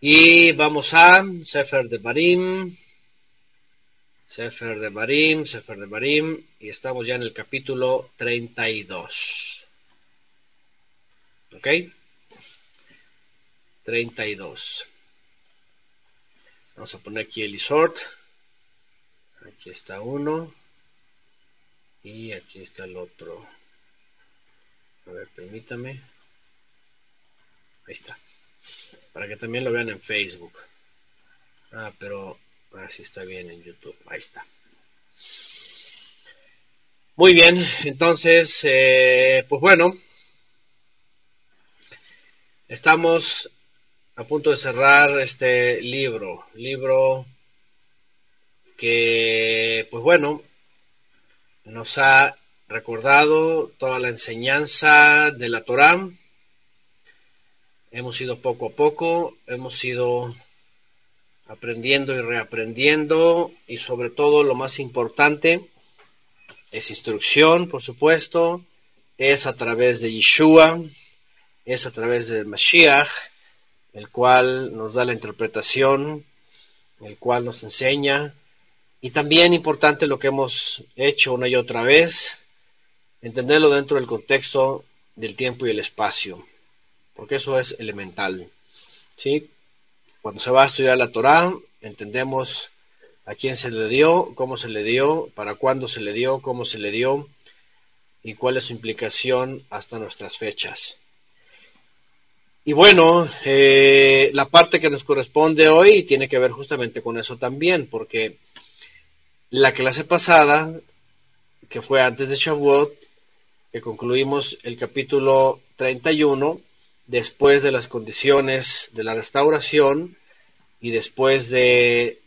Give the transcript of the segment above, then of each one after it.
Y vamos a Sefer de Barim, Sefer de Barim, Sefer de Barim, y estamos ya en el capítulo 32. ¿Ok? 32. Vamos a poner aquí el isort. Aquí está uno. Y aquí está el otro. A ver, permítame. Ahí está. Para que también lo vean en Facebook. Ah, pero así está bien en YouTube. Ahí está. Muy bien, entonces, eh, pues bueno, estamos a punto de cerrar este libro, libro que, pues bueno, nos ha recordado toda la enseñanza de la Torá. Hemos ido poco a poco, hemos ido aprendiendo y reaprendiendo y sobre todo lo más importante es instrucción, por supuesto, es a través de Yeshua, es a través del Mashiach, el cual nos da la interpretación, el cual nos enseña, y también importante lo que hemos hecho una y otra vez, entenderlo dentro del contexto del tiempo y el espacio, porque eso es elemental. ¿sí? Cuando se va a estudiar la Torá, entendemos a quién se le dio, cómo se le dio, para cuándo se le dio, cómo se le dio y cuál es su implicación hasta nuestras fechas. Y bueno, eh, la parte que nos corresponde hoy tiene que ver justamente con eso también, porque la clase pasada, que fue antes de Shavuot, que concluimos el capítulo 31, después de las condiciones de la restauración y después de,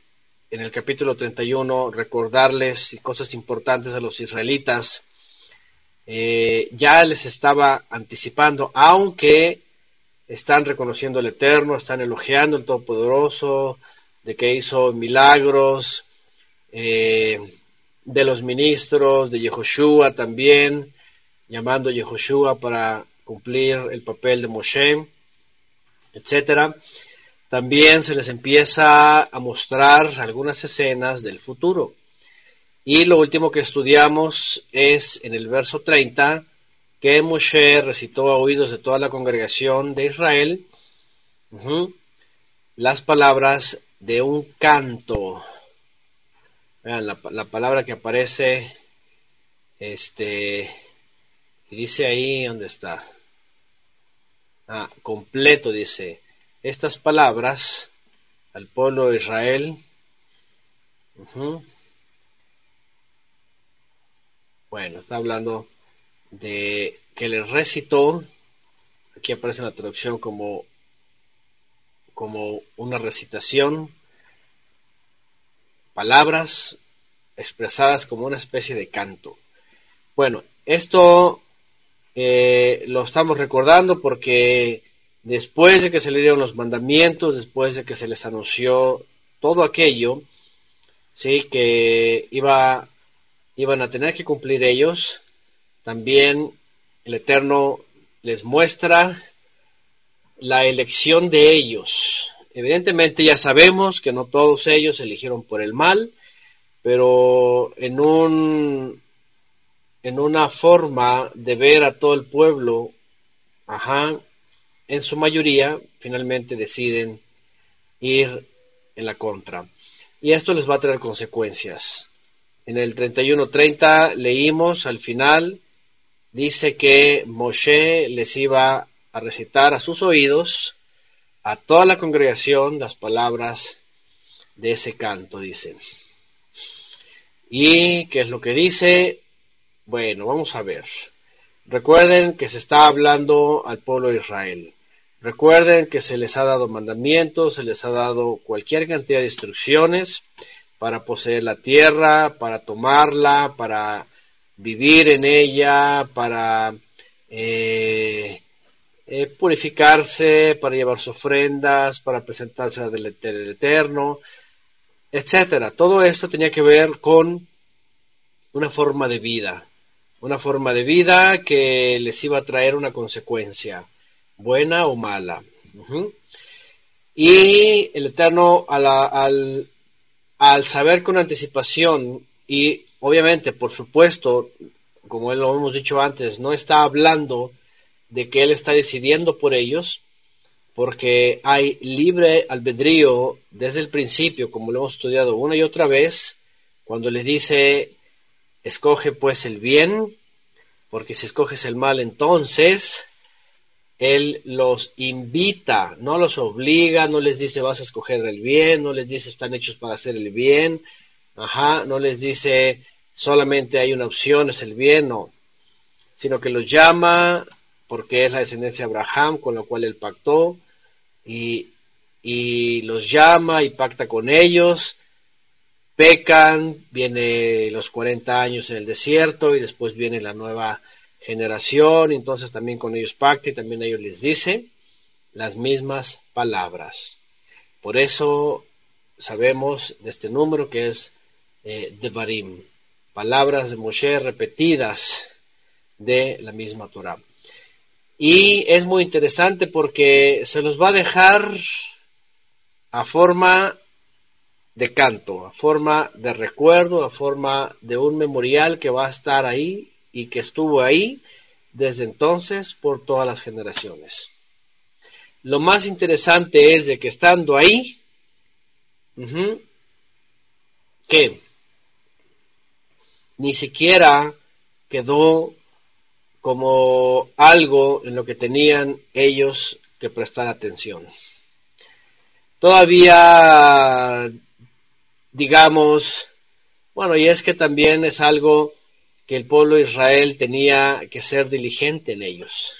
en el capítulo 31, recordarles cosas importantes a los israelitas, eh, ya les estaba anticipando, aunque están reconociendo el Eterno, están elogiando el Todopoderoso, de que hizo milagros, eh, de los ministros, de Yehoshua también, llamando a Yehoshua para cumplir el papel de Moshe, etcétera. También se les empieza a mostrar algunas escenas del futuro. Y lo último que estudiamos es en el verso 30, que Moshe recitó a oídos de toda la congregación de Israel las palabras de un canto Vean la, palabra que aparece, este, y dice ahí, ¿dónde está? Ah, completo, dice, estas palabras al pueblo de Israel. Bueno, está hablando de que les recitó, aquí aparece en la traducción como, como una recitación palabras expresadas como una especie de canto. Bueno, esto eh, lo estamos recordando porque después de que se le dieron los mandamientos, después de que se les anunció todo aquello, sí, que iba, iban a tener que cumplir ellos, también el Eterno les muestra la elección de ellos, Evidentemente ya sabemos que no todos ellos eligieron por el mal, pero en un en una forma de ver a todo el pueblo, ajá, en su mayoría finalmente deciden ir en la contra. Y esto les va a traer consecuencias. En el 31.30 leímos al final, dice que Moshe les iba a recitar a sus oídos a toda la congregación las palabras de ese canto, dice. ¿Y qué es lo que dice? Bueno, vamos a ver. Recuerden que se está hablando al pueblo de Israel. Recuerden que se les ha dado mandamientos, se les ha dado cualquier cantidad de instrucciones para poseer la tierra, para tomarla, para vivir en ella, para eh, eh, purificarse, para llevar ofrendas, para presentarse del Eterno, etcétera. Todo esto tenía que ver con una forma de vida, una forma de vida que les iba a traer una consecuencia, buena o mala. Y el Eterno, al, al saber con anticipación y obviamente, por supuesto, como lo hemos dicho antes, no está hablando de que Él está decidiendo por ellos, porque hay libre albedrío desde el principio, como lo hemos estudiado una y otra vez, cuando les dice, escoge pues el bien, porque si escoges el mal, entonces Él los invita, no los obliga, no les dice vas a escoger el bien, no les dice están hechos para hacer el bien, ajá, no les dice solamente hay una opción, es el bien, no, sino que los llama porque es la descendencia de Abraham con la cual él pactó y, y los llama y pacta con ellos, pecan, viene los 40 años en el desierto y después viene la nueva generación, entonces también con ellos pacta y también a ellos les dice las mismas palabras. Por eso sabemos de este número que es eh, Devarim, palabras de Moshe repetidas de la misma Torah. Y es muy interesante porque se los va a dejar a forma de canto, a forma de recuerdo, a forma de un memorial que va a estar ahí y que estuvo ahí desde entonces por todas las generaciones. Lo más interesante es de que estando ahí, que ni siquiera quedó como algo en lo que tenían ellos que prestar atención. Todavía, digamos, bueno, y es que también es algo que el pueblo de Israel tenía que ser diligente en ellos.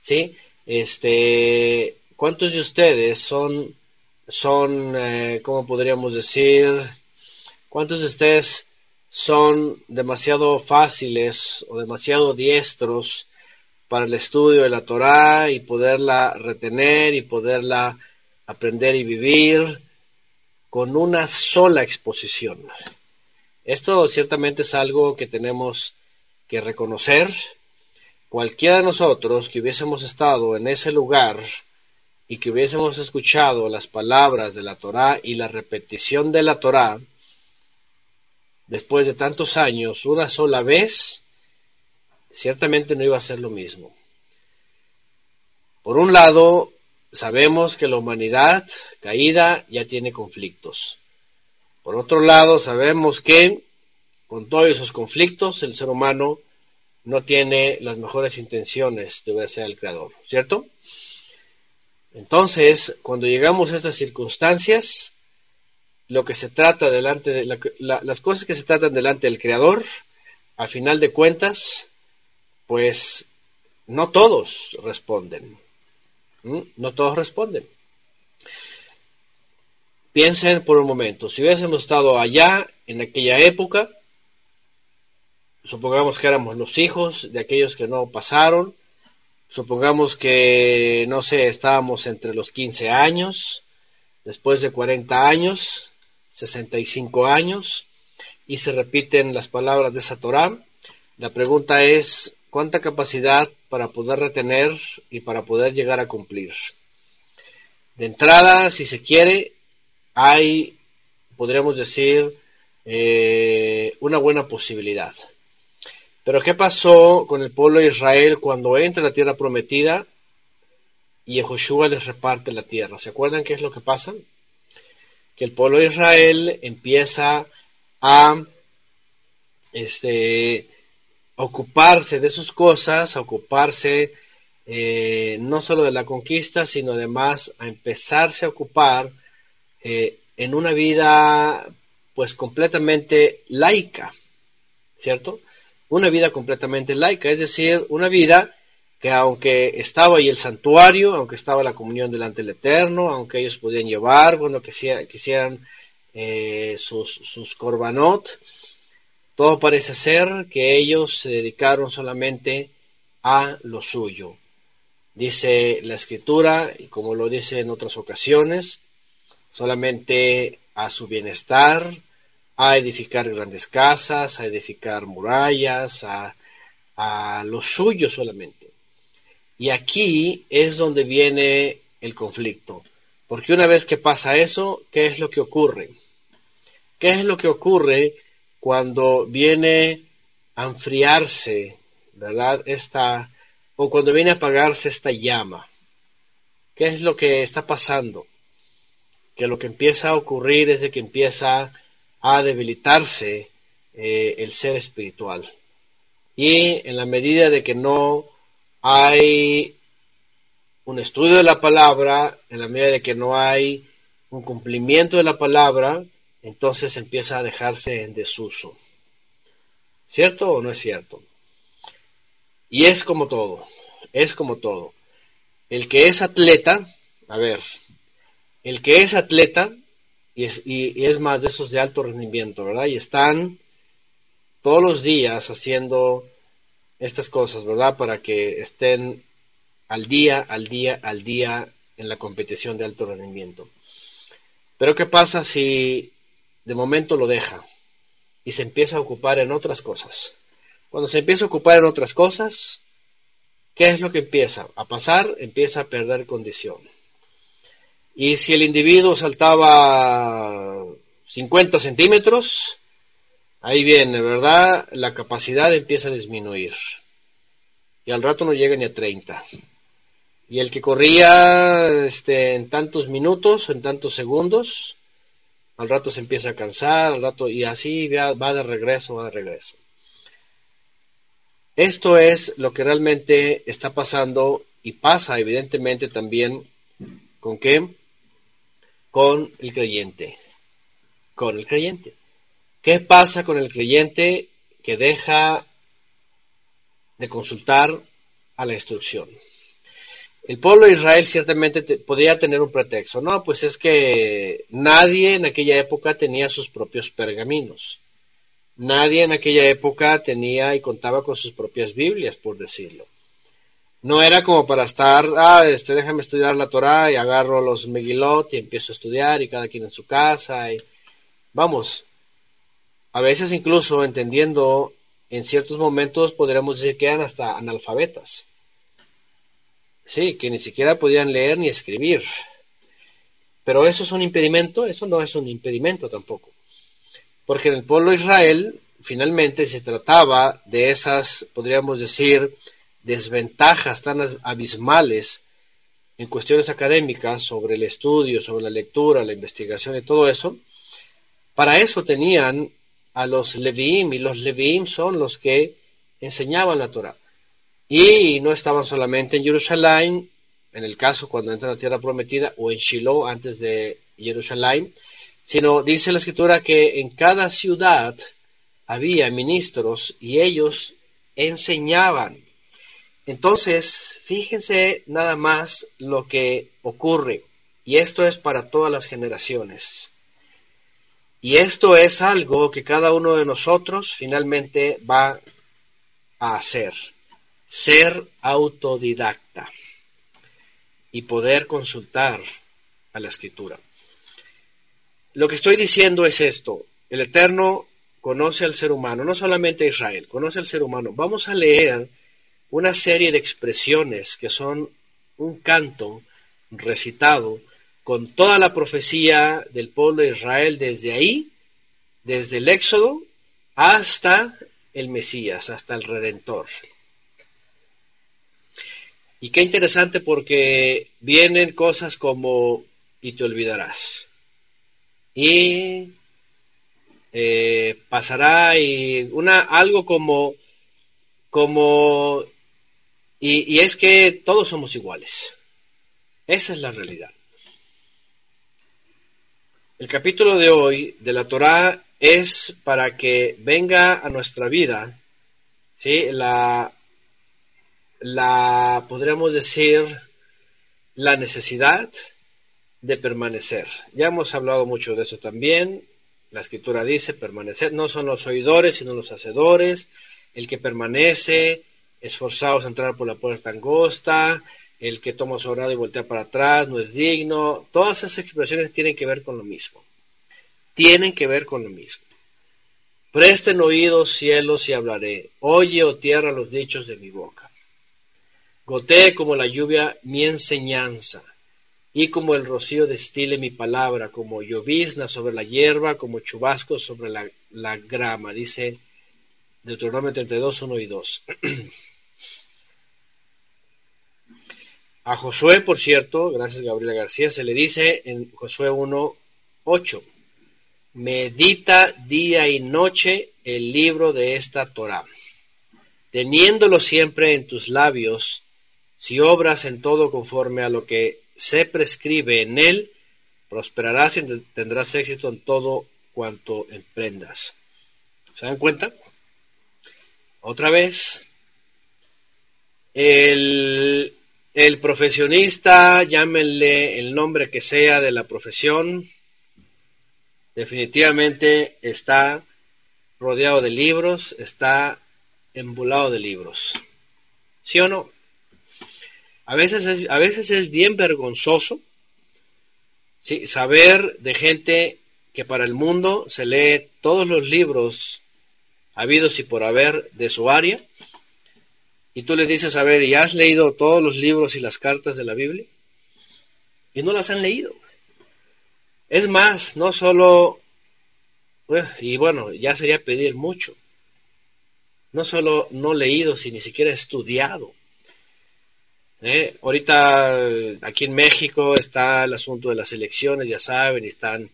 ¿Sí? Este, ¿cuántos de ustedes son, son, eh, cómo podríamos decir, cuántos de ustedes son demasiado fáciles o demasiado diestros para el estudio de la Torá y poderla retener y poderla aprender y vivir con una sola exposición. Esto ciertamente es algo que tenemos que reconocer. Cualquiera de nosotros que hubiésemos estado en ese lugar y que hubiésemos escuchado las palabras de la Torá y la repetición de la Torá, después de tantos años, una sola vez, ciertamente no iba a ser lo mismo. Por un lado, sabemos que la humanidad caída ya tiene conflictos. Por otro lado, sabemos que con todos esos conflictos el ser humano no tiene las mejores intenciones de obedecer al Creador, ¿cierto? Entonces, cuando llegamos a estas circunstancias, lo que se trata delante de las cosas que se tratan delante del creador, al final de cuentas, pues no todos responden. No todos responden. Piensen por un momento, si hubiésemos estado allá en aquella época, supongamos que éramos los hijos de aquellos que no pasaron, supongamos que, no sé, estábamos entre los 15 años, después de 40 años, 65 años y se repiten las palabras de esa Torah. La pregunta es, ¿cuánta capacidad para poder retener y para poder llegar a cumplir? De entrada, si se quiere, hay, podríamos decir, eh, una buena posibilidad. Pero ¿qué pasó con el pueblo de Israel cuando entra la tierra prometida y Yehoshua les reparte la tierra? ¿Se acuerdan qué es lo que pasa? que el pueblo de Israel empieza a este, ocuparse de sus cosas, a ocuparse eh, no solo de la conquista, sino además a empezarse a ocupar eh, en una vida pues completamente laica, ¿cierto? Una vida completamente laica, es decir, una vida que aunque estaba ahí el santuario, aunque estaba la comunión delante del Eterno, aunque ellos podían llevar, bueno, que quisieran eh, sus, sus korbanot, todo parece ser que ellos se dedicaron solamente a lo suyo. Dice la escritura, y como lo dice en otras ocasiones, solamente a su bienestar, a edificar grandes casas, a edificar murallas, a, lo suyo solamente. Y aquí es donde viene el conflicto. Porque una vez que pasa eso, ¿qué es lo que ocurre? ¿Qué es lo que ocurre cuando viene a enfriarse, ¿verdad? Esta, o cuando viene a apagarse esta llama. ¿Qué es lo que está pasando? Que lo que empieza a ocurrir es de que empieza a debilitarse eh, el ser espiritual. Y en la medida de que no hay un estudio de la palabra, en la medida de que no hay un cumplimiento de la palabra, entonces empieza a dejarse en desuso. ¿Cierto o no es cierto? Y es como todo, es como todo. El que es atleta, a ver, el que es atleta y es, y, es más de esos de alto rendimiento, ¿verdad? Y están todos los días haciendo estas cosas, ¿verdad? Para que estén al día, al día, al día en la competición de alto rendimiento. Pero ¿qué pasa si de momento lo deja y se empieza a ocupar en otras cosas. Cuando se empieza a ocupar en otras cosas, ¿qué es lo que empieza a pasar? Empieza a perder condición. Y si el individuo saltaba 50 centímetros, ahí viene, ¿verdad? La capacidad empieza a disminuir. Y al rato no llega ni a 30. Y el que corría este, en tantos minutos, en tantos segundos, al rato se empieza a cansar, al rato, y así va, de regreso, va de regreso. Esto es lo que realmente está pasando y pasa evidentemente también con qué? Con el creyente. Con el creyente. ¿Qué pasa con el creyente que deja de consultar a la instrucción? El pueblo de Israel ciertamente podría tener un pretexto, no, pues es que nadie en aquella época tenía sus propios pergaminos. Nadie en aquella época tenía y contaba con sus propias Biblias, por decirlo. No era como para estar, ah, este, déjame estudiar la Torah y agarro los Megilot y empiezo a estudiar y cada quien en su casa. Y... Vamos, a veces incluso entendiendo, en ciertos momentos podríamos decir que eran hasta analfabetas Sí, que ni siquiera podían leer ni escribir. Pero eso es un impedimento, eso no es un impedimento tampoco. Porque en el pueblo Israel finalmente se trataba de esas, podríamos decir, desventajas tan abismales en cuestiones académicas sobre el estudio, sobre la lectura, la investigación y todo eso. Para eso tenían a los Leviim y los Leviim son los que enseñaban la Torah. Y no estaban solamente en Jerusalén, en el caso cuando entran a la tierra prometida, o en Shiloh antes de Jerusalén, sino dice la escritura que en cada ciudad había ministros y ellos enseñaban. Entonces, fíjense nada más lo que ocurre, y esto es para todas las generaciones. Y esto es algo que cada uno de nosotros finalmente va a hacer ser autodidacta y poder consultar a la escritura. Lo que estoy diciendo es esto, el Eterno conoce al ser humano, no solamente a Israel, conoce al ser humano. Vamos a leer una serie de expresiones que son un canto recitado con toda la profecía del pueblo de Israel desde ahí, desde el Éxodo hasta el Mesías, hasta el Redentor. Y qué interesante porque vienen cosas como y te olvidarás. Y eh, pasará y una algo como como y, y, es que todos somos iguales. Esa es la realidad. El capítulo de hoy de la Torá es para que venga a nuestra vida ¿sí? la la, podríamos decir, la necesidad de permanecer. Ya hemos hablado mucho de eso también. La escritura dice permanecer, no son los oidores, sino los hacedores. El que permanece, esforzados a entrar por la puerta angosta, el que toma su orado y voltea para atrás, no es digno. Todas esas expresiones tienen que ver con lo mismo. Tienen que ver con lo mismo. Presten oídos cielos y hablaré. Oye, oh tierra, los dichos de mi boca. Gotee como la lluvia mi enseñanza, y como el rocío destile mi palabra, como llovizna sobre la hierba, como chubasco sobre la, la grama, dice Deuteronomio 32, 1 y 2. A Josué, por cierto, gracias Gabriela García, se le dice en Josué 1, 8, medita día y noche el libro de esta Torah, teniéndolo siempre en tus labios, si obras en todo conforme a lo que se prescribe en él, prosperarás y tendrás éxito en todo cuanto emprendas. ¿Se dan cuenta? Otra vez, el, el profesionista, llámenle el nombre que sea de la profesión, definitivamente está rodeado de libros, está embulado de libros. ¿Sí o no? A veces es, a veces es bien vergonzoso ¿sí? saber de gente que para el mundo se lee todos los libros habidos y por haber de su área, y tú le dices, a ver, ¿y has leído todos los libros y las cartas de la Biblia? Y no las han leído. Es más, no solo, y bueno, ya sería pedir mucho, no solo no leído, sino ni siquiera estudiado. ¿Eh? Ahorita aquí en México está el asunto de las elecciones, ya saben, y están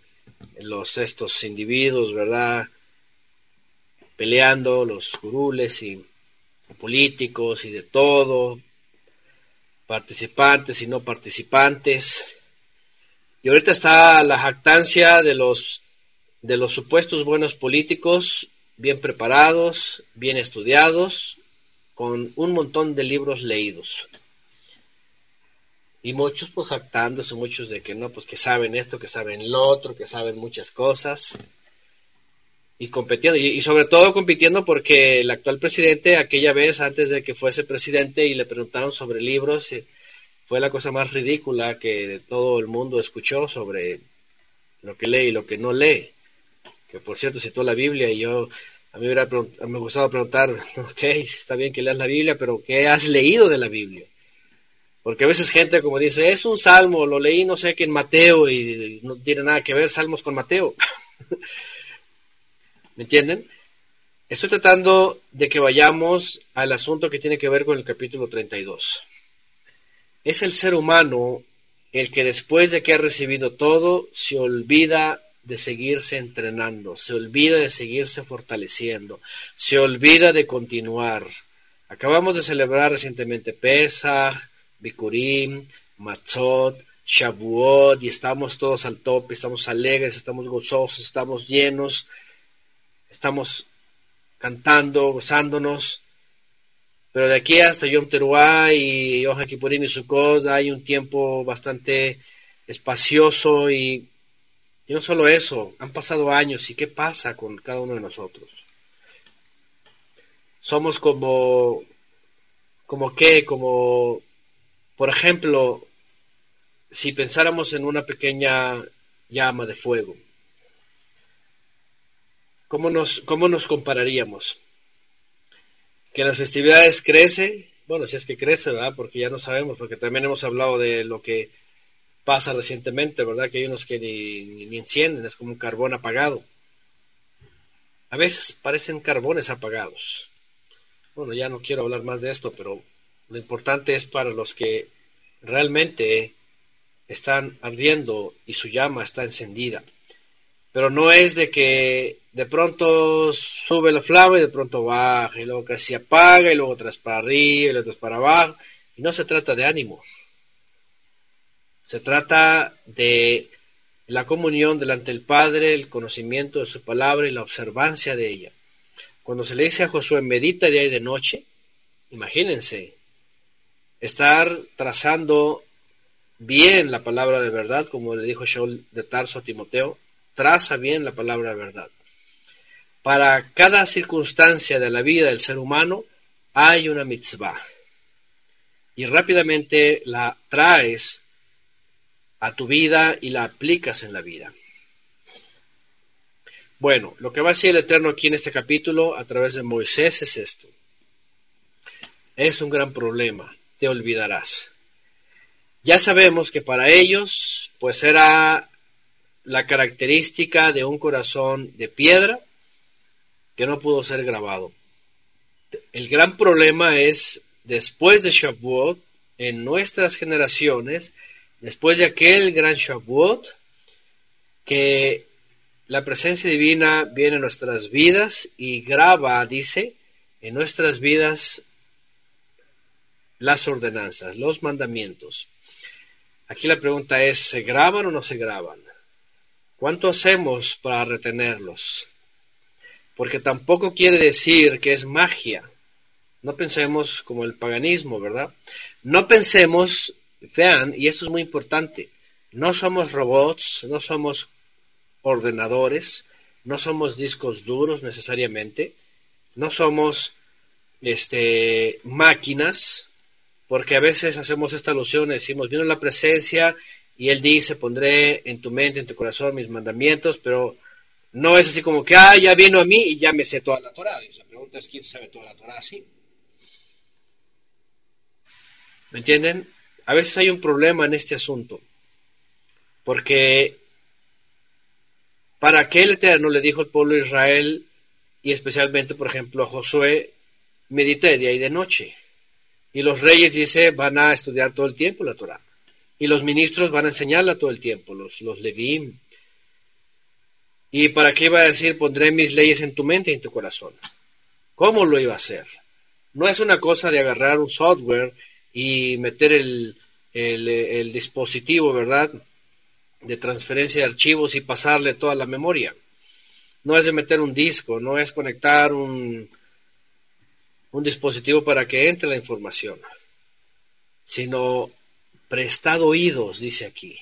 los estos individuos, ¿verdad? Peleando, los curules y políticos y de todo, participantes y no participantes. Y ahorita está la jactancia de los de los supuestos buenos políticos, bien preparados, bien estudiados, con un montón de libros leídos. Y muchos pues jactándose, muchos de que no, pues que saben esto, que saben lo otro, que saben muchas cosas. Y compitiendo, y, sobre todo compitiendo porque el actual presidente, aquella vez antes de que fuese presidente y le preguntaron sobre libros, eh, fue la cosa más ridícula que todo el mundo escuchó sobre lo que lee y lo que no lee. Que por cierto citó la Biblia y yo, a mí me hubiera me gustaba preguntar, ok, está bien que leas la Biblia, pero ¿qué has leído de la Biblia? Porque a veces gente como dice, es un salmo, lo leí no sé qué en Mateo y no tiene nada que ver salmos con Mateo. ¿Me entienden? Estoy tratando de que vayamos al asunto que tiene que ver con el capítulo 32. Es el ser humano el que después de que ha recibido todo se olvida de seguirse entrenando, se olvida de seguirse fortaleciendo, se olvida de continuar. Acabamos de celebrar recientemente Pesach, Bikurim, Matzot, Shavuot y estamos todos al tope, estamos alegres, estamos gozosos, estamos llenos estamos cantando, gozándonos, pero de aquí hasta Yom Teruah y Yom Kippurim y Sukkot hay un tiempo bastante espacioso y, y no solo eso, han pasado años y qué pasa con cada uno de nosotros. Somos como, como qué, como, por ejemplo, si pensáramos en una pequeña llama de fuego, ¿Cómo nos, cómo nos compararíamos? Que las festividades crece, bueno, si es que crece, ¿verdad? Porque ya no sabemos, porque también hemos hablado de lo que pasa recientemente, ¿verdad? Que hay unos que ni, ni encienden, es como un carbón apagado. A veces parecen carbones apagados. Bueno, ya no quiero hablar más de esto, pero lo importante es para los que realmente están ardiendo y su llama está encendida. Pero no es de que de pronto sube la flama y de pronto baja, y luego casi apaga, y luego otra para arriba, y luego otras para abajo, y no se trata de ánimo, se trata de la comunión delante del Padre, el conocimiento de su palabra y la observancia de ella. Cuando se le dice a Josué, medita día y de noche, imagínense, estar trazando bien la palabra de verdad, como le dijo Shaul de Tarso a Timoteo, traza bien la palabra de verdad. Para cada circunstancia de la vida del ser humano hay una mitzvah. Y rápidamente la traes a tu vida y la aplicas en la vida. Bueno, lo que va a decir el Eterno aquí en este capítulo a través de Moisés es esto. Es un gran problema, te olvidarás. Ya sabemos que para ellos, pues era la característica de un corazón de piedra que no pudo ser grabado. El gran problema es, después de Shavuot, en nuestras generaciones, después de aquel gran Shavuot, que la presencia divina viene a nuestras vidas y graba, dice, en nuestras vidas las ordenanzas, los mandamientos. Aquí la pregunta es, ¿se graban o no se graban? ¿Cuánto hacemos para retenerlos? Porque tampoco quiere decir que es magia. No pensemos como el paganismo, ¿verdad? No pensemos, vean, y esto es muy importante, no somos robots, no somos ordenadores, no somos discos duros necesariamente, no somos este, máquinas, porque a veces hacemos esta alusión, decimos, vino la presencia y Él dice, pondré en tu mente, en tu corazón mis mandamientos, pero no es así como que, ah, ya vino a mí y ya me sé toda la Torah. la pregunta es, ¿quién sabe toda la Torah así? ¿Me entienden? A veces hay un problema en este asunto, porque para que el Eterno le dijo al pueblo de Israel, y especialmente, por ejemplo, a Josué, medite día y de noche. Y los reyes, dice, van a estudiar todo el tiempo la Torah. Y los ministros van a enseñarla todo el tiempo, los, los Levim. ¿Y para qué iba a decir, pondré mis leyes en tu mente y en tu corazón? ¿Cómo lo iba a hacer? No es una cosa de agarrar un software y meter el, el dispositivo, ¿verdad? De transferencia de archivos y pasarle toda la memoria. No es de meter un disco, no es conectar un, un dispositivo para que entre la información, sino prestado oídos, dice aquí.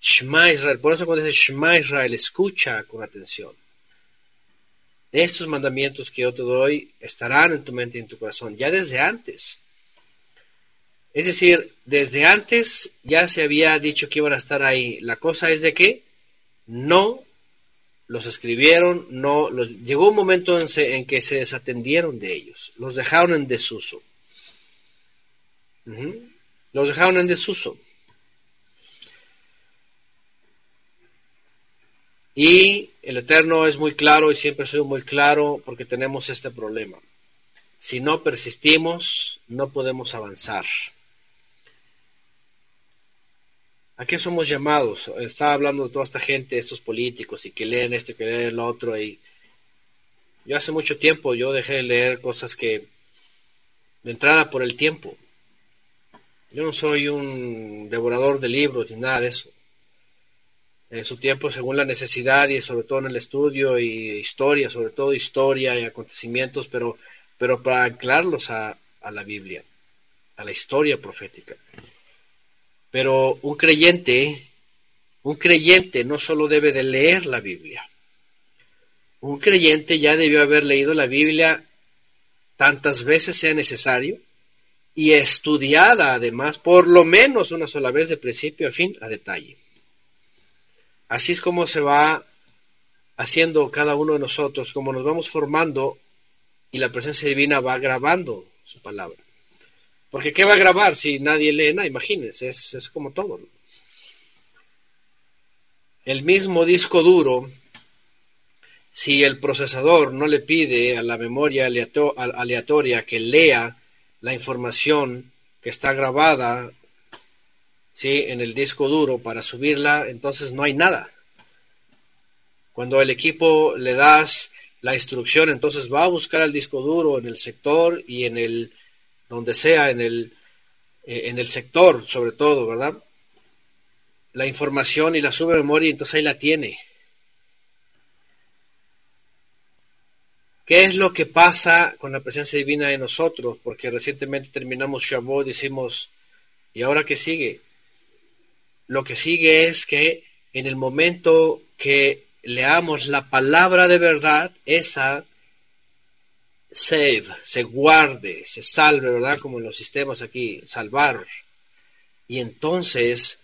Shema Israel, por eso cuando dice Shema Israel, escucha con atención. Estos mandamientos que yo te doy estarán en tu mente y en tu corazón, ya desde antes. Es decir, desde antes ya se había dicho que iban a estar ahí. La cosa es de que no los escribieron, no, los, llegó un momento en, que se desatendieron de ellos, los dejaron en desuso. Los dejaron en desuso. Y el Eterno es muy claro y siempre soy muy claro porque tenemos este problema. Si no persistimos, no podemos avanzar. ¿A qué somos llamados? Estaba hablando de toda esta gente, estos políticos, y que leen esto, que leen lo otro, y yo hace mucho tiempo yo dejé de leer cosas que, de entrada por el tiempo. Yo no soy un devorador de libros ni nada de eso. En su tiempo, según la necesidad y sobre todo en el estudio y historia, sobre todo historia y acontecimientos, pero, pero para anclarlos a la Biblia, a la historia profética. Pero un creyente, un creyente no solo debe de leer la Biblia. Un creyente ya debió haber leído la Biblia tantas veces sea necesario y estudiada además por lo menos una sola vez de principio a fin a detalle. Así es como se va haciendo cada uno de nosotros, como nos vamos formando y la presencia divina va grabando su palabra. Porque ¿qué va a grabar si nadie lee nada? Imagínense, es, como todo. El mismo disco duro, si el procesador no le pide a la memoria aleatoria que lea la información que está grabada ¿sí? en el disco duro para subirla, entonces no hay nada. Cuando el equipo le das la instrucción, entonces va a buscar el disco duro en el sector y en el donde sea, en el, eh, en el sector sobre todo, ¿verdad? La información y la sube memoria, entonces ahí la tiene. ¿Qué es lo que pasa con la presencia divina de nosotros? Porque recientemente terminamos Shavuot, decimos, ¿y ahora qué sigue? Lo que sigue es que en el momento que leamos la palabra de verdad, esa save, se guarde, se salve, ¿verdad? Como en los sistemas aquí, salvar. Y entonces,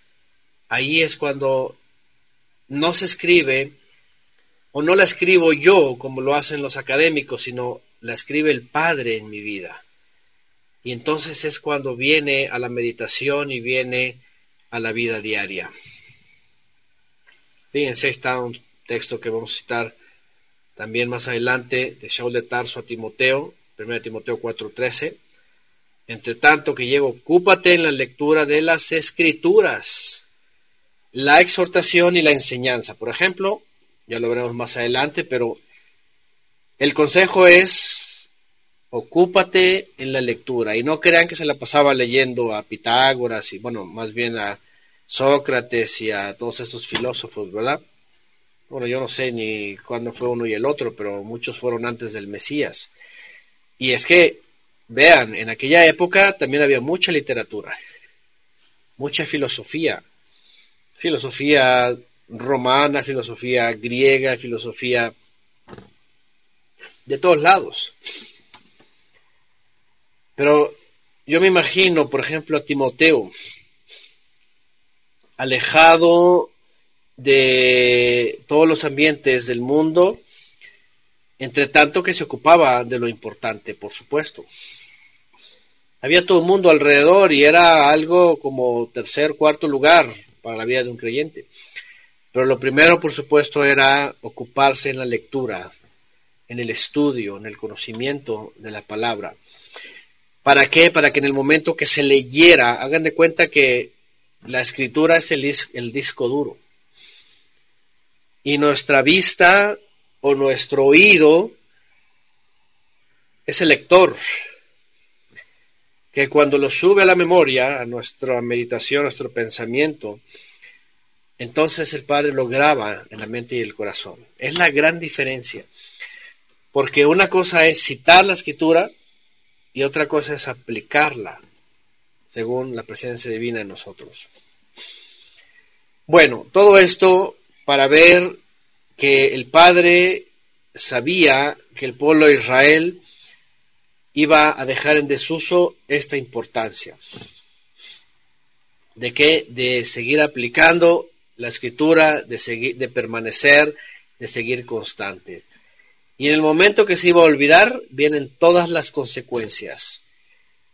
ahí es cuando no se escribe, o no la escribo yo como lo hacen los académicos, sino la escribe el Padre en mi vida. y entonces es cuando viene a la meditación y viene a la vida diaria. Fíjense, está un texto que vamos a citar también más adelante de Shaul de Tarso a Timoteo, 1 Timoteo 4:13. Entre tanto que llego, ocúpate en la lectura de las escrituras, la exhortación y la enseñanza. Por ejemplo, ya lo veremos más adelante, pero el consejo es ocúpate en la lectura y no crean que se la pasaba leyendo a Pitágoras y bueno, más bien a Sócrates y a todos esos filósofos, ¿verdad? Bueno, yo no sé ni cuándo fue uno y el otro, pero muchos fueron antes del Mesías. Y es que Vean, en aquella época también había mucha literatura, mucha filosofía, filosofía romana, filosofía griega, filosofía de todos lados. Pero yo me imagino, por ejemplo, a Timoteo, alejado de todos los ambientes del mundo, entre tanto que se ocupaba de lo importante, por supuesto. Había todo el mundo alrededor y era algo como tercer, cuarto lugar para la vida de un creyente. Pero lo primero, por supuesto, era ocuparse en la lectura, en el estudio, en el conocimiento de la palabra. ¿Para qué? Para que en el momento que se leyera, hagan de cuenta que la escritura es el, el disco duro. Y nuestra vista o nuestro oído es el lector, que cuando lo sube a la memoria, a nuestra meditación, a nuestro pensamiento, entonces el Padre lo graba en la mente y el corazón. Es la gran diferencia, porque una cosa es citar la escritura y otra cosa es aplicarla según la presencia divina en nosotros. Bueno, todo esto para ver que el Padre sabía que el pueblo de Israel iba a dejar en desuso esta importancia. ¿De qué? De seguir aplicando la escritura, de, seguir, de permanecer, de seguir constantes. Y en el momento que se iba a olvidar, vienen todas las consecuencias.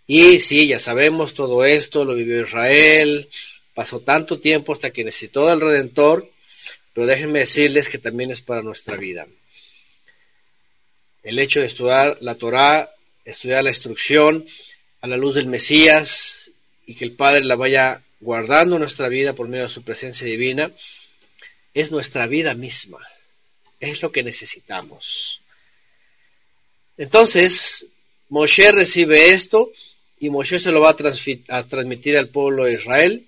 Y sí, ya sabemos todo esto, lo vivió Israel, pasó tanto tiempo hasta que necesitó del Redentor, pero déjenme decirles que también es para nuestra vida. El hecho de estudiar la Torá, estudiar la instrucción a la luz del Mesías y que el Padre la vaya guardando nuestra vida por medio de su presencia divina, es nuestra vida misma, es lo que necesitamos. Entonces, Moshe recibe esto y Moshe se lo va a, a transmitir al pueblo de Israel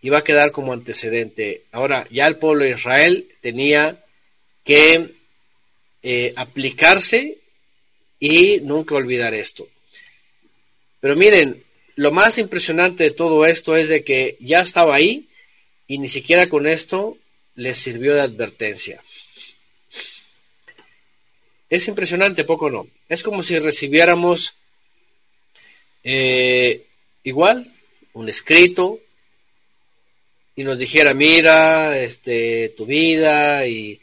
y va a quedar como antecedente. Ahora, ya el pueblo de Israel tenía que eh, aplicarse y nunca olvidar esto. Pero miren, lo más impresionante de todo esto es de que ya estaba ahí y ni siquiera con esto les sirvió de advertencia. Es impresionante, poco no. Es como si recibiéramos eh, igual un escrito, y nos dijera, mira, este, tu vida y,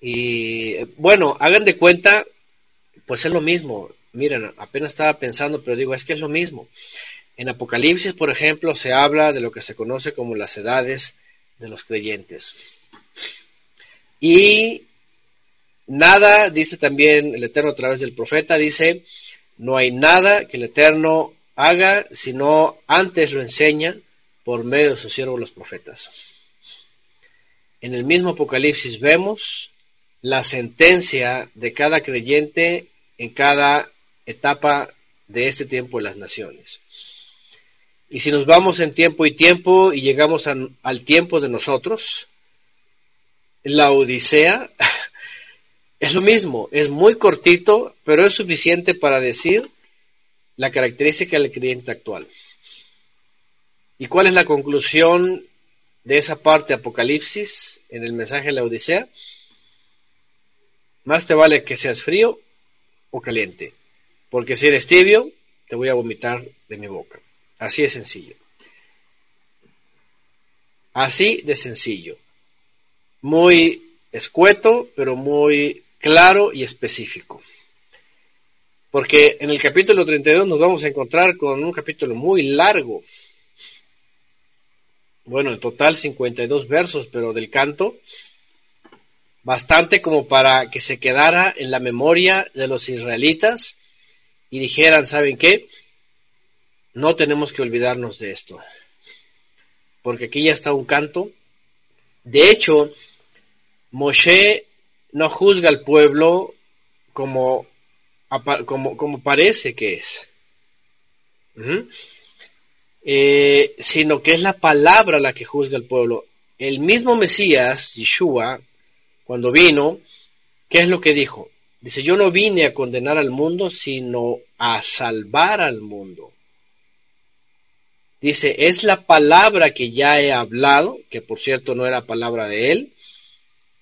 y bueno, hagan de cuenta, pues es lo mismo. Miren, apenas estaba pensando, pero digo, es que es lo mismo. En Apocalipsis, por ejemplo, se habla de lo que se conoce como las edades de los creyentes. Y nada, dice también el Eterno a través del profeta, dice, no hay nada que el Eterno haga, sino antes lo enseña por medio de sus siervos los profetas. En el mismo Apocalipsis vemos la sentencia de cada creyente en cada etapa de este tiempo de las naciones. Y si nos vamos en tiempo y tiempo y llegamos al tiempo de nosotros, la Odisea es lo mismo, es muy cortito, pero es suficiente para decir la característica del creyente actual. ¿Y cuál es la conclusión de esa parte de Apocalipsis en el mensaje de la Odisea? Más te vale que seas frío o caliente, porque si eres tibio, te voy a vomitar de mi boca. Así de sencillo. Así de sencillo. Muy escueto, pero muy claro y específico. Porque en el capítulo 32 nos vamos a encontrar con un capítulo muy largo. Bueno, en total 52 versos, pero del canto, bastante como para que se quedara en la memoria de los israelitas y dijeran, ¿saben qué? No tenemos que olvidarnos de esto. Porque aquí ya está un canto. De hecho, Moshe no juzga al pueblo como, como, como parece que es, eh, sino que es la palabra la que juzga al pueblo. El mismo Mesías, Yeshua, cuando vino, ¿qué es lo que dijo? Dice, yo no vine a condenar al mundo, sino a salvar al mundo. Dice, es la palabra que ya he hablado, que por cierto no era palabra de él,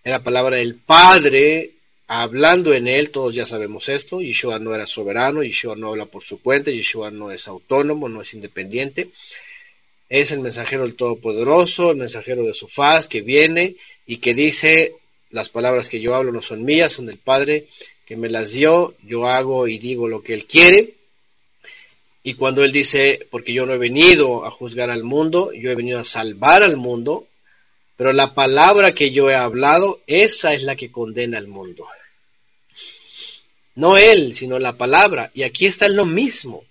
era palabra del Padre hablando en él, todos ya sabemos esto, Yeshua no era soberano, Yeshua no habla por su cuenta, Yeshua no es autónomo, no es independiente, es el mensajero del Todopoderoso, el mensajero de su faz que viene y que dice, las palabras que yo hablo no son mías, son del Padre que me las dio, yo hago y digo lo que Él quiere. Y cuando Él dice, porque yo no he venido a juzgar al mundo, yo he venido a salvar al mundo, pero la palabra que yo he hablado, esa es la que condena al mundo. No él, sino la palabra. Y aquí está lo mismo.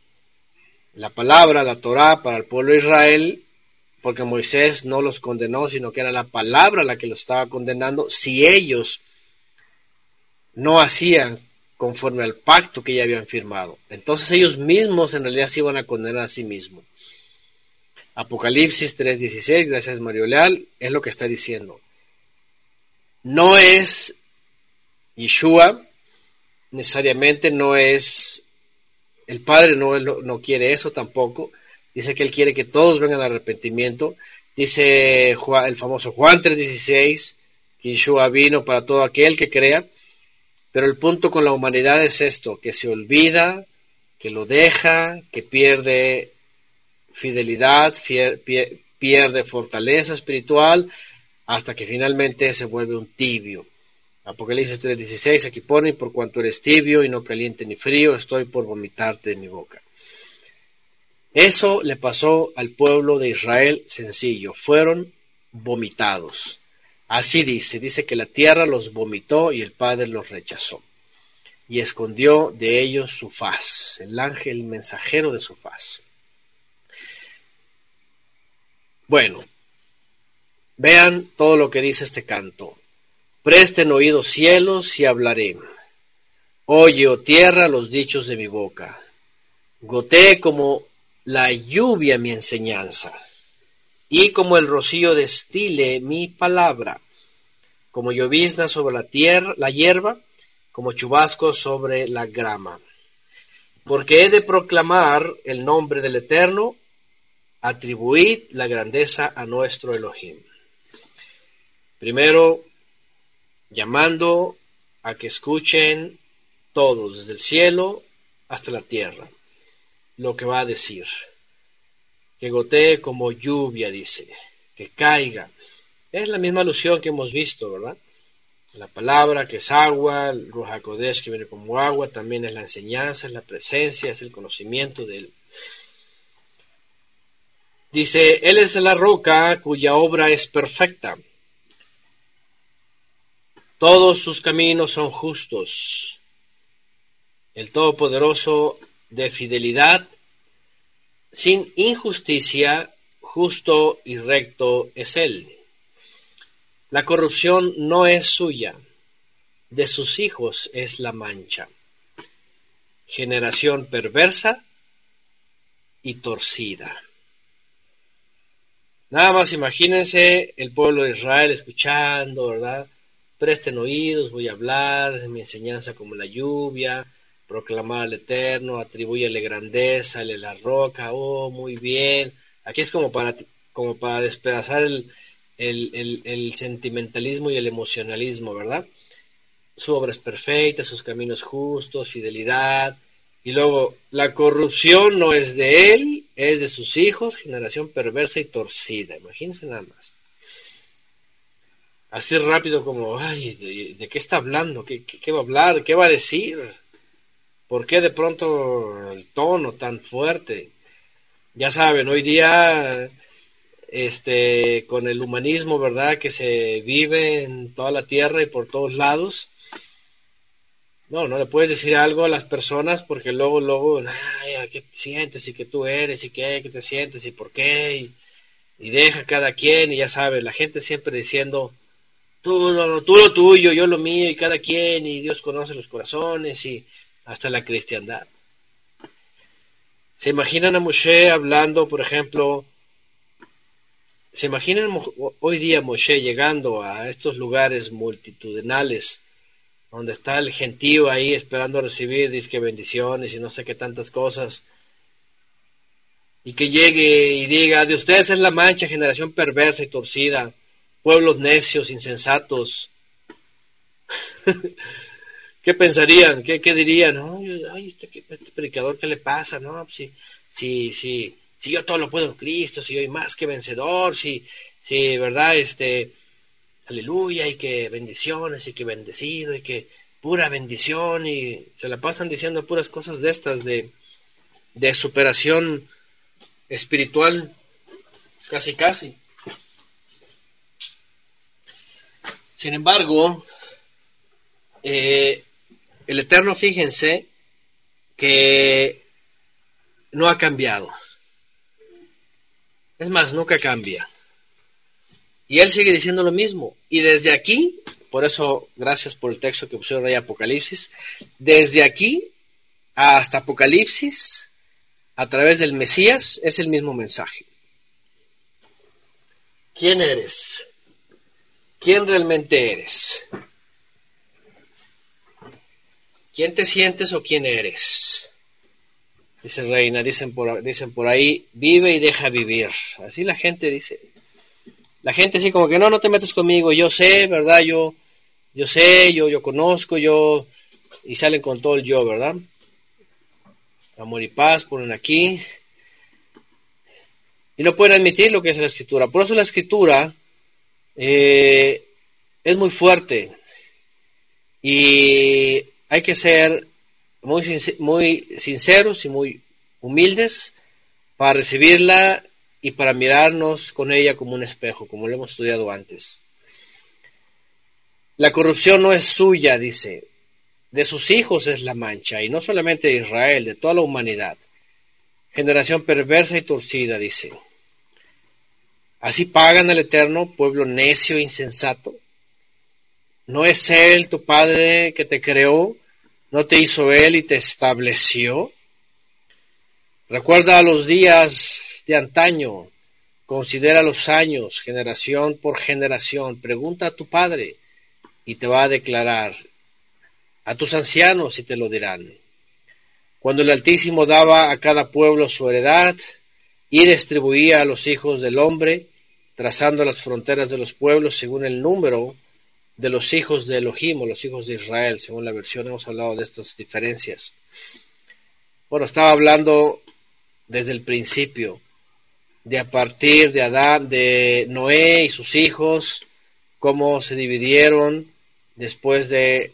La palabra, la Torah para el pueblo de Israel, porque Moisés no los condenó, sino que era la palabra la que los estaba condenando, si ellos no hacían conforme al pacto que ya habían firmado. Entonces ellos mismos en realidad se iban a condenar a sí mismos. Apocalipsis 3:16, gracias Mario Leal, es lo que está diciendo. No es Yeshua, necesariamente no es, el Padre no, no quiere eso tampoco, dice que Él quiere que todos vengan al arrepentimiento, dice el famoso Juan 3:16, que Yeshua vino para todo aquel que crea, pero el punto con la humanidad es esto, que se olvida, que lo deja, que pierde fidelidad, pierde fortaleza espiritual, hasta que finalmente se vuelve un tibio. Apocalipsis 3:16 aquí pone, por cuanto eres tibio y no caliente ni frío, estoy por vomitarte de mi boca. Eso le pasó al pueblo de Israel sencillo, fueron vomitados. Así dice, dice que la tierra los vomitó y el Padre los rechazó y escondió de ellos su faz, el ángel mensajero de su faz. Bueno, vean todo lo que dice este canto. Presten oídos cielos y hablaré. Oye, oh tierra, los dichos de mi boca. Gotee como la lluvia mi enseñanza, y como el rocío destile mi palabra, como llovizna sobre la tierra, la hierba, como chubasco sobre la grama. Porque he de proclamar el nombre del Eterno, atribuid la grandeza a nuestro Elohim. Primero, llamando a que escuchen todos, desde el cielo hasta la tierra, lo que va a decir. Que gotee como lluvia, dice, que caiga. Es la misma alusión que hemos visto, ¿verdad? La palabra que es agua, el Ruach que viene como agua, también es la enseñanza, es la presencia, es el conocimiento de él. Dice, Él es la roca cuya obra es perfecta. Todos sus caminos son justos. El Todopoderoso de fidelidad, sin injusticia, justo y recto es Él. La corrupción no es suya, de sus hijos es la mancha. Generación perversa y torcida. Nada más imagínense el pueblo de Israel escuchando, ¿verdad? Presten oídos, voy a hablar, mi enseñanza como la lluvia, proclamar al Eterno, atribúyele grandeza, le la roca, oh, muy bien. Aquí es como para, como para despedazar el, el sentimentalismo y el emocionalismo, ¿verdad? Su obra es perfecta, sus caminos justos, fidelidad, y luego, la corrupción no es de él, es de sus hijos, generación perversa y torcida. Imagínense nada más. Así rápido como, ay, ¿de, qué está hablando? ¿Qué, va a hablar? ¿Qué va a decir? ¿Por qué de pronto el tono tan fuerte? Ya saben, hoy día, este, con el humanismo, ¿verdad? Que se vive en toda la tierra y por todos lados. No, no le puedes decir algo a las personas porque luego, luego, ay, ¿qué te sientes? Y que tú eres, y qué, qué te sientes, y por qué, y, deja cada quien, y ya sabes, la gente siempre diciendo, tú, tú lo tuyo, yo lo mío, y cada quien, y Dios conoce los corazones, y hasta la cristiandad. ¿Se imaginan a Moshe hablando, por ejemplo, se imaginan hoy día Moshe llegando a estos lugares multitudinales, donde está el gentío ahí esperando recibir disque bendiciones y no sé qué tantas cosas, y que llegue y diga, de ustedes es la mancha, generación perversa y torcida, pueblos necios, insensatos. ¿Qué pensarían? ¿Qué, qué dirían? ay, este, este, predicador, ¿qué le pasa? No, si, si, si, si yo todo lo puedo en Cristo, si yo soy más que vencedor, si, si, ¿verdad? Este, aleluya, y que bendiciones, y que bendecido, y que pura bendición, y se la pasan diciendo puras cosas de estas, de, de superación espiritual, casi casi. Sin embargo, eh, el Eterno, fíjense, que no ha cambiado. Es más, nunca cambia. Y él sigue diciendo lo mismo. Y desde aquí, por eso, gracias por el texto que pusieron ahí Apocalipsis, desde aquí hasta Apocalipsis, a través del Mesías es el mismo mensaje. ¿Quién eres? ¿Quién realmente eres? ¿Quién te sientes o quién eres? Dice Reina, dicen por, dicen por ahí, vive y deja vivir. Así la gente dice. La gente así como que no, no te metes conmigo, yo sé, ¿verdad? Yo, yo sé, yo, yo conozco, yo, y salen con todo el yo, ¿verdad? amor y paz, ponen aquí. Y no pueden admitir lo que es la escritura. Por eso la escritura eh, es muy fuerte. Y hay que ser muy sinceros y muy humildes para recibirla y para mirarnos con ella como un espejo, como lo hemos estudiado antes. La corrupción no es suya, dice, de sus hijos es la mancha, y no solamente de Israel, de toda la humanidad. Generación perversa y torcida, dice. Así pagan al Eterno, pueblo necio e insensato. ¿No es Él tu Padre que te creó? ¿No te hizo Él y te estableció? Recuerda los días de antaño, considera los años, generación por generación. Pregunta a tu Padre y te va a declarar a tus ancianos y te lo dirán. Cuando el Altísimo daba a cada pueblo su heredad y distribuía a los hijos del hombre, trazando las fronteras de los pueblos según el número de los hijos de Elohim o los hijos de Israel, según la versión hemos hablado de estas diferencias. Bueno, estaba hablando desde el principio, de a partir de Adán, de Noé y sus hijos, cómo se dividieron después de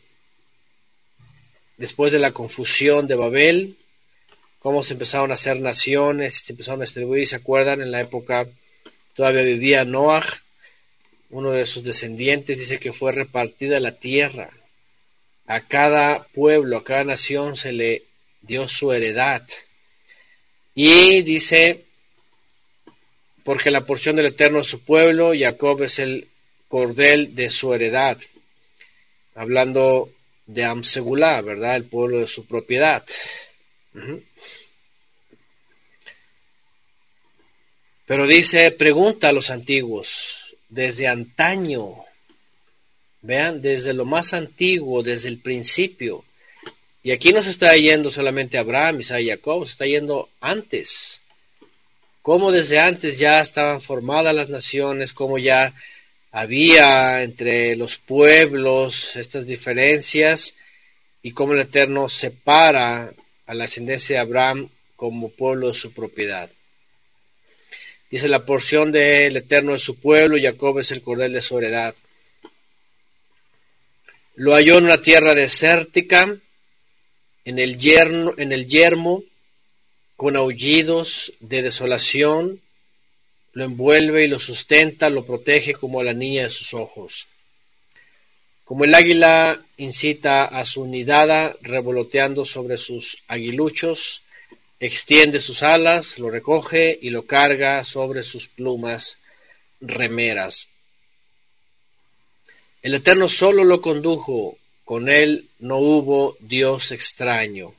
después de la confusión de Babel, cómo se empezaron a hacer naciones, se empezaron a distribuir, ¿se acuerdan? En la época todavía vivía Noah, uno de sus descendientes dice que fue repartida la tierra. A cada pueblo, a cada nación se le dio su heredad. Y dice, porque la porción del Eterno es su pueblo, Jacob es el cordel de su heredad. Hablando de Amsegulá, ¿verdad? El pueblo de su propiedad. Pero dice, pregunta a los antiguos, desde antaño, vean, desde lo más antiguo, desde el principio. Y aquí no se está yendo solamente Abraham, Isaac y Jacob, se está yendo antes. Cómo desde antes ya estaban formadas las naciones, cómo ya había entre los pueblos estas diferencias y cómo el Eterno separa a la ascendencia de Abraham como pueblo de su propiedad. Dice la porción del Eterno de su pueblo, Jacob es el cordel de su heredad. Lo halló en una tierra desértica, en el, yerno, en el yermo, con aullidos de desolación, lo envuelve y lo sustenta, lo protege como a la niña de sus ojos. Como el águila incita a su nidada revoloteando sobre sus aguiluchos, extiende sus alas, lo recoge y lo carga sobre sus plumas remeras. El Eterno solo lo condujo, con él no hubo Dios extraño.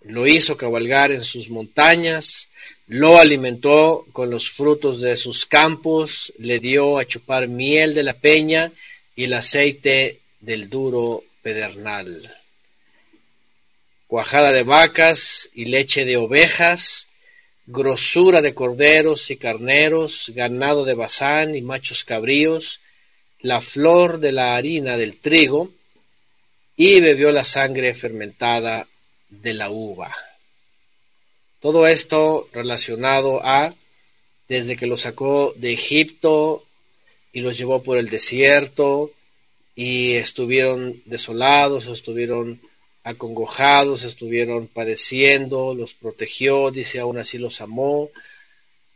Lo hizo cabalgar en sus montañas, lo alimentó con los frutos de sus campos, le dio a chupar miel de la peña y el aceite del duro pedernal. Cuajada de vacas y leche de ovejas, grosura de corderos y carneros, ganado de bazán y machos cabríos, la flor de la harina del trigo, y bebió la sangre fermentada de la uva. Todo esto relacionado a desde que lo sacó de Egipto y los llevó por el desierto y estuvieron desolados, estuvieron acongojados, estuvieron padeciendo, los protegió, dice, aún así los amó,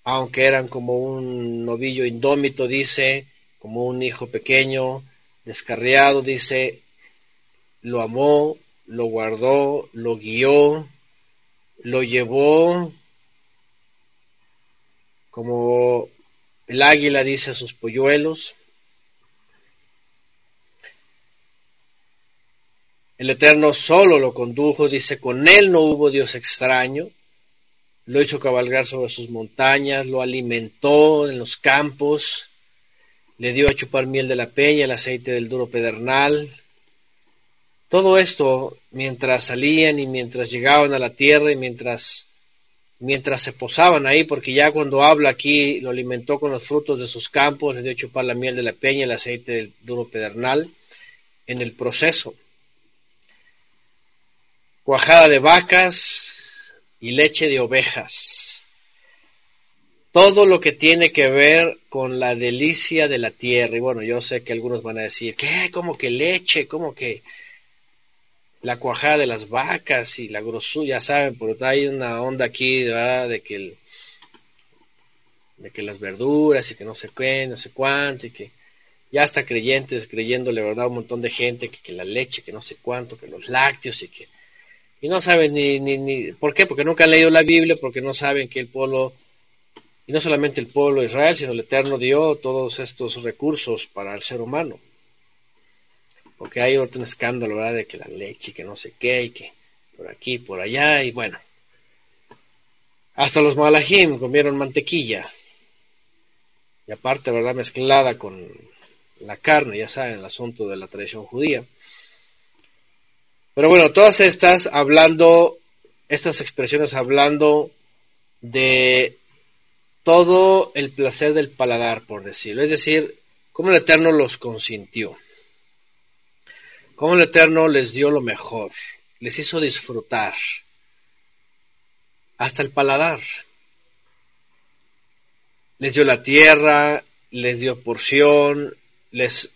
aunque eran como un novillo indómito, dice, como un hijo pequeño, descarriado, dice, lo amó, lo guardó, lo guió, lo llevó como el águila dice a sus polluelos. El Eterno solo lo condujo, dice, con él no hubo Dios extraño. Lo hizo cabalgar sobre sus montañas, lo alimentó en los campos, le dio a chupar miel de la peña, el aceite del duro pedernal, todo esto mientras salían y mientras llegaban a la tierra y mientras, mientras se posaban ahí, porque ya cuando habla aquí lo alimentó con los frutos de sus campos, le dio a chupar la miel de la peña, el aceite del duro pedernal, en el proceso. Cuajada de vacas y leche de ovejas. Todo lo que tiene que ver con la delicia de la tierra. Y bueno, yo sé que algunos van a decir, ¿qué? ¿Cómo que leche? ¿Cómo que la cuajada de las vacas y la grosura, ya saben, pero hay una onda aquí, ¿verdad? De que el, de que las verduras y que no sé qué, no sé cuánto, y que ya está creyentes creyéndole, ¿verdad? Un montón de gente que, que la leche, que no sé cuánto, que los lácteos y que... Y no saben ni, ni, ni... ¿Por qué? Porque nunca han leído la Biblia, porque no saben que el pueblo, y no solamente el pueblo de Israel, sino el Eterno dio todos estos recursos para el ser humano porque hay otro escándalo, ¿verdad? De que la leche, que no sé qué, y que por aquí, por allá, y bueno. Hasta los malajim comieron mantequilla. Y aparte, ¿verdad? Mezclada con la carne, ya saben, el asunto de la tradición judía. Pero bueno, todas estas hablando, estas expresiones hablando de todo el placer del paladar, por decirlo. Es decir, cómo el Eterno los consintió cómo el Eterno les dio lo mejor, les hizo disfrutar, hasta el paladar. Les dio la tierra, les dio porción, les,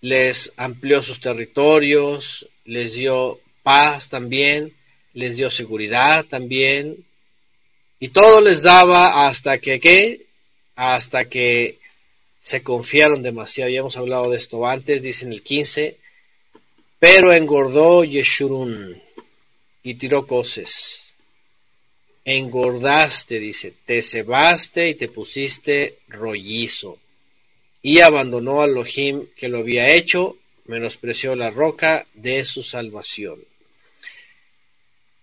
les amplió sus territorios, les dio paz también, les dio seguridad también, y todo les daba hasta que, ¿qué? Hasta que se confiaron demasiado. Ya hemos hablado de esto antes, dice en el 15, pero engordó Yeshurun y tiró coces. Engordaste, dice, te cebaste y te pusiste rollizo. Y abandonó a Elohim que lo había hecho, menospreció la roca de su salvación.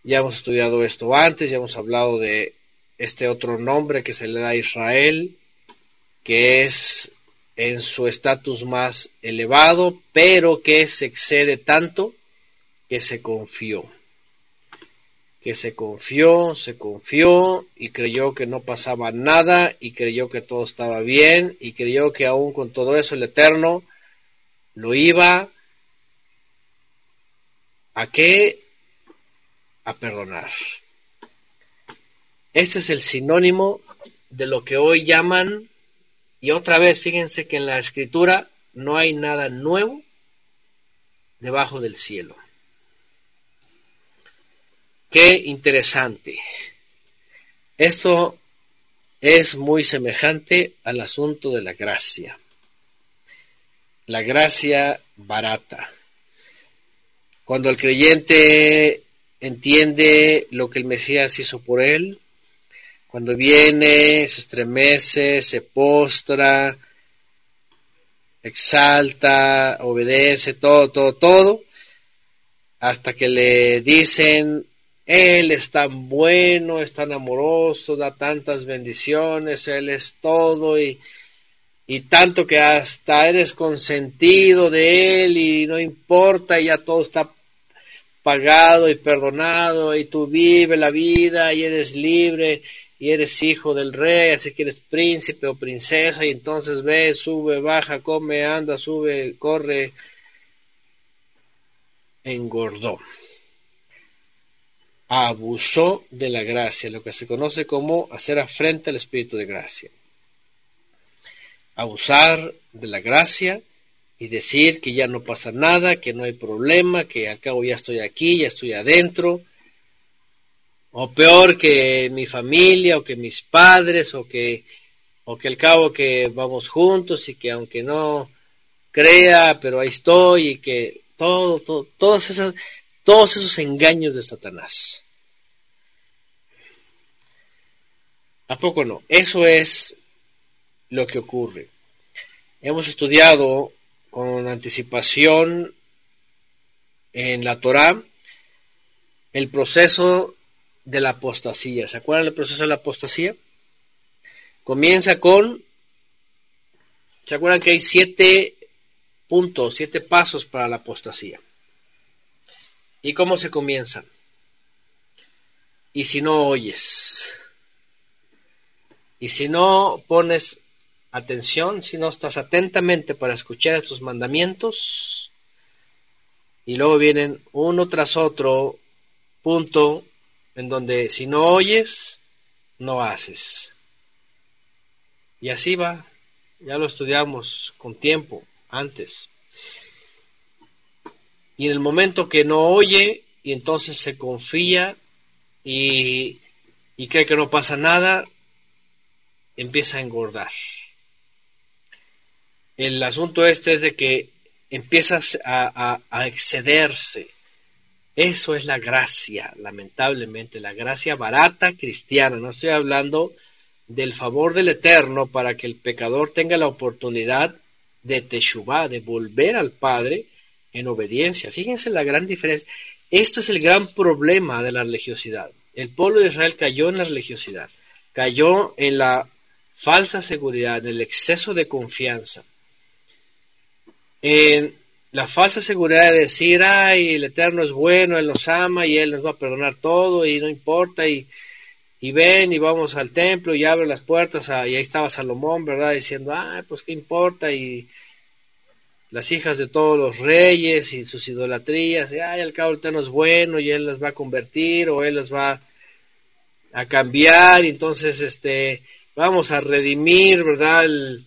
Ya hemos estudiado esto antes, ya hemos hablado de este otro nombre que se le da a Israel, que es en su estatus más elevado, pero que se excede tanto que se confió. Que se confió, se confió y creyó que no pasaba nada y creyó que todo estaba bien y creyó que aún con todo eso el Eterno lo iba a qué? A perdonar. Ese es el sinónimo de lo que hoy llaman y otra vez, fíjense que en la escritura no hay nada nuevo debajo del cielo. Qué interesante. Esto es muy semejante al asunto de la gracia. La gracia barata. Cuando el creyente entiende lo que el Mesías hizo por él, cuando viene, se estremece, se postra, exalta, obedece, todo, todo, todo, hasta que le dicen, Él es tan bueno, es tan amoroso, da tantas bendiciones, Él es todo y, y tanto que hasta eres consentido de Él y no importa, y ya todo está pagado y perdonado y tú vives la vida y eres libre y eres hijo del rey, así que eres príncipe o princesa, y entonces ve, sube, baja, come, anda, sube, corre, engordó. Abusó de la gracia, lo que se conoce como hacer afrenta al Espíritu de gracia. Abusar de la gracia y decir que ya no pasa nada, que no hay problema, que al cabo ya estoy aquí, ya estoy adentro, o peor que mi familia o que mis padres o que o que al cabo que vamos juntos y que aunque no crea pero ahí estoy y que todo, todas esas todos esos engaños de Satanás. A poco no eso es lo que ocurre. Hemos estudiado con anticipación en la Torá el proceso de la apostasía. ¿Se acuerdan del proceso de la apostasía? Comienza con, ¿se acuerdan que hay siete puntos, siete pasos para la apostasía? ¿Y cómo se comienza? Y si no oyes, y si no pones atención, si no estás atentamente para escuchar estos mandamientos, y luego vienen uno tras otro punto en donde si no oyes, no haces. Y así va, ya lo estudiamos con tiempo, antes. Y en el momento que no oye, y entonces se confía y, y cree que no pasa nada, empieza a engordar. El asunto este es de que empiezas a, a excederse eso es la gracia, lamentablemente, la gracia barata cristiana. No estoy hablando del favor del Eterno para que el pecador tenga la oportunidad de teshuvah, de volver al Padre en obediencia. Fíjense la gran diferencia. Esto es el gran problema de la religiosidad. El pueblo de Israel cayó en la religiosidad, cayó en la falsa seguridad, en el exceso de confianza, en la falsa seguridad de decir, ay, el Eterno es bueno, Él nos ama y Él nos va a perdonar todo y no importa y, y ven y vamos al templo y abre las puertas y ahí estaba Salomón, ¿verdad? Diciendo, ay, pues qué importa y las hijas de todos los reyes y sus idolatrías, y ay, al cabo el Eterno es bueno y Él las va a convertir o Él las va a cambiar y entonces, este, vamos a redimir, ¿verdad? El,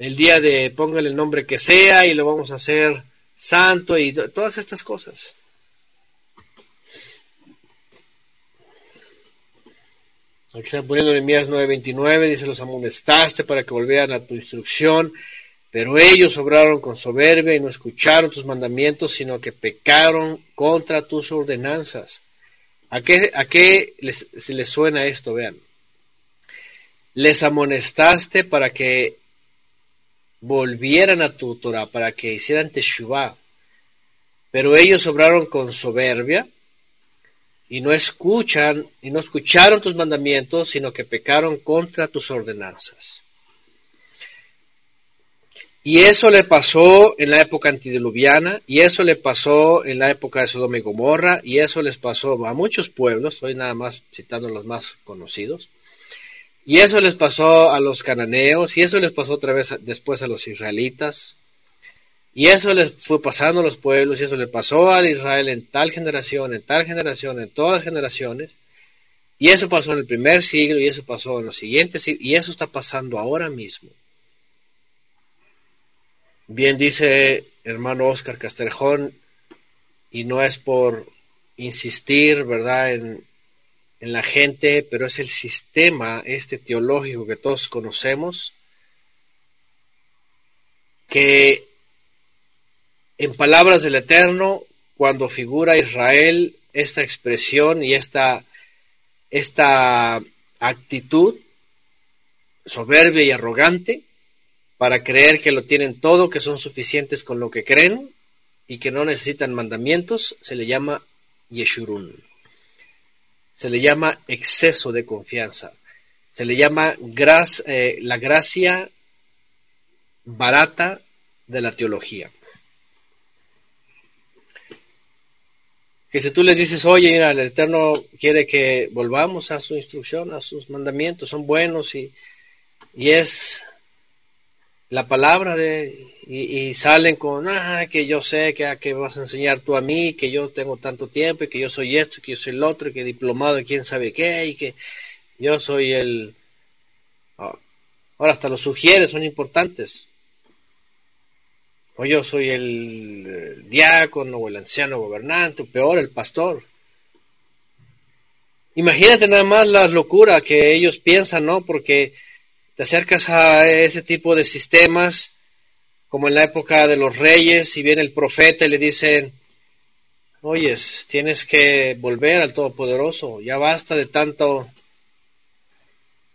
el día de póngale el nombre que sea y lo vamos a hacer santo y todas estas cosas. Aquí están poniendo en Mías 9:29, dice, los amonestaste para que volvieran a tu instrucción, pero ellos obraron con soberbia y no escucharon tus mandamientos, sino que pecaron contra tus ordenanzas. ¿A qué, a qué les, les suena esto? Vean. Les amonestaste para que volvieran a tu Torah, para que hicieran Teshuvah. Pero ellos obraron con soberbia y no escuchan y no escucharon tus mandamientos, sino que pecaron contra tus ordenanzas. Y eso le pasó en la época antidiluviana, y eso le pasó en la época de Sodoma y Gomorra, y eso les pasó a muchos pueblos, estoy nada más citando los más conocidos. Y eso les pasó a los cananeos, y eso les pasó otra vez después a los israelitas, y eso les fue pasando a los pueblos, y eso le pasó a Israel en tal generación, en tal generación, en todas las generaciones, y eso pasó en el primer siglo, y eso pasó en los siguientes siglos, y eso está pasando ahora mismo. Bien dice hermano Oscar Casterjón, y no es por insistir, ¿verdad?, en, en la gente, pero es el sistema este teológico que todos conocemos, que en palabras del Eterno, cuando figura Israel, esta expresión y esta, esta actitud soberbia y arrogante para creer que lo tienen todo, que son suficientes con lo que creen y que no necesitan mandamientos, se le llama Yeshurun se le llama exceso de confianza, se le llama eh, la gracia barata de la teología. Que si tú les dices, oye, mira, el Eterno quiere que volvamos a su instrucción, a sus mandamientos, son buenos y, y es la palabra de y, salen con ah que yo sé que, que vas a enseñar tú a mí que yo tengo tanto tiempo y que yo soy esto que yo soy el otro y que diplomado y quién sabe qué y que yo soy el ah, ahora hasta los sugieres son importantes. O yo soy el, el diácono o el anciano gobernante o peor el pastor. Imagínate nada más la locura que ellos piensan no porque te acercas a ese tipo de sistemas, como en la época de los reyes, y viene el profeta y le dicen, oyes, tienes que volver al Todopoderoso, ya basta de tanto,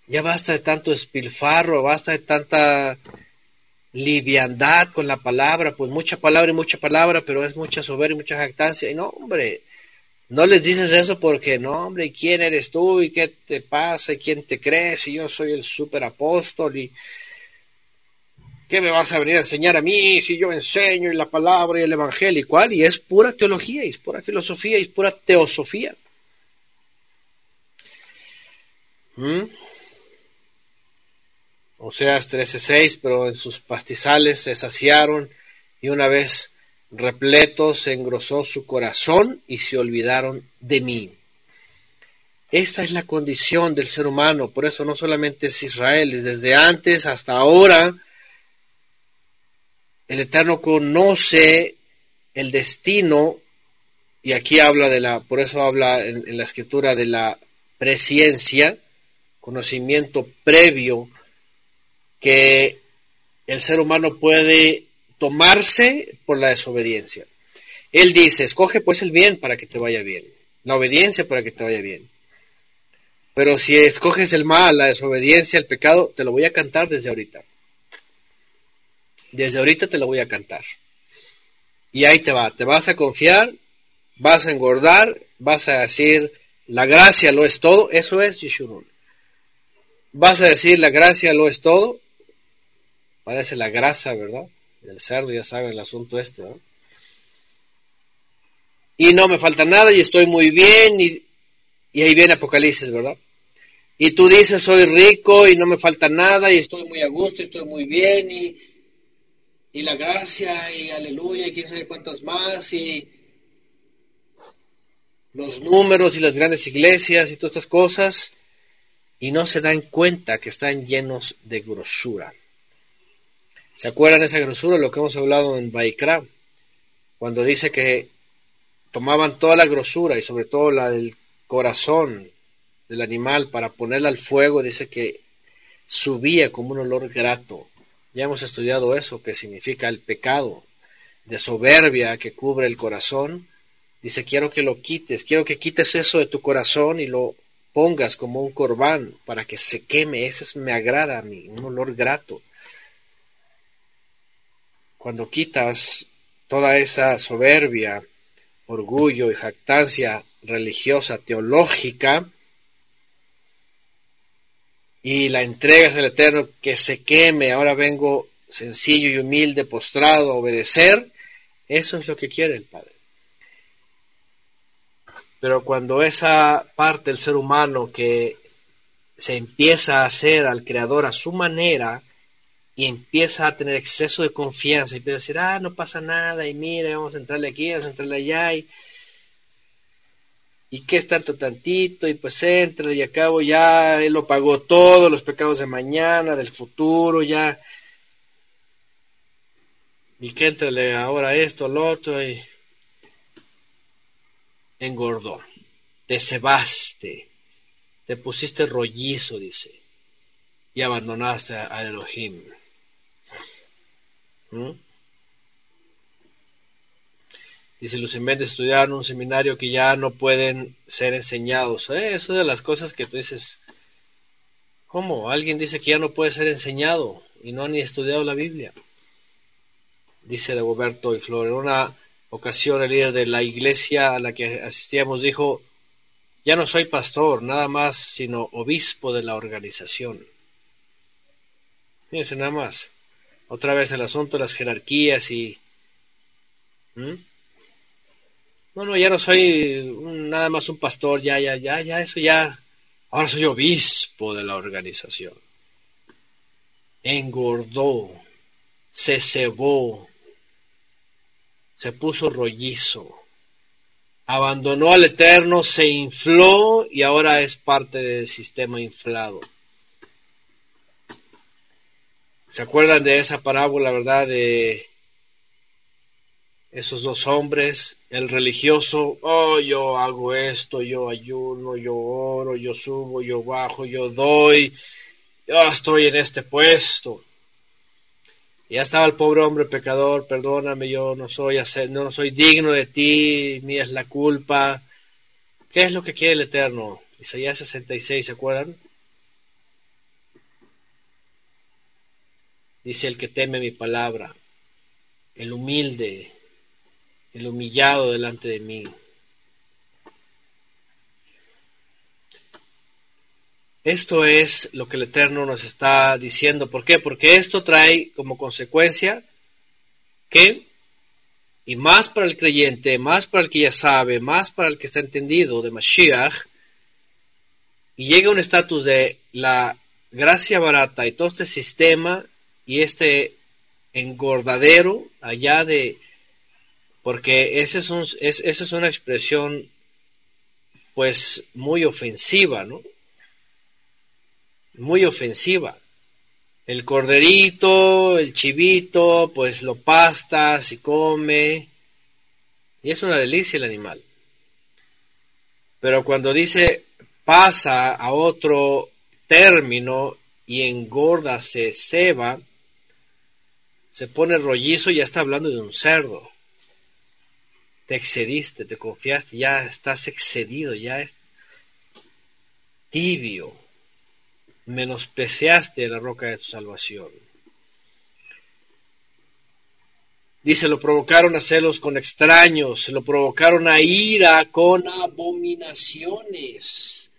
ya basta de tanto espilfarro, basta de tanta liviandad con la palabra, pues mucha palabra y mucha palabra, pero es mucha soberbia y mucha jactancia. Y no, hombre, no les dices eso porque, no, hombre, ¿y quién eres tú? ¿Y qué te pasa? ¿Y quién te crees? Y yo soy el superapóstol y... ¿Qué me vas a venir a enseñar a mí si yo enseño y la palabra y el evangelio y cuál? Y es pura teología, y es pura filosofía, y es pura teosofía. ¿Mm? Oseas 13:6, pero en sus pastizales se saciaron y una vez repleto se engrosó su corazón y se olvidaron de mí. Esta es la condición del ser humano, por eso no solamente es Israel, desde antes hasta ahora, el Eterno conoce el destino, y aquí habla de la, por eso habla en, en la escritura de la presciencia, conocimiento previo que el ser humano puede tomarse por la desobediencia. Él dice, escoge pues el bien para que te vaya bien, la obediencia para que te vaya bien. Pero si escoges el mal, la desobediencia, el pecado, te lo voy a cantar desde ahorita. Desde ahorita te lo voy a cantar. Y ahí te va, te vas a confiar, vas a engordar, vas a decir, la gracia lo es todo, eso es Yeshurun. Vas a decir, la gracia lo es todo, parece la grasa, ¿verdad? El cerdo, ya saben el asunto este, Y no me falta nada y estoy muy bien y, y ahí viene Apocalipsis, ¿verdad? Y tú dices, soy rico y no me falta nada y estoy muy a gusto y estoy muy bien y, y la gracia y aleluya y quién sabe cuántas más y los números y las grandes iglesias y todas estas cosas y no se dan cuenta que están llenos de grosura. ¿Se acuerdan esa grosura, lo que hemos hablado en Baikra? Cuando dice que tomaban toda la grosura y sobre todo la del corazón del animal para ponerla al fuego, dice que subía como un olor grato. Ya hemos estudiado eso, que significa el pecado de soberbia que cubre el corazón. Dice, quiero que lo quites, quiero que quites eso de tu corazón y lo pongas como un corbán para que se queme. Ese me agrada a mí, un olor grato cuando quitas toda esa soberbia, orgullo y jactancia religiosa, teológica, y la entregas al Eterno que se queme, ahora vengo sencillo y humilde, postrado, a obedecer, eso es lo que quiere el Padre. Pero cuando esa parte del ser humano que se empieza a hacer al Creador a su manera, y empieza a tener exceso de confianza y empieza a decir, ah, no pasa nada, y mira, vamos a entrarle aquí, vamos a entrarle allá, y, y qué es tanto tantito, y pues entra, y acabo ya, él lo pagó todo, los pecados de mañana, del futuro, ya, y que entrale ahora esto, lo otro, y, engordó, te cebaste, te pusiste rollizo, dice, y abandonaste a Elohim. ¿Mm? Dice, los inventes estudiaron un seminario que ya no pueden ser enseñados. Eh, eso de las cosas que tú dices, ¿cómo? Alguien dice que ya no puede ser enseñado y no han ni estudiado la Biblia. Dice Dagoberto y Flor, en una ocasión el líder de la iglesia a la que asistíamos dijo, ya no soy pastor, nada más, sino obispo de la organización. Fíjense nada más. Otra vez el asunto de las jerarquías y... ¿Mm? No, no, ya no soy nada más un pastor, ya, ya, ya, ya, eso ya. Ahora soy obispo de la organización. Engordó, se cebó, se puso rollizo, abandonó al Eterno, se infló y ahora es parte del sistema inflado. ¿Se acuerdan de esa parábola, verdad? De esos dos hombres, el religioso, oh, yo hago esto, yo ayuno, yo oro, yo subo, yo bajo, yo doy, yo estoy en este puesto. Ya estaba el pobre hombre pecador, perdóname, yo no soy, no soy digno de ti, mía es la culpa. ¿Qué es lo que quiere el Eterno? Isaías 66, ¿se acuerdan? Dice el que teme mi palabra, el humilde, el humillado delante de mí. Esto es lo que el Eterno nos está diciendo. ¿Por qué? Porque esto trae como consecuencia que, y más para el creyente, más para el que ya sabe, más para el que está entendido de Mashiach, y llega un estatus de la gracia barata y todo este sistema y este engordadero allá de porque esa es, un, es, es una expresión pues muy ofensiva, ¿no? Muy ofensiva. El corderito, el chivito, pues lo pastas y come. Y es una delicia el animal. Pero cuando dice pasa a otro término y engorda, se ceba, se pone rollizo y ya está hablando de un cerdo. Te excediste, te confiaste, ya estás excedido, ya es tibio. Menospreciaste la roca de tu salvación. Dice, lo provocaron a celos con extraños, lo provocaron a ira con abominaciones.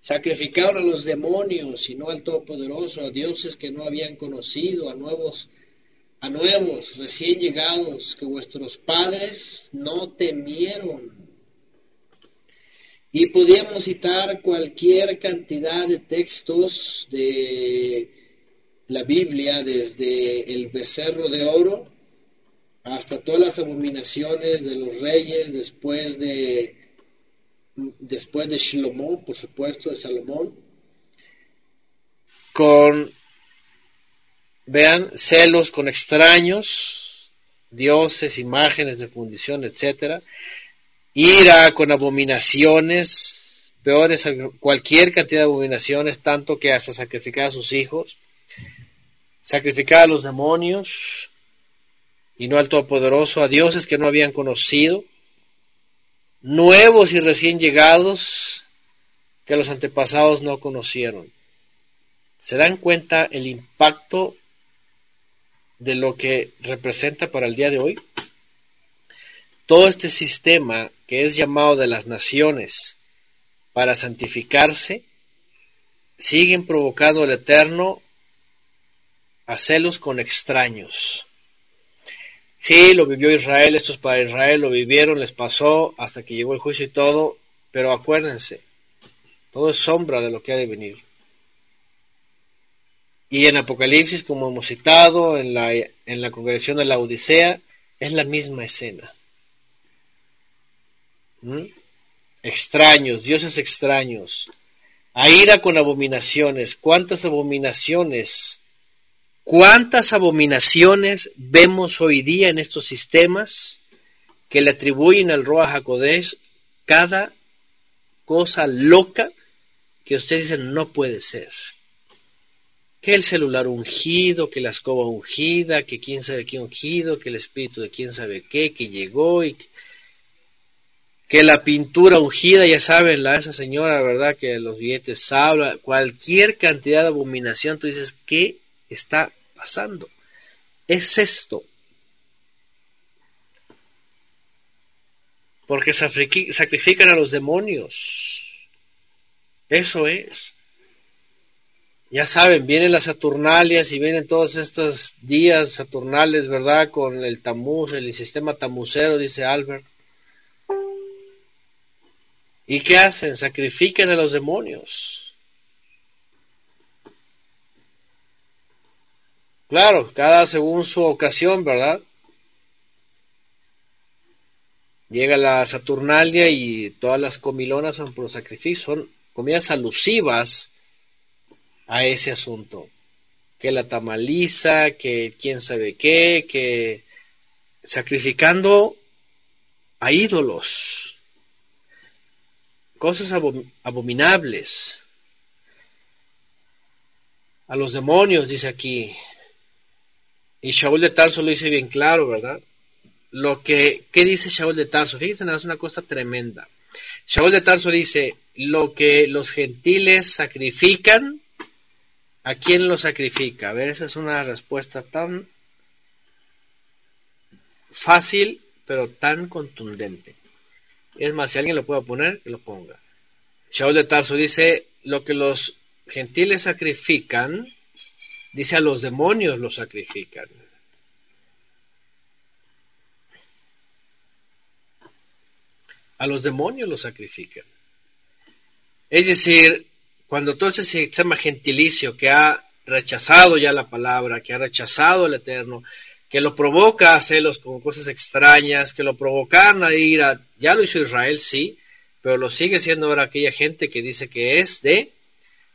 Sacrificaron a los demonios y no al Todopoderoso, a dioses que no habían conocido, a nuevos a nuevos recién llegados que vuestros padres no temieron. Y podíamos citar cualquier cantidad de textos de la Biblia, desde el becerro de oro hasta todas las abominaciones de los reyes después de después de Shlomo, por supuesto, de Salomón, con Vean, celos con extraños, dioses, imágenes de fundición, etc. Ira con abominaciones, peores, cualquier cantidad de abominaciones, tanto que hasta sacrificar a sus hijos, sacrificar a los demonios y no al Todopoderoso, a dioses que no habían conocido, nuevos y recién llegados que los antepasados no conocieron. ¿Se dan cuenta el impacto de lo que representa para el día de hoy? Todo este sistema que es llamado de las naciones para santificarse, siguen provocando el Eterno a celos con extraños. Sí, lo vivió Israel, estos para Israel lo vivieron, les pasó hasta que llegó el juicio y todo, pero acuérdense, todo es sombra de lo que ha de venir. Y en Apocalipsis, como hemos citado, en la, en la congregación de la Odisea, es la misma escena. ¿Mm? Extraños, dioses extraños. A ira con abominaciones. ¿Cuántas abominaciones? ¿Cuántas abominaciones vemos hoy día en estos sistemas que le atribuyen al Roa Hakodesh cada cosa loca que ustedes dicen no puede ser. Que el celular ungido, que la escoba ungida, que quién sabe qué ungido, que el espíritu de quién sabe qué, que llegó y que la pintura ungida, ya saben, la esa señora, ¿verdad? Que los billetes habla, cualquier cantidad de abominación, tú dices, ¿qué está pasando? Es esto. Porque sacrifican a los demonios. Eso es. Ya saben, vienen las Saturnalias y vienen todos estos días saturnales, ¿verdad? Con el tamuz, el sistema tamucero, dice Albert. ¿Y qué hacen? Sacrifican a los demonios. Claro, cada según su ocasión, ¿verdad? Llega la Saturnalia y todas las comilonas son por sacrificio, son comidas alusivas a ese asunto. Que la tamaliza, que quién sabe qué, que sacrificando a ídolos, cosas abominables, a los demonios, dice aquí. Y Shaul de Tarso lo dice bien claro, ¿verdad? Lo que, ¿qué dice Shaul de Tarso? Fíjense, es una cosa tremenda. Shaul de Tarso dice, lo que los gentiles sacrifican, ¿a quién lo sacrifica? A ver, esa es una respuesta tan fácil, pero tan contundente. Es más, si alguien lo puede poner, que lo ponga. Shaul de Tarso dice, lo que los gentiles sacrifican, dice a los demonios lo sacrifican. A los demonios lo sacrifican. Es decir, cuando todo ese sistema gentilicio que ha rechazado ya la palabra, que ha rechazado el Eterno, que lo provoca a hacerlos con cosas extrañas, que lo provocan a ir a, ya lo hizo Israel, sí, pero lo sigue siendo ahora aquella gente que dice que es de,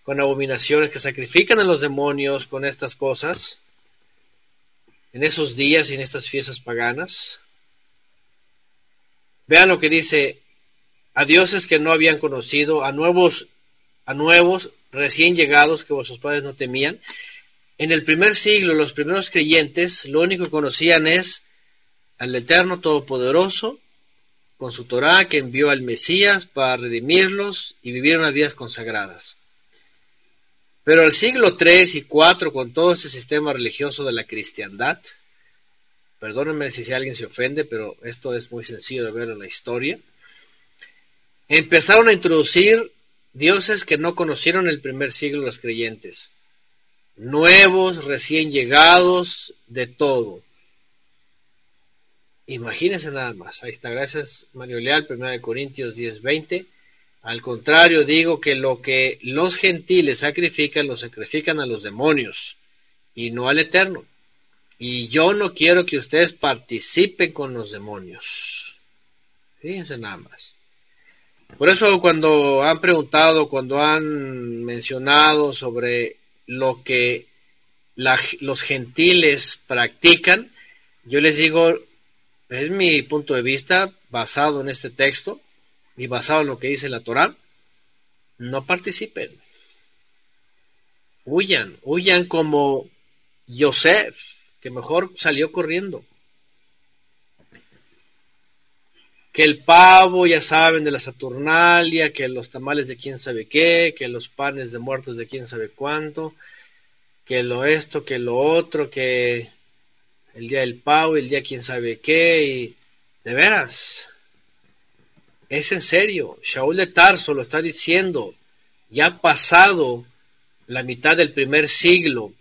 con abominaciones, que sacrifican a los demonios con estas cosas, en esos días y en estas fiestas paganas. Vean lo que dice a dioses que no habían conocido, a nuevos, a nuevos recién llegados que vuestros padres no temían. En el primer siglo, los primeros creyentes lo único que conocían es al Eterno Todopoderoso, con su Torah que envió al Mesías para redimirlos y vivir unas vidas consagradas. Pero al siglo III y IV, con todo ese sistema religioso de la cristiandad, perdónenme si alguien se ofende, pero esto es muy sencillo de ver en la historia, Empezaron a introducir dioses que no conocieron el primer siglo los creyentes, nuevos, recién llegados, de todo. Imagínense nada más. Ahí está, gracias Mario Leal, 1 Corintios 10, 20. Al contrario, digo que lo que los gentiles sacrifican, lo sacrifican a los demonios y no al Eterno. Y yo no quiero que ustedes participen con los demonios. Fíjense nada más. Por eso cuando han preguntado, cuando han mencionado sobre lo que los gentiles practican, yo les digo, es mi punto de vista basado en este texto y basado en lo que dice la Torah, no participen. Huyan, huyan como Yosef, que mejor salió corriendo. Que el pavo, ya saben, de la Saturnalia, que los tamales de quién sabe qué, que los panes de muertos de quién sabe cuánto, que lo esto, que lo otro, que el día del pavo, el día quién sabe qué, y de veras, es en serio, Shaul de Tarso lo está diciendo, ya ha pasado la mitad del primer siglo,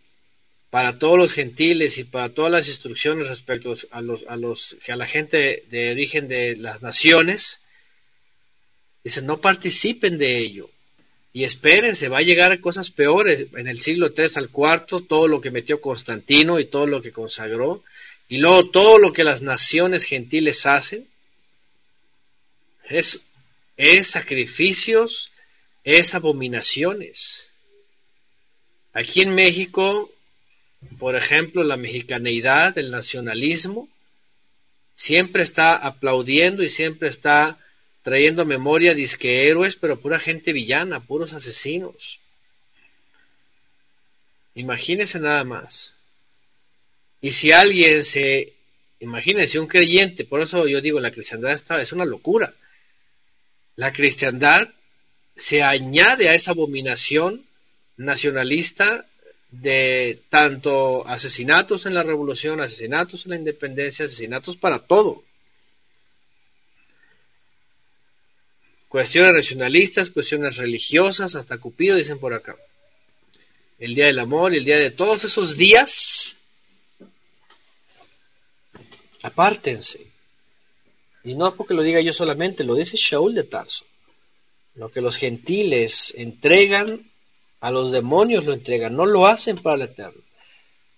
para todos los gentiles y para todas las instrucciones respecto a los a los a la gente de origen de las naciones dice no participen de ello. Y espérense va a llegar a cosas peores en el siglo III al IV todo lo que metió Constantino y todo lo que consagró y luego todo lo que las naciones gentiles hacen es es sacrificios es abominaciones. Aquí en México por ejemplo, la mexicaneidad, el nacionalismo, siempre está aplaudiendo y siempre está trayendo memoria disque héroes, pero pura gente villana, puros asesinos. Imagínense nada más. Y si alguien se, imagínense un creyente, por eso yo digo, la cristiandad está, es una locura. La cristiandad se añade a esa abominación nacionalista de tanto asesinatos en la revolución, asesinatos en la independencia, asesinatos para todo. Cuestiones nacionalistas, cuestiones religiosas, hasta Cupido dicen por acá. El día del amor el día de todos esos días, apártense. Y no porque lo diga yo solamente, lo dice Shaul de Tarso. Lo que los gentiles entregan a los demonios lo entregan, no lo hacen para el Eterno.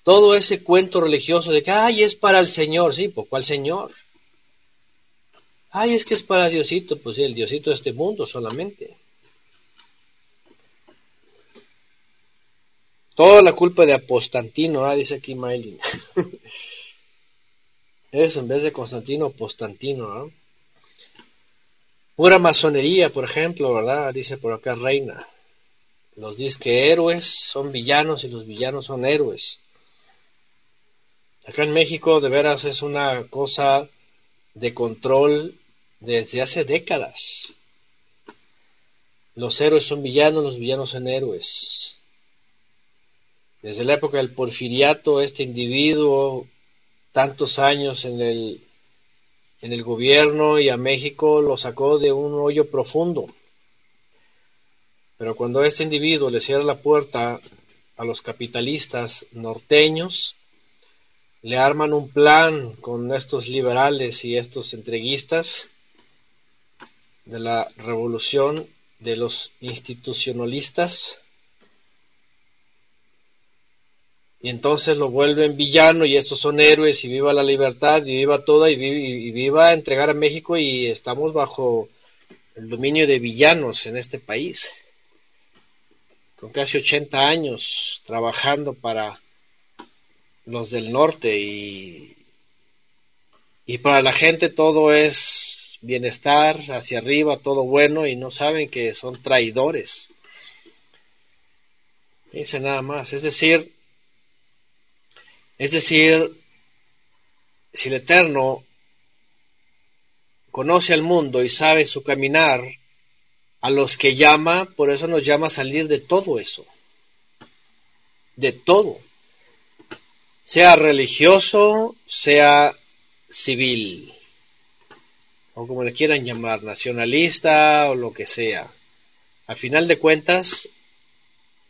Todo ese cuento religioso de que, ay, es para el Señor, sí, ¿por cuál Señor? Ay, es que es para Diosito, pues sí, el Diosito de este mundo solamente. Toda la culpa de Apostantino, ah, dice aquí Maylin. Eso en vez de Constantino, Apostantino, ¿no? Pura masonería, por ejemplo, ¿verdad? Dice por acá Reina. Los disque héroes son villanos y los villanos son héroes. Acá en México de veras es una cosa de control desde hace décadas. Los héroes son villanos, los villanos son héroes. Desde la época del porfiriato, este individuo, tantos años en el, en el gobierno y a México lo sacó de un hoyo profundo. Pero cuando este individuo le cierra la puerta a los capitalistas norteños, le arman un plan con estos liberales y estos entreguistas de la revolución de los institucionalistas. Y entonces lo vuelven villano y estos son héroes y viva la libertad y viva toda y, viva, y viva entregar a México y estamos bajo el dominio de villanos en este país con casi 80 años trabajando para los del norte y, y para la gente todo es bienestar hacia arriba, todo bueno y no saben que son traidores. Dice nada más, es decir, es decir, si el Eterno conoce al mundo y sabe su caminar, a los que llama, por eso nos llama a salir de todo eso, de todo, sea religioso, sea civil, o como le quieran llamar, nacionalista o lo que sea. A final de cuentas,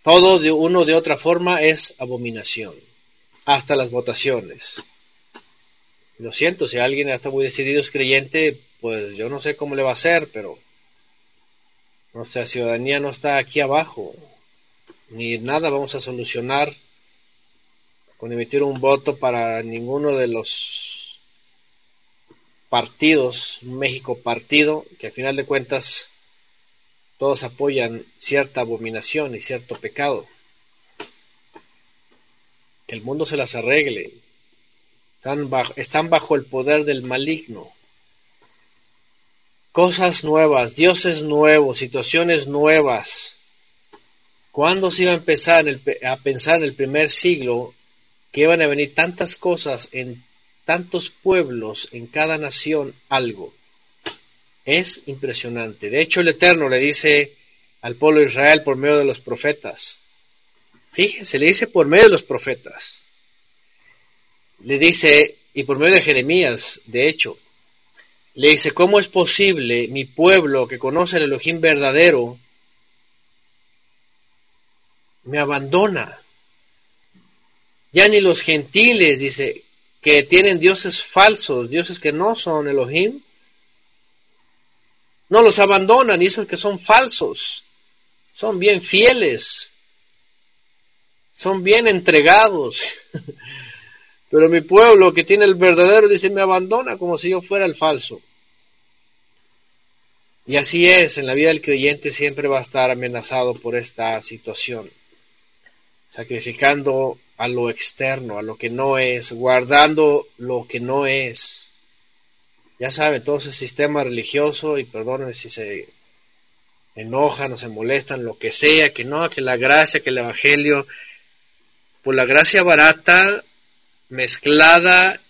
todo de uno de otra forma es abominación, hasta las votaciones. Lo siento, si alguien está muy decidido es creyente, pues yo no sé cómo le va a hacer, pero nuestra ciudadanía no está aquí abajo, ni nada vamos a solucionar con emitir un voto para ninguno de los partidos, México partido, que a final de cuentas todos apoyan cierta abominación y cierto pecado. Que el mundo se las arregle. Están bajo, están bajo el poder del maligno cosas nuevas, dioses nuevos, situaciones nuevas. ¿Cuándo se iba a empezar a pensar en el primer siglo que iban a venir tantas cosas en tantos pueblos, en cada nación, algo? Es impresionante. De hecho, el Eterno le dice al pueblo de Israel por medio de los profetas. Fíjense, le dice por medio de los profetas. Le dice, y por medio de Jeremías, de hecho, le dice, ¿cómo es posible mi pueblo que conoce el Elohim verdadero me abandona? Ya ni los gentiles, dice, que tienen dioses falsos, dioses que no son Elohim, no los abandonan, y esos que son falsos, son bien fieles, son bien entregados. Pero mi pueblo que tiene el verdadero dice me abandona como si yo fuera el falso. Y así es, en la vida del creyente siempre va a estar amenazado por esta situación, sacrificando a lo externo, a lo que no es, guardando lo que no es. ya saben, todo ese sistema religioso, y perdónenme si se enojan o se molestan, lo que sea, que no, que la gracia, que el Evangelio, por la gracia barata mezclada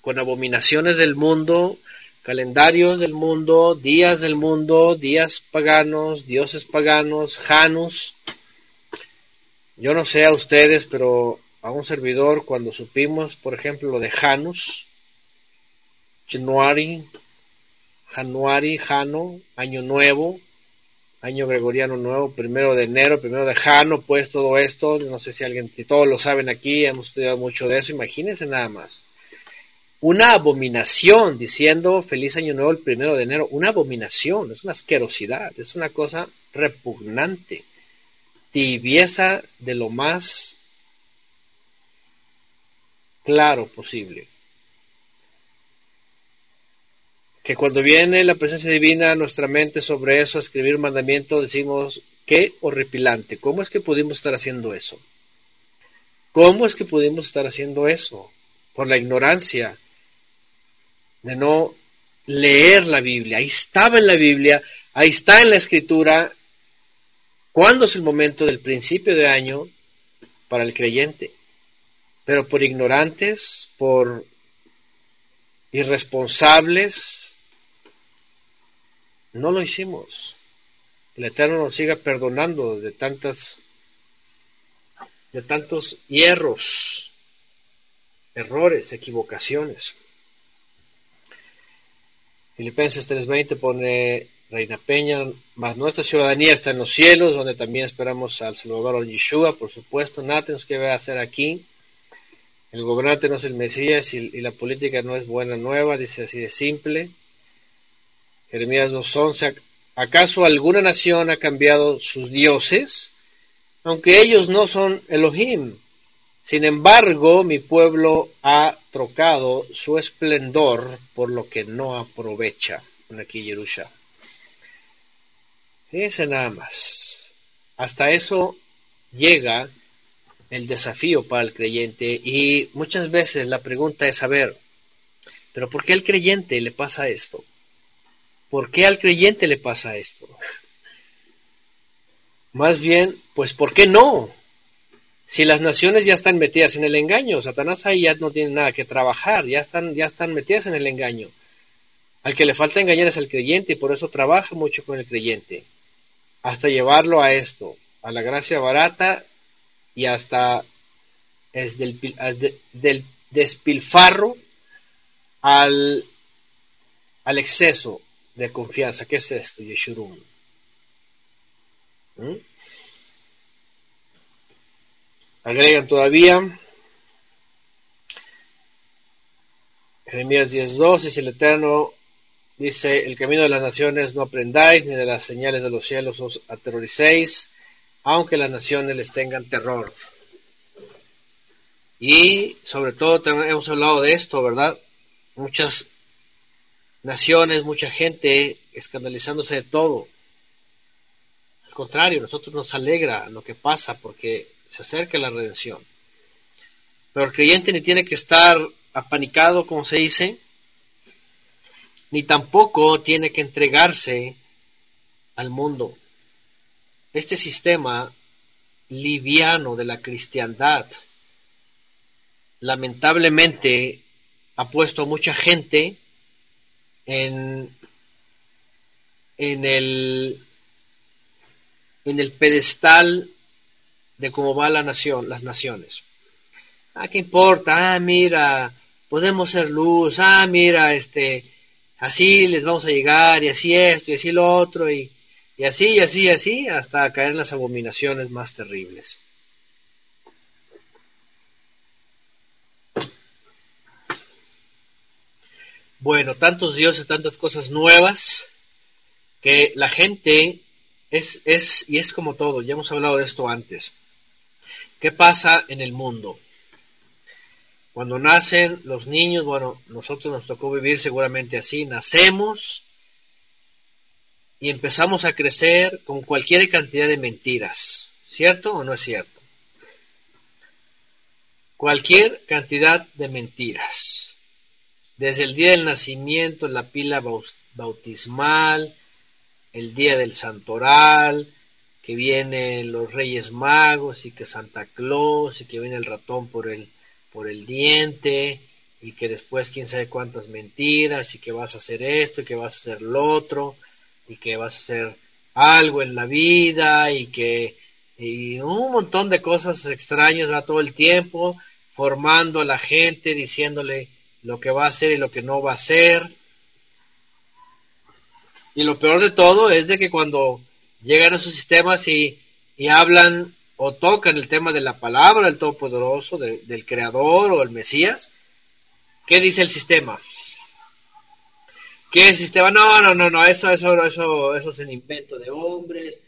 con abominaciones del mundo, calendarios del mundo, días del mundo, días paganos, dioses paganos, Janus. Yo no sé a ustedes, pero a un servidor cuando supimos, por ejemplo, lo de Janus, Januari, Januari, Jano, Año Nuevo, Año Gregoriano Nuevo, primero de enero, primero de Jano, pues todo esto, no sé si alguien, si todos lo saben aquí, hemos estudiado mucho de eso, imagínense nada más. Una abominación diciendo feliz año nuevo el primero de enero, una abominación, es una asquerosidad, es una cosa repugnante, tibieza de lo más claro posible. Que cuando viene la presencia divina a nuestra mente sobre eso, a escribir un mandamiento, decimos, qué horripilante, ¿cómo es que pudimos estar haciendo eso? ¿Cómo es que pudimos estar haciendo eso? Por la ignorancia de no leer la Biblia. Ahí estaba en la Biblia, ahí está en la escritura. ¿Cuándo es el momento del principio de año para el creyente? Pero por ignorantes, por irresponsables, no lo hicimos. El Eterno nos siga perdonando de tantas de tantos hierros, errores, equivocaciones. Filipenses 3:20 pone Reina Peña, más nuestra ciudadanía está en los cielos, donde también esperamos al Salvador Yeshua, por supuesto, nada tenemos que hacer aquí. El gobernante no es el Mesías y, y la política no es buena nueva, dice así de simple. Jeremías 2.11, ¿acaso alguna nación ha cambiado sus dioses? Aunque ellos no son Elohim. Sin embargo, mi pueblo ha trocado su esplendor por lo que no aprovecha. Aquí Yerusha. Ese nada más. Hasta eso llega el desafío para el creyente y muchas veces la pregunta es saber, pero ¿por qué al creyente le pasa esto? ¿Por qué al creyente le pasa esto? Más bien, pues ¿por qué no? Si las naciones ya están metidas en el engaño, Satanás ahí ya no tiene nada que trabajar, ya están, ya están metidas en el engaño. Al que le falta engañar es al creyente y por eso trabaja mucho con el creyente, hasta llevarlo a esto, a la gracia barata y hasta es del, del despilfarro al, al exceso, de confianza. ¿Qué es esto, Yeshurun? ¿Mm? Agregan todavía. Jeremías 10.2 dice el Eterno, dice, el camino de las naciones no aprendáis, ni de las señales de los cielos os aterroricéis, aunque las naciones les tengan terror. Y sobre todo hemos hablado de esto, ¿verdad? Muchas naciones, mucha gente escandalizándose de todo. Al contrario, nosotros nos alegra lo que pasa porque se acerca la redención. Pero el creyente ni tiene que estar apanicado, como se dice, ni tampoco tiene que entregarse al mundo. Este sistema liviano de la cristiandad lamentablemente ha puesto a mucha gente en, en, el, en el pedestal de cómo va la nación, las naciones. Ah, ¿qué importa? Ah, mira, podemos ser luz. Ah, mira, este, así les vamos a llegar, y así esto, y así lo otro, y, y así, y así, y así, hasta caer en las abominaciones más terribles. Bueno, tantos dioses, tantas cosas nuevas, que la gente es, es, y es como todo, ya hemos hablado de esto antes. ¿Qué pasa en el mundo? Cuando nacen los niños, bueno, nosotros nos tocó vivir seguramente así, nacemos y empezamos a crecer con cualquier cantidad de mentiras, ¿cierto o no es cierto? Cualquier cantidad de mentiras desde el día del nacimiento, la pila bautismal, el día del santoral, que vienen los Reyes Magos y que Santa Claus y que viene el ratón por el, por el diente y que después quién sabe cuántas mentiras y que vas a hacer esto y que vas a hacer lo otro y que vas a hacer algo en la vida y que y un montón de cosas extrañas va todo el tiempo formando a la gente diciéndole lo que va a hacer y lo que no va a hacer y lo peor de todo es de que cuando llegan a esos sistemas y, hablan o tocan el tema de la palabra del Todopoderoso, del Creador o el Mesías, ¿qué dice el sistema? ¿Qué el sistema? No, no, no, no, eso, eso, eso, eso es un invento de hombres,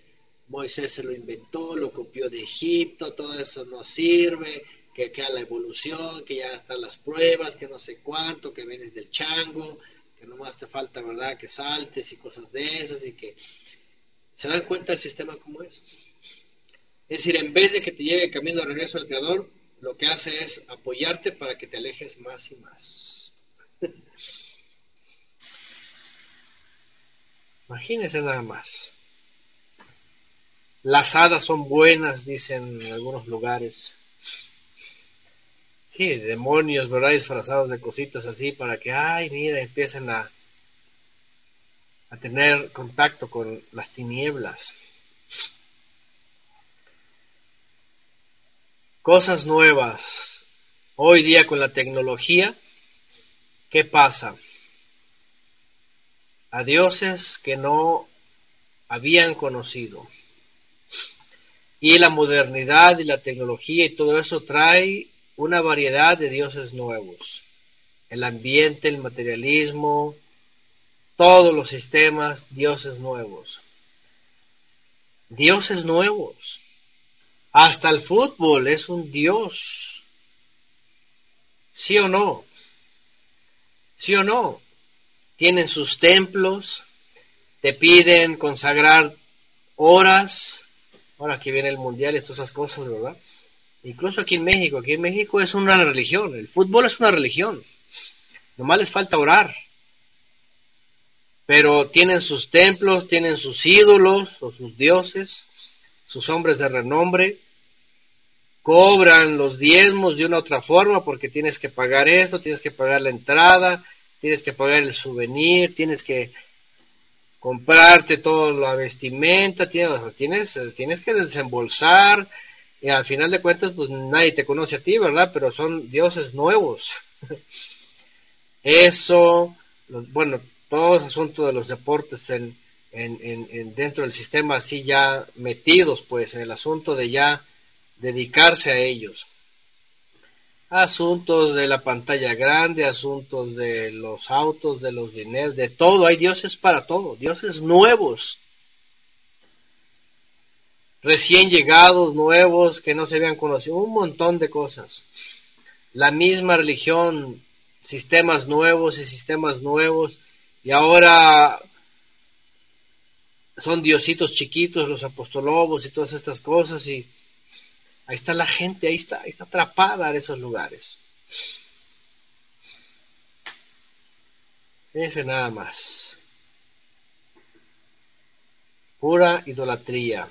Moisés se lo inventó, lo copió de Egipto, todo eso no sirve, que, que a la evolución, que ya están las pruebas, que no sé cuánto, que vienes del chango, que nomás te falta, ¿verdad?, que saltes y cosas de esas y que se dan cuenta del sistema como es. Es decir, en vez de que te lleve camino de regreso al Creador, lo que hace es apoyarte para que te alejes más y más. Imagínense nada más. Las hadas son buenas, dicen en algunos lugares. Sí, demonios, ¿verdad? Disfrazados de cositas así para que, ay, mira, empiecen a, a tener contacto con las tinieblas. Cosas nuevas. Hoy día con la tecnología, ¿qué pasa? A dioses que no habían conocido. Y la modernidad y la tecnología y todo eso trae una variedad de dioses nuevos. El ambiente, el materialismo, todos los sistemas, dioses nuevos. Dioses nuevos. Hasta el fútbol es un dios. ¿Sí o no? ¿Sí o no? Tienen sus templos, te piden consagrar horas. Ahora que viene el mundial y todas esas cosas, ¿verdad? Incluso aquí en México, aquí en México es una religión, el fútbol es una religión. Nomás les falta orar. Pero tienen sus templos, tienen sus ídolos o sus dioses, sus hombres de renombre, cobran los diezmos de una u otra forma porque tienes que pagar esto, tienes que pagar la entrada, tienes que pagar el souvenir, tienes que comprarte toda la vestimenta, tienes, tienes, tienes que desembolsar, y al final de cuentas, pues nadie te conoce a ti, ¿verdad? Pero son dioses nuevos. Eso, bueno, todo el asunto de los deportes en, en, dentro del sistema así ya metidos, pues, en el asunto de ya dedicarse a ellos. Asuntos de la pantalla grande, asuntos de los autos, de los dineros, de todo. Hay dioses para todo, dioses nuevos recién llegados, nuevos, que no se habían conocido, un montón de cosas. La misma religión, sistemas nuevos y sistemas nuevos, y ahora son diositos chiquitos, los apostolobos y todas estas cosas, y ahí está la gente, ahí está, ahí está atrapada en esos lugares. Ese nada más. Pura idolatría.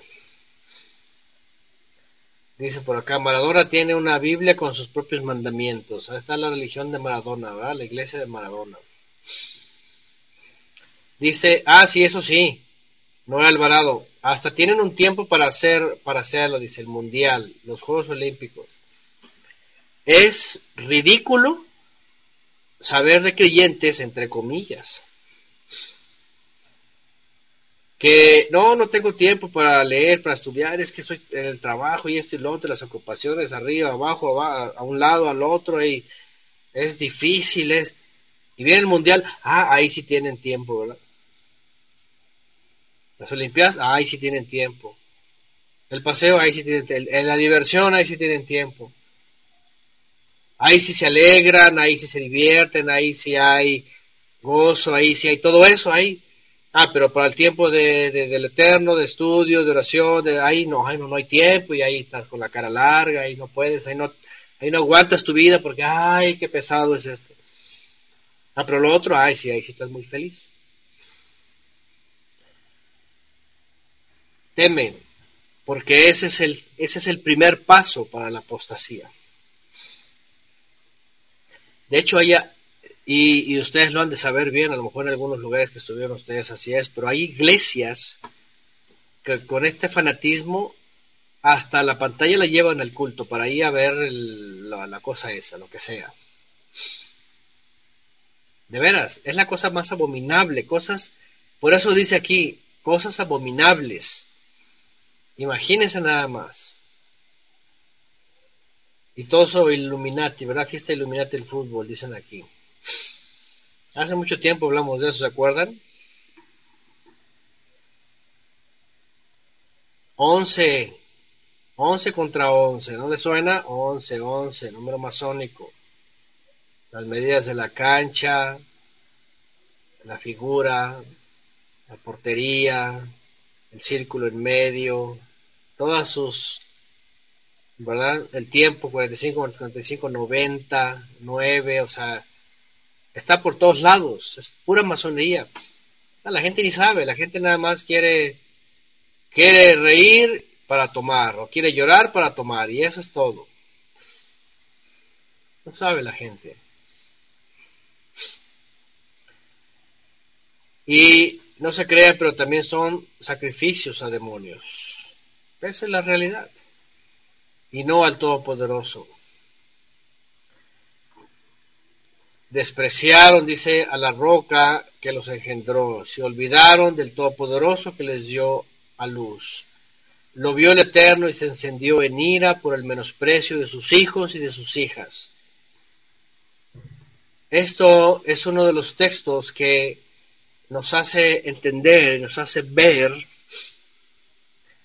Dice por acá, Maradona tiene una Biblia con sus propios mandamientos. Ahí está la religión de Maradona, ¿verdad? La iglesia de Maradona. Dice, ah, sí, eso sí, no Alvarado. Hasta tienen un tiempo para hacer, para hacerlo, dice el Mundial, los Juegos Olímpicos. Es ridículo saber de creyentes, entre comillas, que no, no tengo tiempo para leer, para estudiar, es que estoy en el trabajo y esto y lo otro, las ocupaciones arriba, abajo, a un lado, al otro, y es difícil, es... Y viene el mundial, ah, ahí sí tienen tiempo, ¿verdad? Las Olimpiadas, ah, ahí sí tienen tiempo. El paseo, ahí sí tienen tiempo. La diversión, ahí sí tienen tiempo. Ahí sí se alegran, ahí sí se divierten, ahí sí hay gozo, ahí sí hay todo eso, ahí Ah, pero para el tiempo de, del eterno, de estudio, de oración, de ahí no, ahí no, no hay tiempo y ahí estás con la cara larga, ahí no puedes, ahí no, ahí no aguantas tu vida porque, ay, qué pesado es esto. Ah, pero lo otro, ay, sí, ahí sí estás muy feliz. Teme, porque ese es el, ese es el primer paso para la apostasía. De hecho, allá, y, ustedes lo han de saber bien, a lo mejor en algunos lugares que estuvieron ustedes así es, pero hay iglesias que con este fanatismo hasta la pantalla la llevan al culto para ir a ver la, la cosa esa, lo que sea. De veras, es la cosa más abominable, cosas, por eso dice aquí, cosas abominables. Imagínense nada más. Y todo sobre Illuminati, ¿verdad? Fiesta Illuminati el fútbol, dicen aquí. Hace mucho tiempo hablamos de eso, ¿se acuerdan? Once, once contra once, ¿no le suena? Once, once, número masónico. Las medidas de la cancha, la figura, la portería, el círculo en medio, todas sus ¿verdad? El tiempo, 45, 45, 90, 9, o sea, está por todos lados, es pura masonería. La gente ni sabe, la gente nada más quiere, quiere reír para tomar, o quiere llorar para tomar, y eso es todo. No sabe la gente. Y no se cree, pero también son sacrificios a demonios. Esa es la realidad y no al Todopoderoso. Despreciaron, dice, a la roca que los engendró. Se olvidaron del Todopoderoso que les dio a luz. Lo vio el Eterno y se encendió en ira por el menosprecio de sus hijos y de sus hijas. Esto es uno de los textos que nos hace entender nos hace ver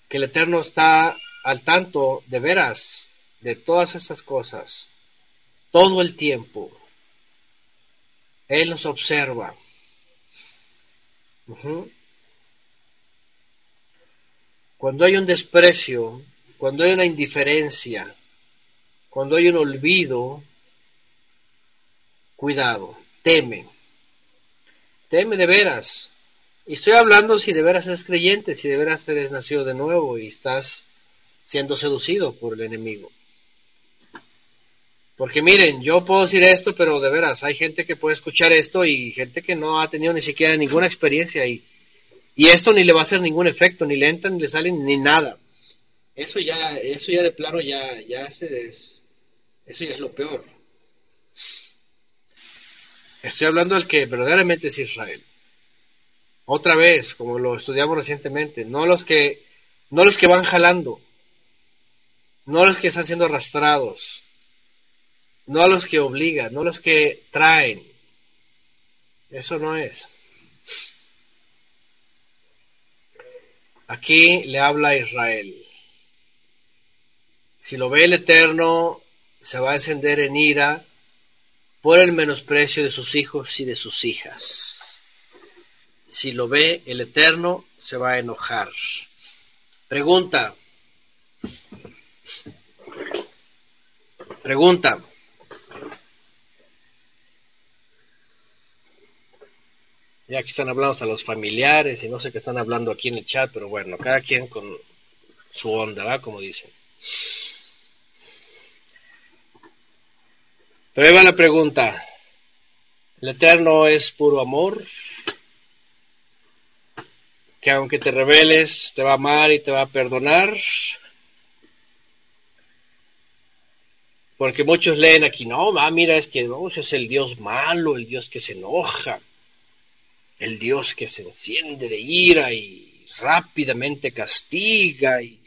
que el Eterno está al tanto de veras de todas esas cosas todo el tiempo. Él nos observa. Cuando hay un desprecio, cuando hay una indiferencia, cuando hay un olvido, cuidado, teme. Teme de veras. Y estoy hablando si de veras eres creyente, si de veras eres nacido de nuevo y estás siendo seducido por el enemigo. Porque miren, yo puedo decir esto, pero de veras, hay gente que puede escuchar esto y gente que no ha tenido ni siquiera ninguna experiencia y, y esto ni le va a hacer ningún efecto, ni le entra, ni le sale, ni nada. Eso ya, eso ya de plano ya, ya se es, eso ya es lo peor. Estoy hablando del que verdaderamente es Israel. Otra vez, como lo estudiamos recientemente, no los que, no los que van jalando, no los que están siendo arrastrados, no a los que obligan, no a los que traen. Eso no es. Aquí le habla a Israel. Si lo ve el Eterno, se va a encender en ira por el menosprecio de sus hijos y de sus hijas. Si lo ve el Eterno, se va a enojar. Pregunta, Pregunta. Ya que están hablando a los familiares y no sé qué están hablando aquí en el chat, pero bueno, cada quien con su onda, ¿va? Como dicen. Pero ahí va la pregunta. ¿El Eterno es puro amor? Que aunque te rebeles, te va a amar y te va a perdonar. Porque muchos leen aquí, no, va, mira, es que no, es el Dios malo, el Dios que se enoja, el Dios que se enciende de ira y rápidamente castiga y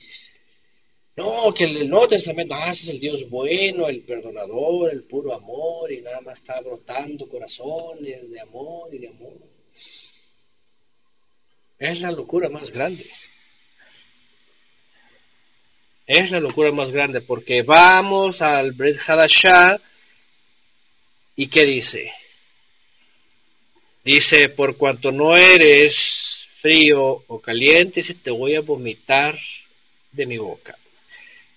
no, que el Nuevo Testamento, ah, es el Dios bueno, el perdonador, el puro amor, y nada más está brotando corazones de amor y de amor. Es la locura más grande. Es la locura más grande porque vamos al Brit Hadashah y ¿qué dice? Dice, por cuanto no eres frío o caliente, si te voy a vomitar de mi boca.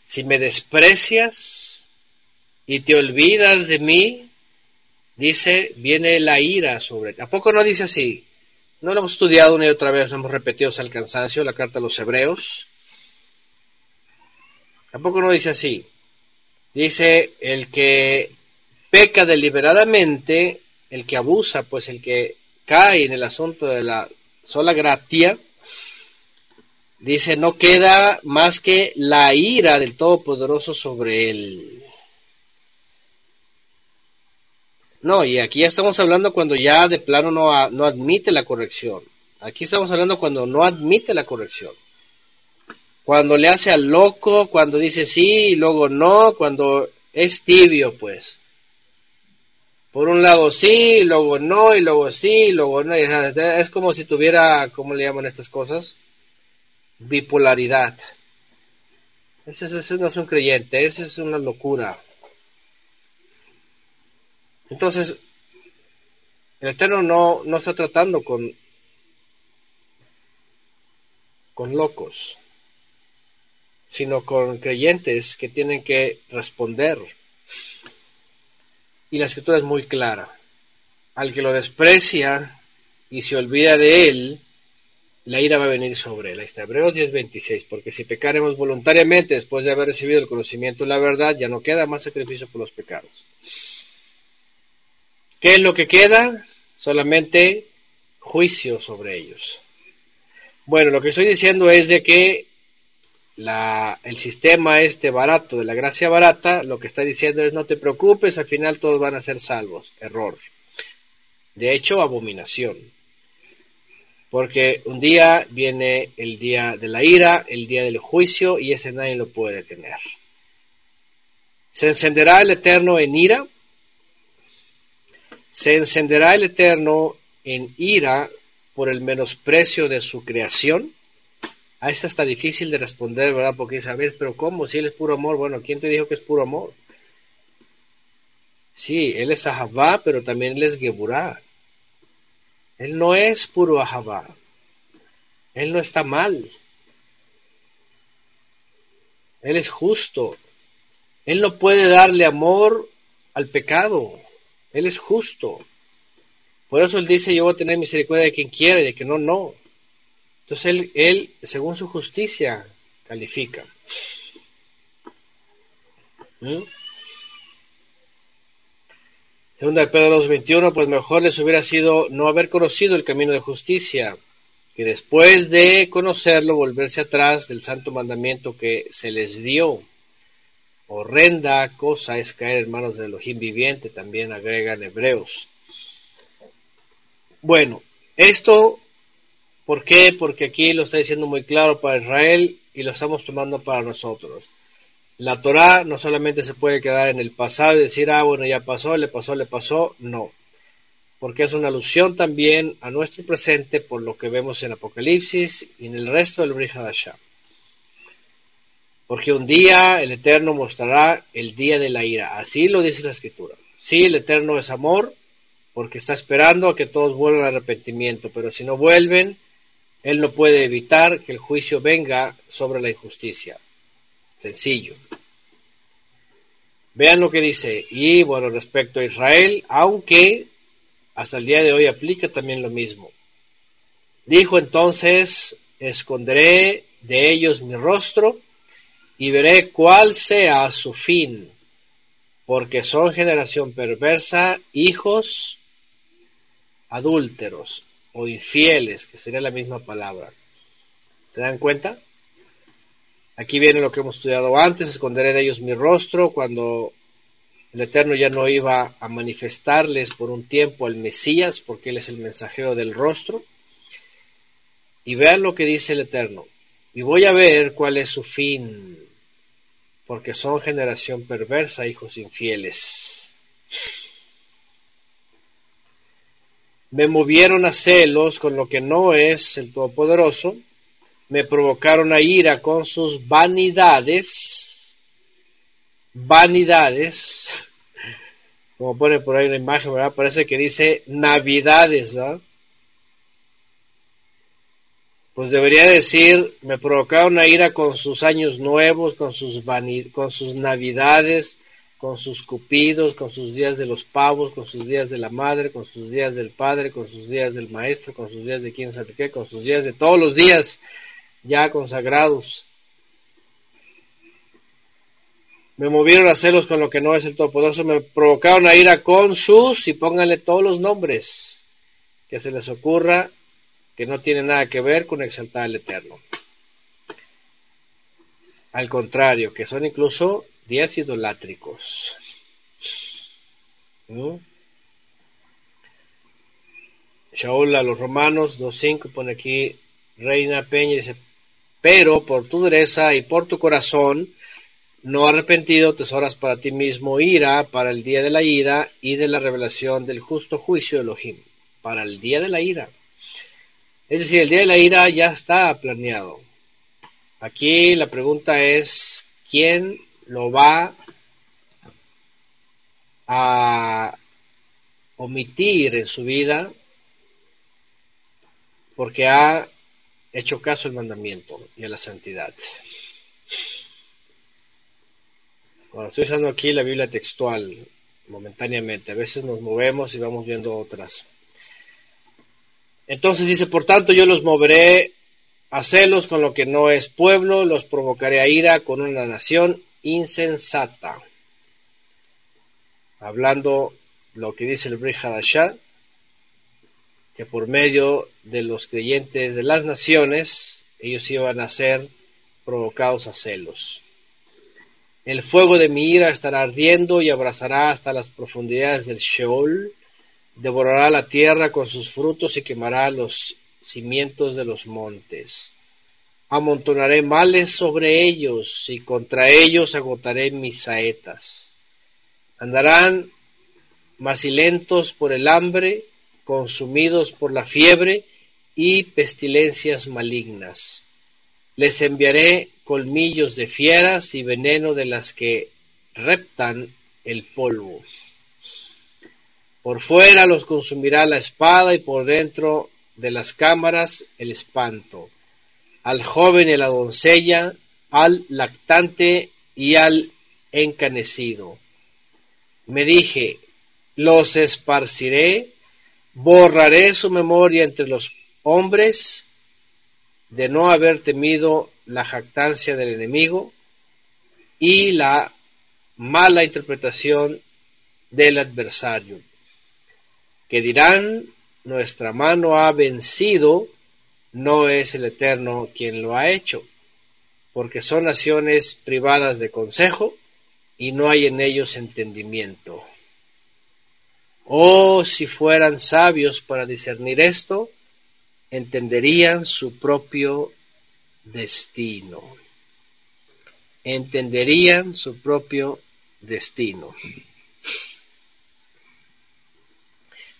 Si me desprecias y te olvidas de mí, dice, viene la ira sobre... ¿A poco no dice así? No lo hemos estudiado una y otra vez, lo hemos repetido hasta el cansancio, la carta a los hebreos. ¿A poco no dice así? Dice, el que peca deliberadamente, el que abusa, pues el que cae en el asunto de la sola gratia, dice, no queda más que la ira del Todopoderoso sobre él. No, y aquí ya estamos hablando cuando ya de plano no, no admite la corrección. Aquí estamos hablando cuando no admite la corrección. Cuando le hace al loco, cuando dice sí y luego no, cuando es tibio, pues. Por un lado sí, luego no, y luego sí, luego no. Es como si tuviera, ¿cómo le llaman estas cosas? Bipolaridad. Ese, ese no es un creyente, esa es una locura. Entonces, el Eterno no, no está tratando con locos, sino con creyentes que tienen que responder. Y la escritura es muy clara. Al que lo desprecia y se olvida de él, la ira va a venir sobre él. Ahí está, Hebreos 10:26, porque si pecaremos voluntariamente después de haber recibido el conocimiento de la verdad, ya no queda más sacrificio por los pecados. ¿Qué es lo que queda? Solamente juicio sobre ellos. Bueno, lo que estoy diciendo es de que la, el sistema este barato de la gracia barata, lo que está diciendo es no te preocupes, al final todos van a ser salvos. Error. De hecho, abominación. Porque un día viene el día de la ira, el día del juicio, y ese nadie lo puede detener. Se encenderá el Eterno en ira se encenderá el Eterno en ira por el menosprecio de su creación. A esta está difícil de responder, ¿verdad? Porque dice, a ver, pero ¿cómo? Si él es puro amor, bueno, ¿quién te dijo que es puro amor? Sí, él es Ahabá, pero también él es Geburá. Él no es puro Ahabá. Él no está mal. Él es justo. Él no puede darle amor al pecado. Él es justo. Por eso Él dice, yo voy a tener misericordia de quien quiere, de que no, no. Entonces Él, según su justicia, califica. ¿Mm? Segunda de Pedro 2.21, pues mejor les hubiera sido no haber conocido el camino de justicia, que después de conocerlo volverse atrás del santo mandamiento que se les dio horrenda cosa es caer en manos del Elohim viviente, también agregan hebreos. Bueno, esto, ¿por qué? Porque aquí lo está diciendo muy claro para Israel y lo estamos tomando para nosotros. La Torah no solamente se puede quedar en el pasado y decir, ah, bueno, ya pasó, le pasó, le pasó, no. Porque es una alusión también a nuestro presente por lo que vemos en Apocalipsis y en el resto del Brihadashah porque un día el Eterno mostrará el día de la ira. Así lo dice la Escritura. Sí, el Eterno es amor, porque está esperando a que todos vuelvan al arrepentimiento, pero si no vuelven, Él no puede evitar que el juicio venga sobre la injusticia. Sencillo. Vean lo que dice. Y bueno, respecto a Israel, aunque hasta el día de hoy aplica también lo mismo. Dijo entonces, esconderé de ellos mi rostro y veré cuál sea su fin, porque son generación perversa, hijos adúlteros o infieles, que sería la misma palabra. ¿Se dan cuenta? Aquí viene lo que hemos estudiado antes, esconderé de ellos mi rostro cuando el Eterno ya no iba a manifestarles por un tiempo al Mesías, porque Él es el mensajero del rostro. Y vean lo que dice el Eterno. Y voy a ver cuál es su fin porque son generación perversa, hijos infieles. Me movieron a celos con lo que no es el Todopoderoso, me provocaron a ira con sus vanidades, vanidades, como pone por ahí una imagen, ¿verdad? Parece que dice navidades, ¿verdad? pues debería decir, me provocaron una ira con sus años nuevos, con sus, con sus navidades, con sus cupidos, con sus días de los pavos, con sus días de la madre, con sus días del padre, con sus días del maestro, con sus días de quién sabe qué, con sus días de todos los días ya consagrados. Me movieron a celos con lo que no es el Todopoderoso, me provocaron a ira con sus, y pónganle todos los nombres que se les ocurra, que no tiene nada que ver con exaltar al Eterno. Al contrario, que son incluso días idolátricos. Shaul a los romanos 2.5 pone aquí, Reina Peña dice, pero por tu dureza y por tu corazón no arrepentido tesoras para ti mismo ira para el día de la ira y de la revelación del justo juicio de Elohim, para el día de la ira. Es decir, el día de la ira ya está planeado. Aquí la pregunta es, ¿quién lo va a omitir en su vida porque ha hecho caso al mandamiento y a la santidad. Bueno, estoy usando aquí la Biblia textual momentáneamente, a veces nos movemos y vamos viendo otras. Entonces dice, por tanto yo los moveré a celos con lo que no es pueblo, los provocaré a ira con una nación insensata. Hablando lo que dice el Bri que por medio de los creyentes de las naciones, ellos iban a ser provocados a celos. El fuego de mi ira estará ardiendo y abrazará hasta las profundidades del Sheol, devorará la tierra con sus frutos y quemará los cimientos de los montes amontonaré males sobre ellos y contra ellos agotaré mis saetas. Andarán macilentos por el hambre, consumidos por la fiebre y pestilencias malignas. Les enviaré colmillos de fieras y veneno de las que reptan el polvo. Por fuera los consumirá la espada y por dentro de las cámaras el espanto al joven y la doncella, al lactante y al encanecido. Me dije, los esparciré, borraré su memoria entre los hombres de no haber temido la jactancia del enemigo y la mala interpretación del adversario, que dirán, nuestra mano ha vencido no es el Eterno quien lo ha hecho, porque son naciones privadas de consejo y no hay en ellos entendimiento. Oh, si fueran sabios para discernir esto, entenderían su propio destino. Entenderían su propio destino.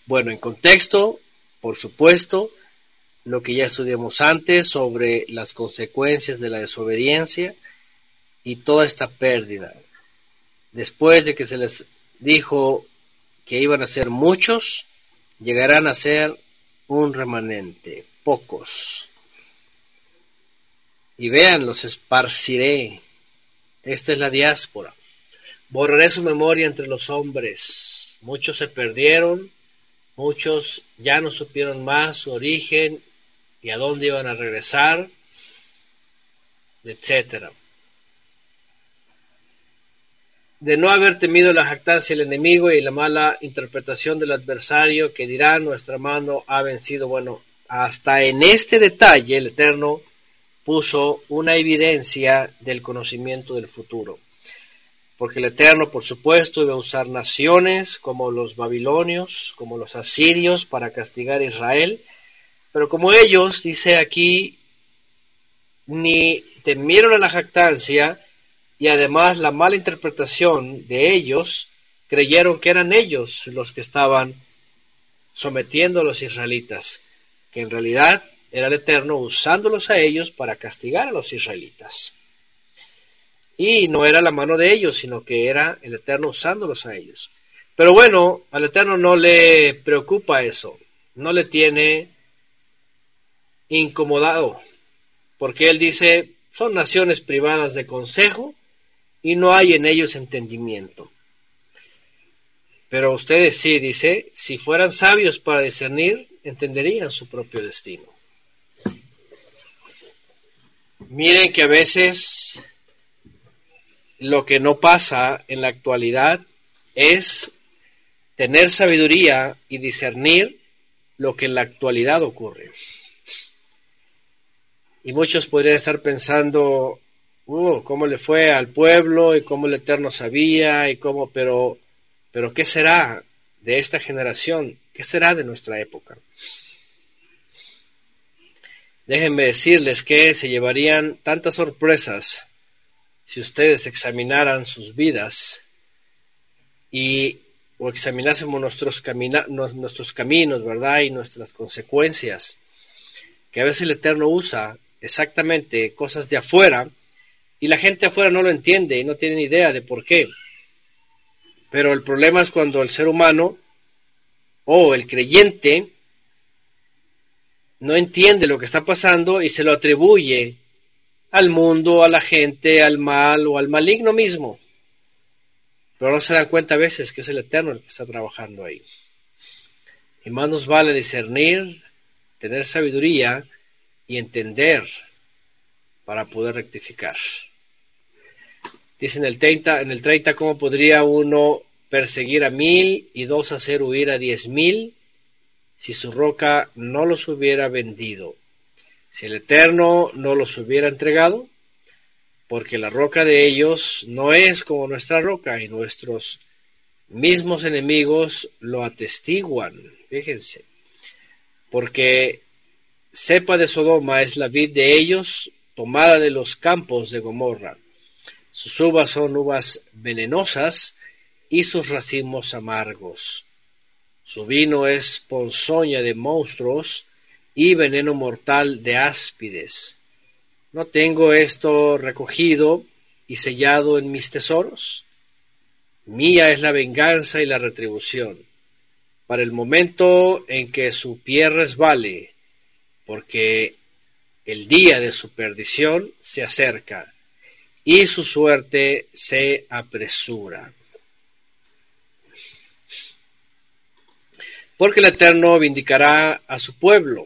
Bueno, en contexto, por supuesto, lo que ya estudiamos antes sobre las consecuencias de la desobediencia y toda esta pérdida. Después de que se les dijo que iban a ser muchos, llegarán a ser un remanente, pocos. Y vean, los esparciré. Esta es la diáspora. Borraré su memoria entre los hombres. Muchos se perdieron, muchos ya no supieron más su origen y a dónde iban a regresar, etcétera. De no haber temido la jactancia del enemigo y la mala interpretación del adversario que dirá nuestra mano ha vencido. Bueno, hasta en este detalle el Eterno puso una evidencia del conocimiento del futuro. Porque el Eterno, por supuesto, iba a usar naciones como los babilonios, como los asirios para castigar a Israel, pero como ellos, dice aquí, ni temieron a la jactancia y además la mala interpretación de ellos, creyeron que eran ellos los que estaban sometiendo a los israelitas, que en realidad era el Eterno usándolos a ellos para castigar a los israelitas. Y no era la mano de ellos, sino que era el Eterno usándolos a ellos. Pero bueno, al Eterno no le preocupa eso, no le tiene incomodado, porque él dice, son naciones privadas de consejo y no hay en ellos entendimiento. Pero ustedes sí, dice, si fueran sabios para discernir, entenderían su propio destino. Miren que a veces lo que no pasa en la actualidad es tener sabiduría y discernir lo que en la actualidad ocurre. Y muchos podrían estar pensando, uh, cómo le fue al pueblo y cómo el Eterno sabía y cómo, pero, pero ¿qué será de esta generación? ¿Qué será de nuestra época? Déjenme decirles que se llevarían tantas sorpresas si ustedes examinaran sus vidas y o examinásemos nuestros, nuestros caminos, ¿verdad? Y nuestras consecuencias, que a veces el Eterno usa exactamente cosas de afuera y la gente afuera no lo entiende y no tiene ni idea de por qué. Pero el problema es cuando el ser humano o el creyente no entiende lo que está pasando y se lo atribuye al mundo, a la gente, al mal o al maligno mismo. Pero no se dan cuenta a veces que es el Eterno el que está trabajando ahí. Y más nos vale discernir, tener sabiduría y entender para poder rectificar. Dice en el 30, en el 30 cómo podría uno perseguir a mil y dos hacer huir a diez mil si su roca no los hubiera vendido, si el Eterno no los hubiera entregado, porque la roca de ellos no es como nuestra roca y nuestros mismos enemigos lo atestiguan, fíjense, porque cepa de Sodoma es la vid de ellos, tomada de los campos de Gomorra. Sus uvas son uvas venenosas y sus racimos amargos. Su vino es ponzoña de monstruos y veneno mortal de áspides. ¿No tengo esto recogido y sellado en mis tesoros? Mía es la venganza y la retribución. Para el momento en que su pie resbale, porque el día de su perdición se acerca y su suerte se apresura. Porque el Eterno vindicará a su pueblo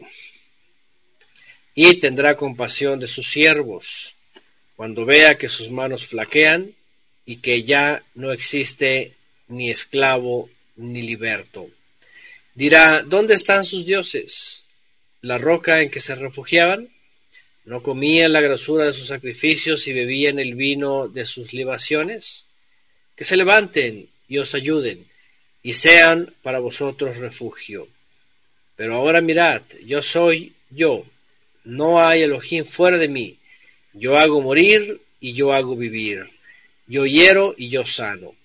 y tendrá compasión de sus siervos cuando vea que sus manos flaquean y que ya no existe ni esclavo ni liberto. Dirá, ¿dónde están sus dioses? La roca en que se refugiaban, no comían la grasura de sus sacrificios y bebían el vino de sus libaciones, que se levanten y os ayuden, y sean para vosotros refugio. Pero ahora mirad, yo soy yo, no hay Elohim fuera de mí, yo hago morir y yo hago vivir, yo hiero y yo sano,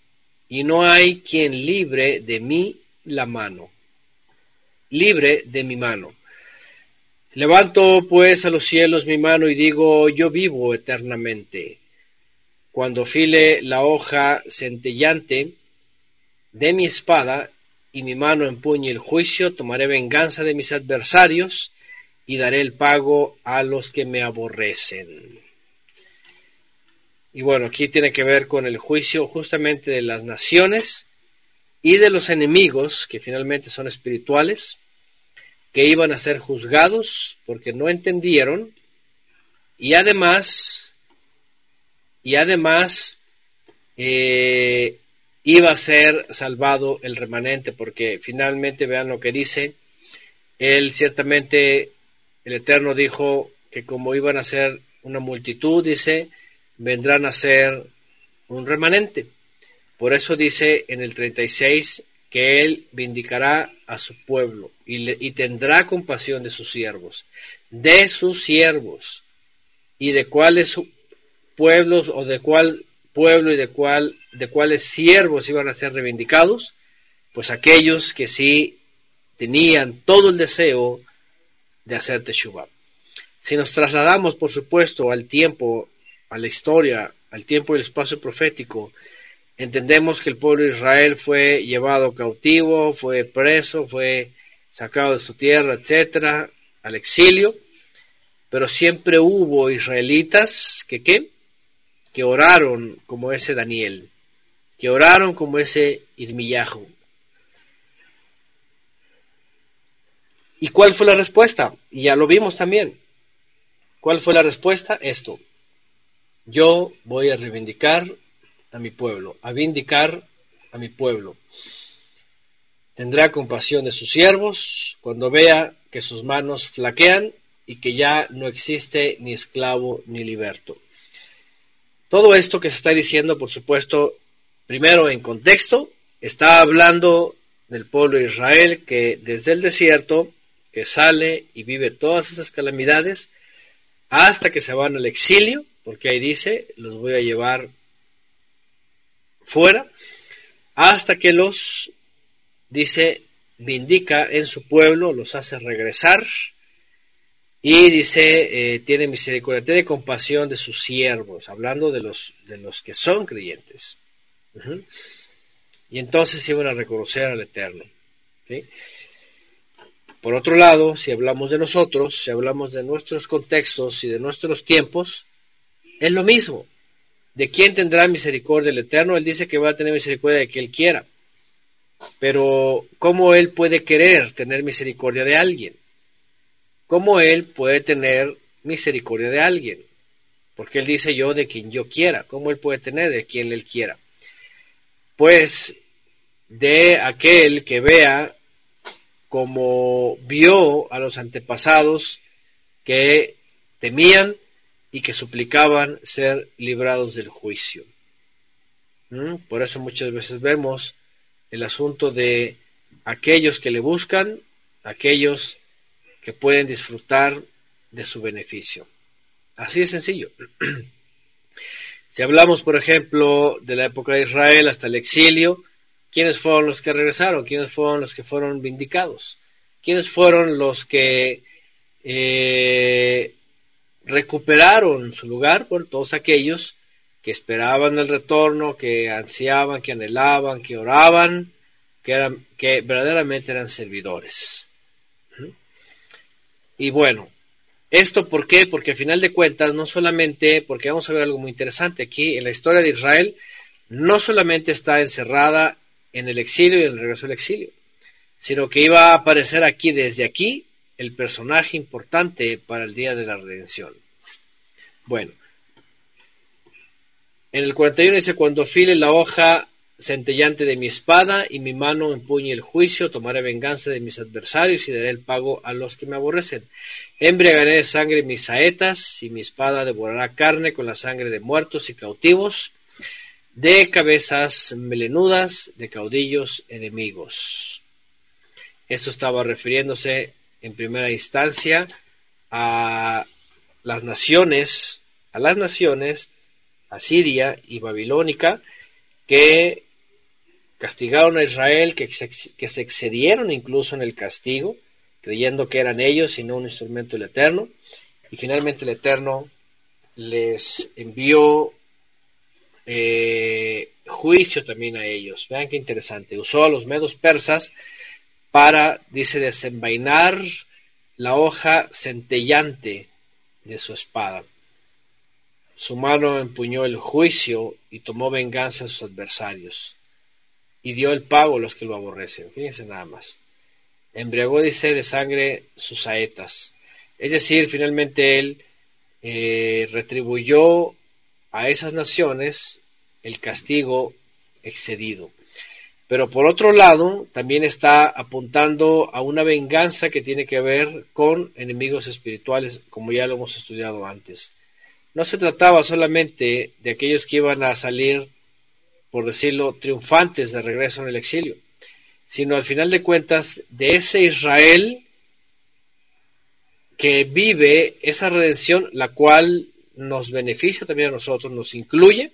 y no hay quien libre de mí la mano, libre de mi mano. Levanto pues a los cielos mi mano y digo, yo vivo eternamente. Cuando file la hoja centellante de mi espada y mi mano empuñe el juicio, tomaré venganza de mis adversarios y daré el pago a los que me aborrecen. Y bueno, aquí tiene que ver con el juicio justamente de las naciones y de los enemigos, que finalmente son espirituales, que iban a ser juzgados porque no entendieron y además y además eh, iba a ser salvado el remanente porque finalmente vean lo que dice él ciertamente el eterno dijo que como iban a ser una multitud dice vendrán a ser un remanente. Por eso dice en el 36 que él vindicará a su pueblo y, tendrá compasión de sus siervos, de sus siervos, y de cuáles pueblos o de cuál pueblo y de cuál de cuáles siervos iban a ser reivindicados, pues aquellos que sí tenían todo el deseo de hacer Teshuvah. Si nos trasladamos, por supuesto, al tiempo, a la historia, al tiempo y el espacio profético, Entendemos que el pueblo de Israel fue llevado cautivo, fue preso, fue sacado de su tierra, etcétera, al exilio, pero siempre hubo israelitas que qué? Que oraron como ese Daniel, que oraron como ese Irmiyahu. ¿Y cuál fue la respuesta? Ya lo vimos también. ¿Cuál fue la respuesta? Esto. Yo voy a reivindicar a mi pueblo, a vindicar a mi pueblo. Tendrá compasión de sus siervos cuando vea que sus manos flaquean y que ya no existe ni esclavo ni liberto. Todo esto que se está diciendo, por supuesto, primero en contexto, está hablando del pueblo de Israel que desde el desierto, que sale y vive todas esas calamidades, hasta que se van al exilio, porque ahí dice, los voy a llevar fuera, hasta que los, dice, vindica en su pueblo, los hace regresar, y dice, eh, tiene misericordia, tiene compasión de sus siervos, hablando de los, de los que son creyentes. Y entonces iban a reconocer al Eterno. Por otro lado, si hablamos de nosotros, si hablamos de nuestros contextos y de nuestros tiempos, es lo mismo. ¿De quién tendrá misericordia el Eterno? Él dice que va a tener misericordia de que Él quiera. Pero, ¿cómo Él puede querer tener misericordia de alguien? ¿Cómo Él puede tener misericordia de alguien? Porque Él dice yo de quien yo quiera. ¿Cómo Él puede tener de quien Él quiera? Pues de aquel que vea como vio a los antepasados que temían y que suplicaban ser librados del juicio. ¿Mm? Por eso muchas veces vemos el asunto de aquellos que le buscan, aquellos que pueden disfrutar de su beneficio. Así de sencillo. si hablamos, por ejemplo, de la época de Israel hasta el exilio, ¿quiénes fueron los que regresaron? ¿Quiénes fueron los que fueron vindicados? ¿Quiénes fueron los que eh, recuperaron su lugar? Por todos aquellos que esperaban el retorno, que ansiaban, que anhelaban, que oraban, que, eran, que verdaderamente eran servidores. Y bueno, ¿esto por qué? Porque al final de cuentas, no solamente, porque vamos a ver algo muy interesante aquí, en la historia de Israel, no solamente está encerrada en el exilio y en el regreso al exilio, sino que iba a aparecer aquí, desde aquí, el personaje importante para el día de la redención. Bueno, en el 41 dice, cuando file la hoja centellante de mi espada, y mi mano empuñe el juicio, tomaré venganza de mis adversarios y daré el pago a los que me aborrecen. Embriagaré de sangre mis saetas, y mi espada devorará carne con la sangre de muertos y cautivos, de cabezas melenudas, de caudillos enemigos. Esto estaba refiriéndose en primera instancia a las naciones, a las naciones asiria y babilónica, que castigaron a Israel, que se, que se excedieron incluso en el castigo, creyendo que eran ellos y no un instrumento del Eterno, y finalmente el Eterno les envió eh, juicio también a ellos. Vean qué interesante. Usó a los medos persas para, dice, desenvainar la hoja centellante de su espada. Su mano empuñó el juicio y tomó venganza a sus adversarios y dio el pago a los que lo aborrecen. Fíjense nada más. Embriagó, dice, de sangre sus saetas. Es decir, finalmente él eh, retribuyó a esas naciones el castigo excedido. Pero por otro lado, también está apuntando a una venganza que tiene que ver con enemigos espirituales, como ya lo hemos estudiado antes. No se trataba solamente de aquellos que iban a salir por decirlo, triunfantes de regreso en el exilio, sino al final de cuentas de ese Israel que vive esa redención, la cual nos beneficia también a nosotros, nos incluye,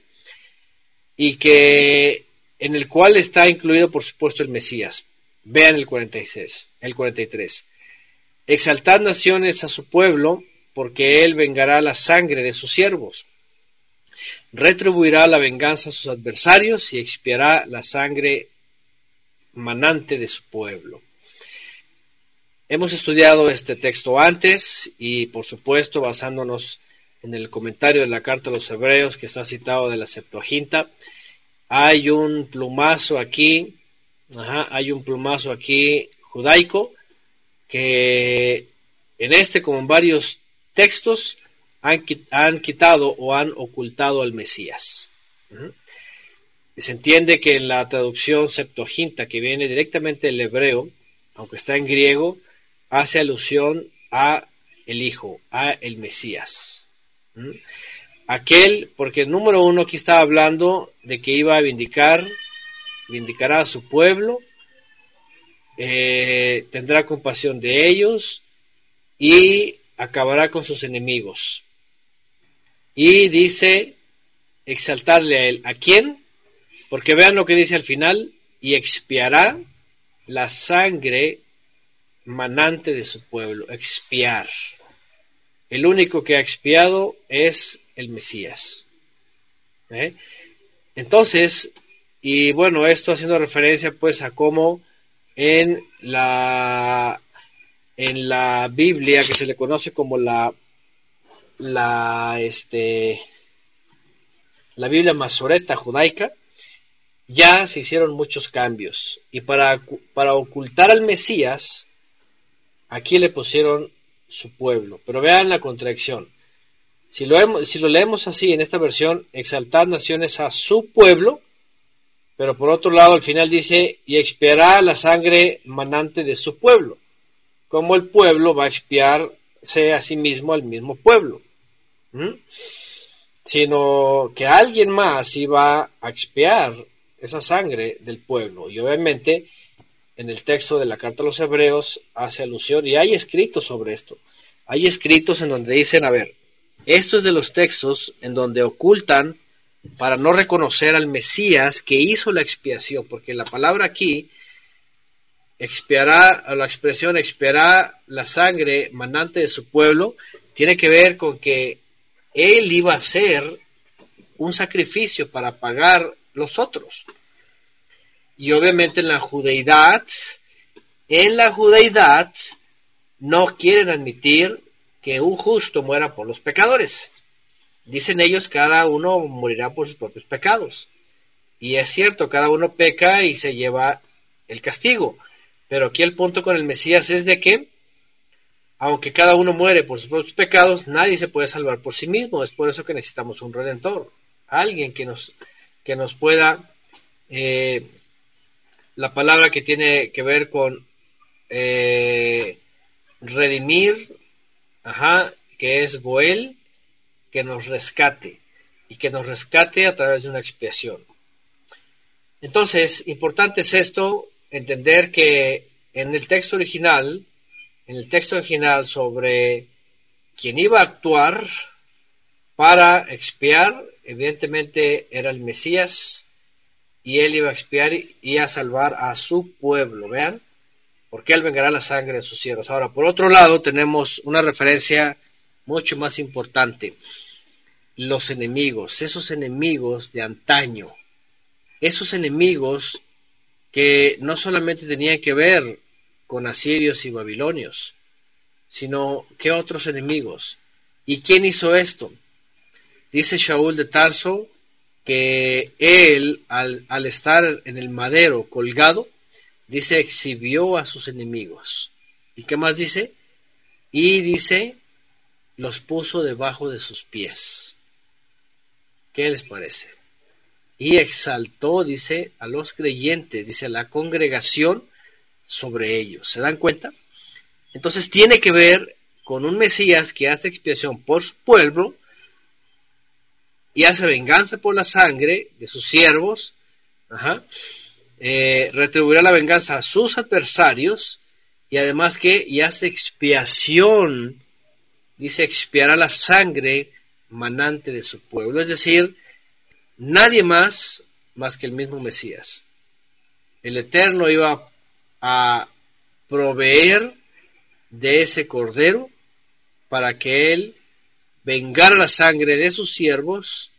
y que en el cual está incluido, por supuesto, el Mesías. Vean el 46, el 43. Exaltad naciones a su pueblo, porque él vengará la sangre de sus siervos retribuirá la venganza a sus adversarios y expiará la sangre manante de su pueblo. Hemos estudiado este texto antes y por supuesto basándonos en el comentario de la carta a los hebreos que está citado de la Septuaginta, hay un plumazo aquí, hay un plumazo aquí judaico que en este, como en varios textos, han, han quitado o han ocultado al Mesías. Se entiende que en la traducción Septuaginta, que viene directamente del hebreo, aunque está en griego, hace alusión a el Hijo, a el Mesías. Aquel, porque número uno aquí estaba hablando de que iba a vindicar, vindicará a su pueblo, eh, tendrá compasión de ellos y acabará con sus enemigos. Y dice, exaltarle a él. ¿A quién? Porque vean lo que dice al final, y expiará la sangre manante de su pueblo, expiar. El único que ha expiado es el Mesías. ¿Eh? Entonces, y bueno, esto haciendo referencia pues a cómo en la en la Biblia que se le conoce como la la este la Biblia masoreta judaica ya se hicieron muchos cambios y para, para ocultar al Mesías aquí le pusieron su pueblo pero vean la contradicción si lo, leemos así en esta versión exaltar naciones a su pueblo pero por otro lado, al final dice, y expiará la sangre manante de su pueblo, como el pueblo va a expiarse a sí mismo al mismo pueblo. Sino que alguien más iba a expiar esa sangre del pueblo. Y obviamente en el texto de la carta a los hebreos hace alusión, y hay escritos sobre esto. Hay escritos en donde dicen, a ver, esto es de los textos en donde ocultan para no reconocer al Mesías que hizo la expiación, porque la palabra aquí expiará, la expresión expiará la sangre manante de su pueblo, tiene que ver con que él iba a hacer un sacrificio para pagar los otros. Y obviamente en la judeidad, en la judeidad no quieren admitir que un justo muera por los pecadores. Dicen ellos, cada uno morirá por sus propios pecados. Y es cierto, cada uno peca y se lleva el castigo. Pero aquí el punto con el Mesías es de que, aunque cada uno muere por sus propios pecados, nadie se puede salvar por sí mismo. Es por eso que necesitamos un redentor, alguien que nos, que nos pueda, eh, la palabra que tiene que ver con eh, redimir, ajá, que es Goel, que nos rescate y que nos rescate a través de una expiación. Entonces, importante es esto, entender que en el texto original, en el texto original sobre quien iba a actuar para expiar, evidentemente era el Mesías y él iba a expiar y a salvar a su pueblo, vean, porque él vengará la sangre de sus siervos. Ahora, por otro lado, tenemos una referencia mucho más importante. Los enemigos, esos enemigos de antaño, esos enemigos que no solamente tenían que ver con asirios y babilonios, sino que otros enemigos. ¿Y quién hizo esto? Dice Shaul de Tarso que él, al, al, estar en el madero colgado, dice, exhibió a sus enemigos. ¿Y qué más dice? Y dice, los puso debajo de sus pies. ¿Qué les parece? Y exaltó, dice, a los creyentes, dice, a la congregación sobre ellos. ¿Se dan cuenta? Entonces tiene que ver con un Mesías que hace expiación por su pueblo y hace venganza por la sangre de sus siervos, eh, retribuirá la venganza a sus adversarios y además que y hace expiación dice, expiará la sangre manante de su pueblo. Es decir, nadie más más que el mismo Mesías. El Eterno iba a proveer de ese cordero para que él vengara la sangre de sus siervos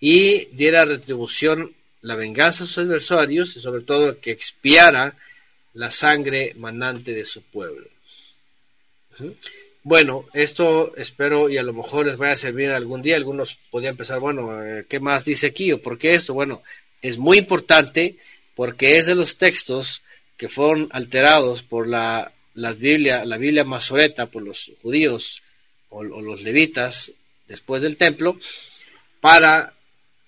y diera retribución, la venganza a sus adversarios y sobre todo que expiara la sangre manante de su pueblo. Bueno, esto espero y a lo mejor les vaya a servir algún día. Algunos podrían pensar, bueno, eh, ¿qué más dice aquí o por qué esto? Bueno, es muy importante porque es de los textos que fueron alterados por la Biblia, la Biblia masoreta por los judíos o, los levitas después del templo para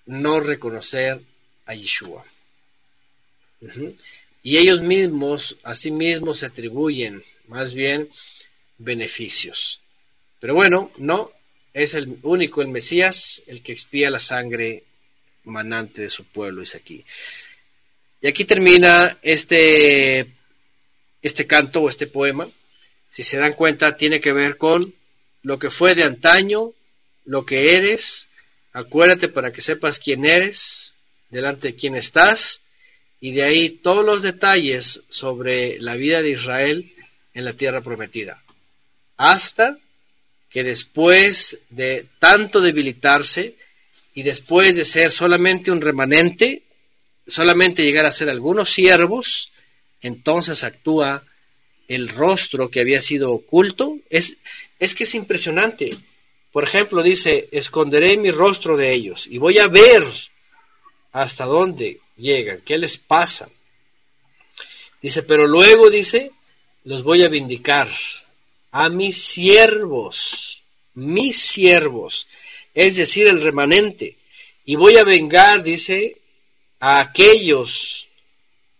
no reconocer a Yeshua. Y ellos mismos, a sí mismos, se atribuyen más bien beneficios. Pero bueno, no, es el único, el Mesías, el que expía la sangre manante de su pueblo, es aquí. Y aquí termina este, este canto o este poema. Si se dan cuenta, tiene que ver con lo que fue de antaño, lo que eres, acuérdate para que sepas quién eres, delante de quién estás, y de ahí todos los detalles sobre la vida de Israel en la tierra prometida. Hasta que después de tanto debilitarse y después de ser solamente un remanente, solamente llegar a ser algunos siervos, entonces actúa el rostro que había sido oculto. Es, es que es impresionante. Por ejemplo, dice, esconderé mi rostro de ellos y voy a ver hasta dónde llegan, qué les pasa. Dice, pero luego dice, los voy a vindicar a mis siervos, mis siervos, es decir, el remanente, y voy a vengar, dice, a aquellos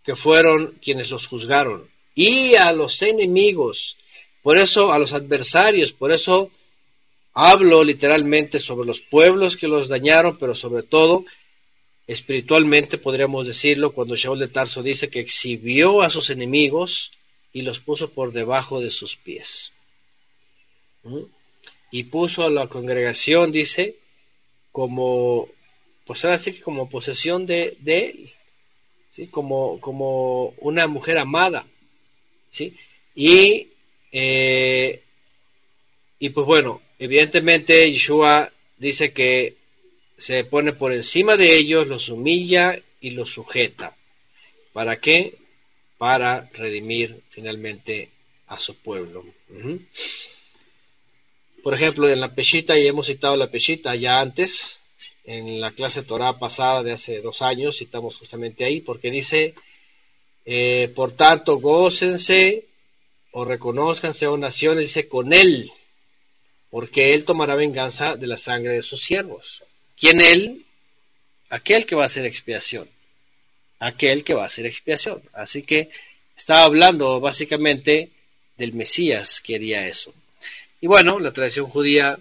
que fueron quienes los juzgaron y a los enemigos, por eso a los adversarios, por eso hablo literalmente sobre los pueblos que los dañaron, pero sobre todo espiritualmente podríamos decirlo cuando Shaul de Tarso dice que exhibió a sus enemigos y los puso por debajo de sus pies. ¿Mm? Y puso a la congregación, dice, como pues ahora que como posesión de, él, ¿sí? como, como una mujer amada. ¿sí? Y, eh, y pues bueno, evidentemente Yeshua dice que se pone por encima de ellos, los humilla y los sujeta. ¿Para qué? Para redimir finalmente a su pueblo. Por ejemplo, en la Peshita, y hemos citado la Peshita ya antes, en la clase Torah pasada de hace dos años, citamos justamente ahí, porque dice, eh, por tanto, gócense o reconozcanse, o naciones, dice, con él, porque él tomará venganza de la sangre de sus siervos. ¿Quién él? Aquel que va a hacer expiación. Aquel que va a hacer expiación. Así que estaba hablando básicamente del Mesías que haría eso. Y bueno, la tradición judía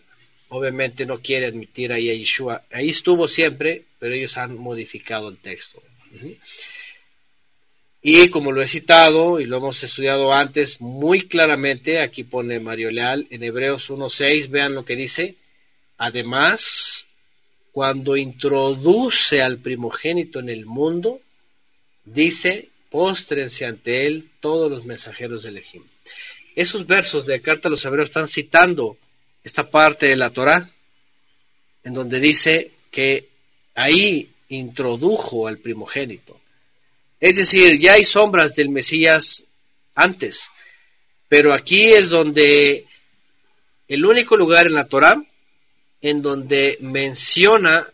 obviamente no quiere admitir ahí a Yeshua. Ahí estuvo siempre, pero ellos han modificado el texto. Y como lo he citado y lo hemos estudiado antes muy claramente, aquí pone Mario Leal en Hebreos 1.6, vean lo que dice. Además, cuando introduce al primogénito en el mundo, dice, póstrense ante él todos los mensajeros del Ejim. Esos versos de Carta a los Hebreos están citando esta parte de la Torá, en donde dice que ahí introdujo al primogénito. Es decir, ya hay sombras del Mesías antes, pero aquí es donde el único lugar en la Torá en donde menciona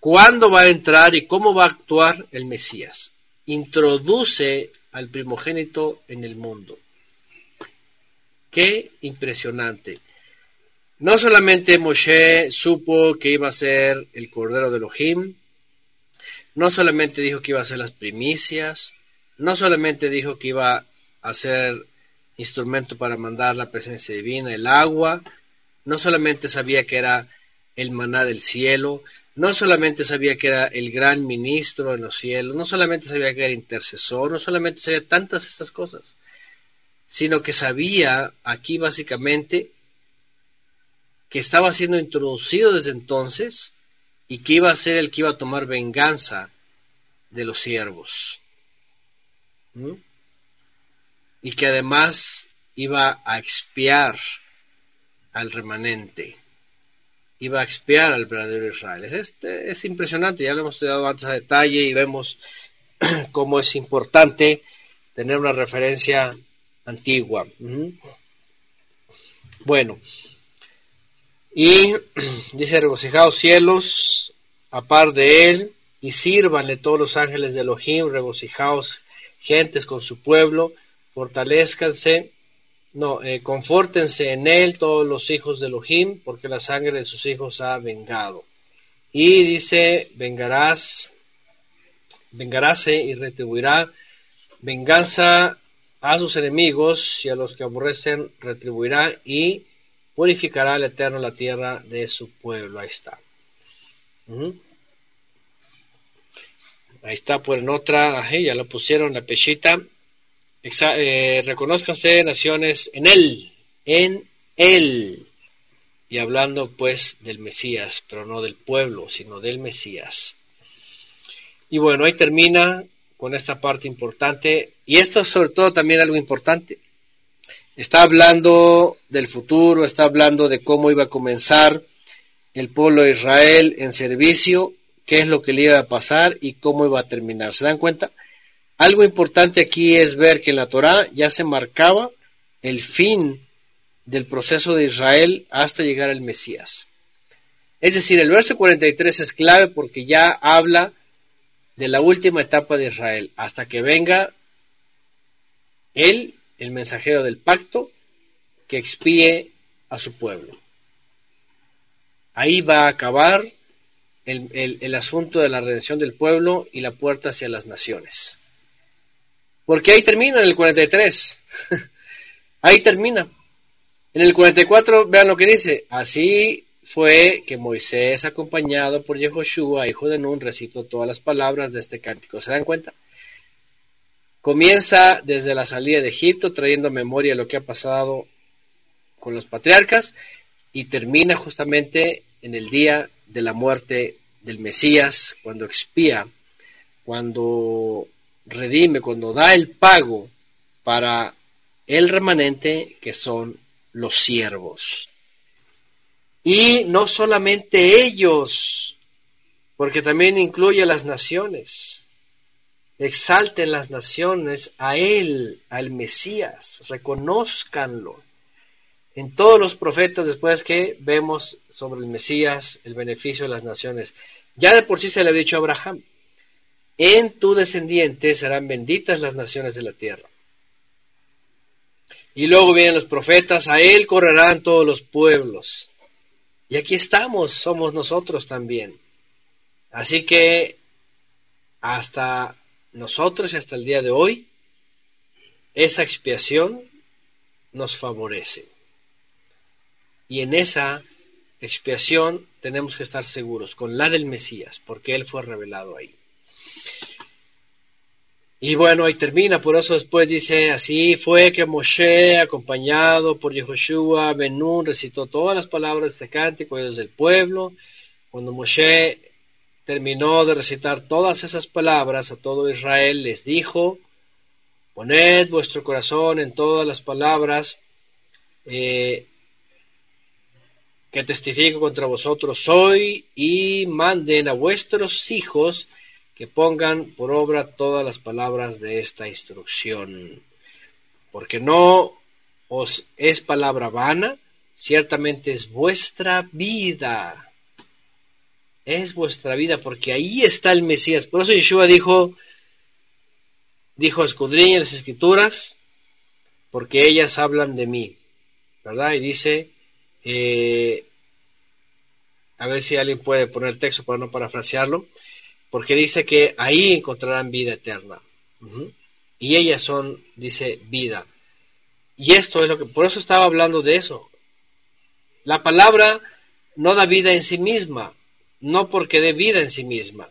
cuándo va a entrar y cómo va a actuar el Mesías. Introduce al primogénito en el mundo. Qué impresionante. No solamente Moshe supo que iba a ser el Cordero de Elohim, no solamente dijo que iba a ser las primicias, no solamente dijo que iba a ser instrumento para mandar la presencia divina, el agua, no solamente sabía que era el maná del cielo, no solamente sabía que era el gran ministro en los cielos, no solamente sabía que era intercesor, no solamente sabía tantas estas cosas, sino que sabía aquí básicamente que estaba siendo introducido desde entonces y que iba a ser el que iba a tomar venganza de los siervos. Y que además iba a expiar al remanente, iba a expiar al verdadero Israel. Es, este, es impresionante, ya lo hemos estudiado antes a detalle y vemos cómo es importante tener una referencia antigua. Bueno, y dice, regocijaos cielos a par de él, y sírvanle todos los ángeles de Elohim, regocijaos gentes con su pueblo, fortalezcanse No, eh, confórtense en él todos los hijos de Elohim, porque la sangre de sus hijos ha vengado. Y dice, vengarás, vengaráse y retribuirá venganza a sus enemigos y a los que aborrecen retribuirá y purificará el Eterno la tierra de su pueblo. Ahí está. Ahí está, pues en otra, ya lo pusieron la pechita. Eh, reconozcanse naciones en Él, en Él. Y hablando pues del Mesías, pero no del pueblo, sino del Mesías. Y bueno, ahí termina con esta parte importante. Y esto es sobre todo también algo importante. Está hablando del futuro, está hablando de cómo iba a comenzar el pueblo de Israel en servicio, qué es lo que le iba a pasar y cómo iba a terminar. ¿Se dan cuenta? Algo importante aquí es ver que en la Torá ya se marcaba el fin del proceso de Israel hasta llegar al Mesías. Es decir, el verso 43 es clave porque ya habla de la última etapa de Israel, hasta que venga él, el mensajero del pacto, que expíe a su pueblo. Ahí va a acabar el, el asunto de la redención del pueblo y la puerta hacia las naciones. Porque ahí termina en el 43. ahí termina. En el 44, vean lo que dice. Así fue que Moisés, acompañado por Yehoshua, hijo de Nun, recitó todas las palabras de este cántico. ¿Se dan cuenta? Comienza desde la salida de Egipto, trayendo a memoria lo que ha pasado con los patriarcas, y termina justamente en el día de la muerte del Mesías, cuando expía, cuando redime, cuando da el pago para el remanente que son los siervos. Y no solamente ellos, porque también incluye a las naciones. Exalten las naciones a Él, al Mesías, reconozcanlo. En todos los profetas, después que vemos sobre el Mesías, el beneficio de las naciones, ya de por sí se le ha dicho a Abraham, en tu descendiente serán benditas las naciones de la tierra. Y luego vienen los profetas, a él correrán todos los pueblos. Y aquí estamos, somos nosotros también. Así que hasta nosotros y hasta el día de hoy, esa expiación nos favorece. Y en esa expiación tenemos que estar seguros, con la del Mesías, porque Él fue revelado ahí. Y bueno, ahí termina, por eso después dice, así fue que Moshe, acompañado por Yehoshua, Benún, recitó todas las palabras de este cántico desde el pueblo. Cuando Moshe terminó de recitar todas esas palabras a todo Israel, les dijo, poned vuestro corazón en todas las palabras eh, que testifico contra vosotros hoy y manden a vuestros hijos que pongan por obra todas las palabras de esta instrucción, porque no os es palabra vana, ciertamente es vuestra vida. Es vuestra vida, porque ahí está el Mesías. Por eso Yeshua dijo, dijo, escudriña las escrituras, porque ellas hablan de mí. ¿Verdad? Y dice, eh, a ver si alguien puede poner texto para no parafrasearlo porque dice que ahí encontrarán vida eterna. Y ellas son, dice, vida. Y esto es lo que, por eso estaba hablando de eso. La palabra no da vida en sí misma, no porque dé vida en sí misma.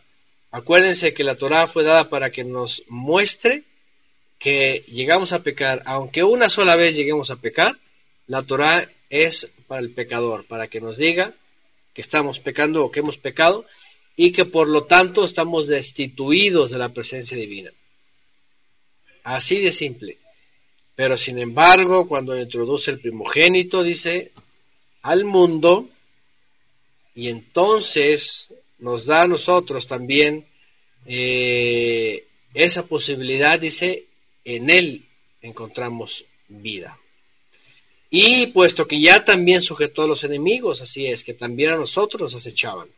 Acuérdense que la Torah fue dada para que nos muestre que llegamos a pecar, aunque una sola vez lleguemos a pecar, la Torah es para el pecador, para que nos diga que estamos pecando o que hemos pecado y que por lo tanto estamos destituidos de la presencia divina. Así de simple. Pero sin embargo, cuando introduce el primogénito, dice, al mundo, y entonces nos da a nosotros también eh, esa posibilidad, dice, en él encontramos vida. Y puesto que ya también sujetó a los enemigos, así es, que también a nosotros nos acechaban.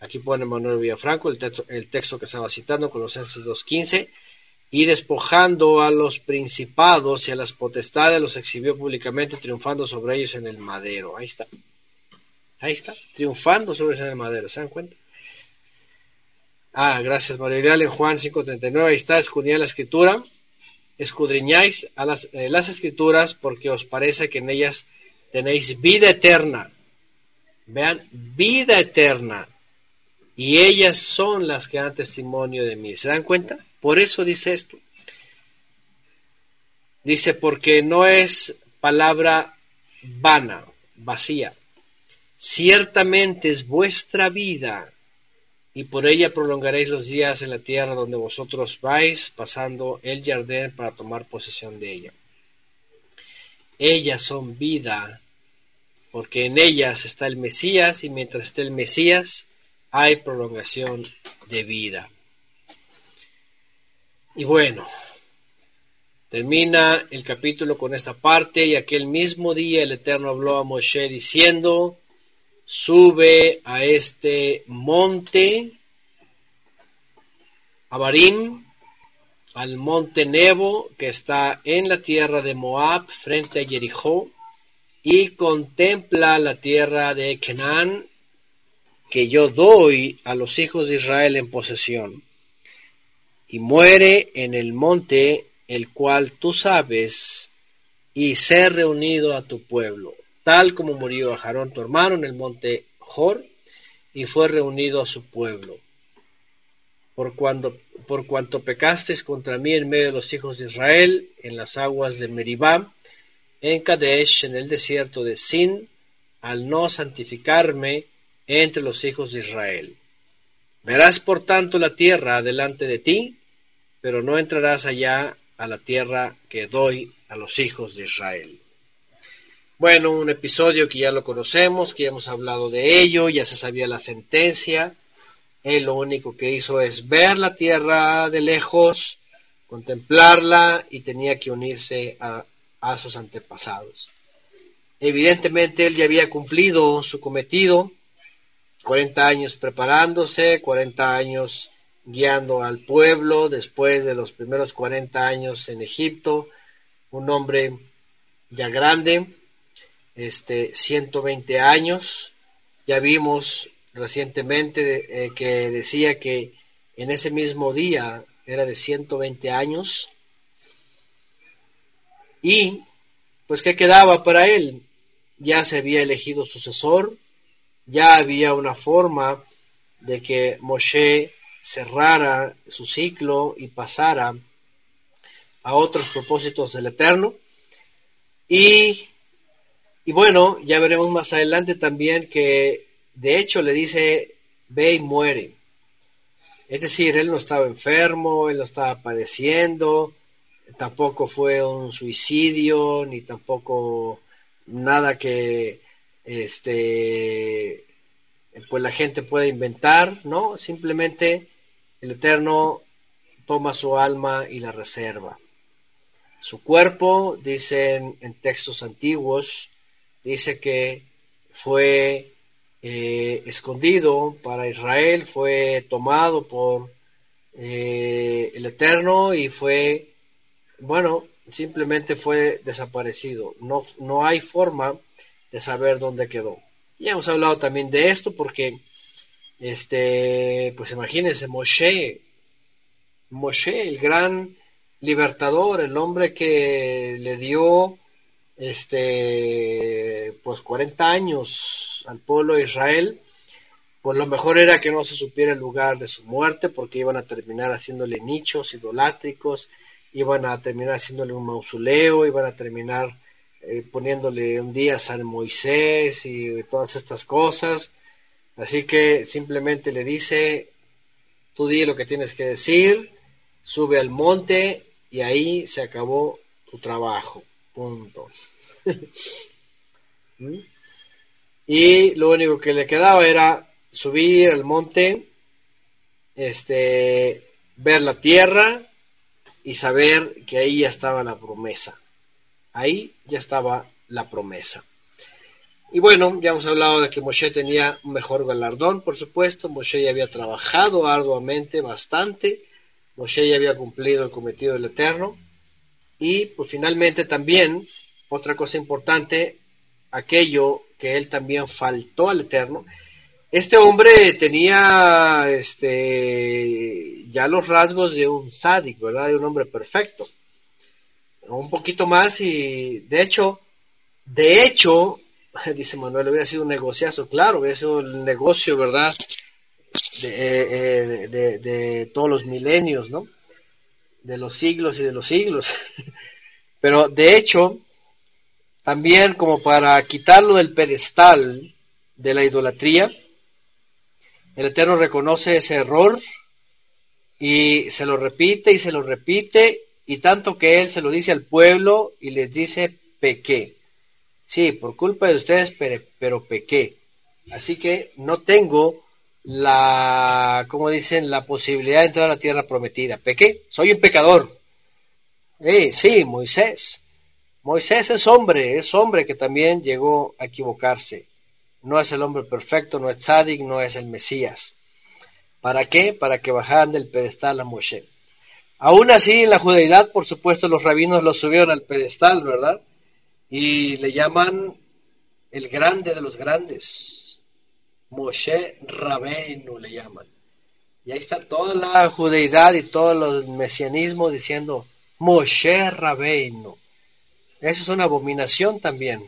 Aquí pone Manuel Villafranco el texto, el texto que estaba citando, Colosenses 2.15, y despojando a los principados y a las potestades los exhibió públicamente triunfando sobre ellos en el madero. Ahí está. Ahí está, triunfando sobre ellos en el madero, ¿se dan cuenta? Ah, gracias María en Juan 5.39, ahí está, escudriñad la escritura, escudriñáis a las, eh, las escrituras porque os parece que en ellas tenéis vida eterna. Vean, vida eterna. Y ellas son las que dan testimonio de mí. ¿Se dan cuenta? Por eso dice esto. Dice, porque no es palabra vana, vacía. Ciertamente es vuestra vida y por ella prolongaréis los días en la tierra donde vosotros vais pasando el jardín para tomar posesión de ella. Ellas son vida, porque en ellas está el Mesías y mientras esté el Mesías hay prolongación de vida. Y bueno, termina el capítulo con esta parte y aquel mismo día el Eterno habló a Moshe diciendo, sube a este monte, Abarim, al monte Nebo, que está en la tierra de Moab, frente a Jericó, y contempla la tierra de Canaán, que yo doy a los hijos de Israel en posesión, y muere en el monte el cual tú sabes, y ser reunido a tu pueblo tal como murió a Jarón tu hermano en el monte Jor, y fue reunido a su pueblo. Por, cuando, por cuanto pecasteis contra mí en medio de los hijos de Israel, en las aguas de Meribá, en Kadesh, en el desierto de Sin, al no santificarme entre los hijos de Israel. Verás por tanto la tierra delante de ti, pero no entrarás allá a la tierra que doy a los hijos de Israel. Bueno, un episodio que ya lo conocemos, que ya hemos hablado de ello, ya se sabía la sentencia. Él lo único que hizo es ver la tierra de lejos, contemplarla y tenía que unirse a, a sus antepasados. Evidentemente él ya había cumplido su cometido, 40 años preparándose, 40 años guiando al pueblo, después de los primeros 40 años en Egipto, un hombre ya grande, este, 120 años. Ya vimos recientemente eh, que decía que en ese mismo día era de 120 años. Y, pues, ¿qué quedaba para él? Ya se había elegido sucesor, ya había una forma de que Moshe cerrara su ciclo y pasara a otros propósitos del Eterno. Y y bueno, ya veremos más adelante también que de hecho le dice, ve y muere. Es decir, él no estaba enfermo, él no estaba padeciendo, tampoco fue un suicidio, ni tampoco nada que este pues la gente pueda inventar, ¿no? Simplemente el Eterno toma su alma y la reserva. Su cuerpo, dicen en textos antiguos, dice que fue eh, escondido para Israel, fue tomado por eh, el Eterno y fue, bueno, simplemente fue desaparecido. No, no hay forma de saber dónde quedó. Ya hemos hablado también de esto porque, este, pues imagínense, Moshe, Moshe, el gran libertador, el hombre que le dio este, pues 40 años al pueblo de Israel, pues lo mejor era que no se supiera el lugar de su muerte, porque iban a terminar haciéndole nichos idolátricos, iban a terminar haciéndole un mausoleo, iban a terminar eh, poniéndole un día a San Moisés y todas estas cosas. Así que simplemente le dice, tú di lo que tienes que decir, sube al monte y ahí se acabó tu trabajo. Punto. ¿Mm? y lo único que le quedaba era subir al monte, este, ver la tierra y saber que ahí ya estaba la promesa. Ahí ya estaba la promesa. Y bueno, ya hemos hablado de que Moshe tenía un mejor galardón, por supuesto. Moshe ya había trabajado arduamente, bastante, Moshe ya había cumplido el cometido del Eterno. Y pues finalmente también, otra cosa importante, aquello que él también faltó al Eterno. Este hombre tenía este, ya los rasgos de un sádic, ¿verdad? De un hombre perfecto. Un poquito más y de hecho, de hecho, dice Manuel, hubiera sido un negociazo, claro, hubiera sido el negocio, ¿verdad? De, eh, de, todos los milenios, ¿no? De los siglos y de los siglos. Pero de hecho, también como para quitarlo del pedestal de la idolatría, el Eterno reconoce ese error y se lo repite y se lo repite y tanto que Él se lo dice al pueblo y les dice pequé. Sí, por culpa de ustedes, pero, pequé. Así que no tengo la, como dicen, la posibilidad de entrar a la tierra prometida. Pequé, soy un pecador. Eh, sí, Moisés. Moisés es hombre, es hombre que también llegó a equivocarse. No es el hombre perfecto, no es Tzadik, no es el Mesías. ¿Para qué? Para que bajaran del pedestal a Moshe. Aún así, en la judeidad, por supuesto, los rabinos lo subieron al pedestal, ¿verdad? y le llaman el grande de los grandes. Moshe Rabenu le llaman. Y ahí está toda la judeidad y todo el mesianismo diciendo Moshe Rabenu. Eso es una abominación también,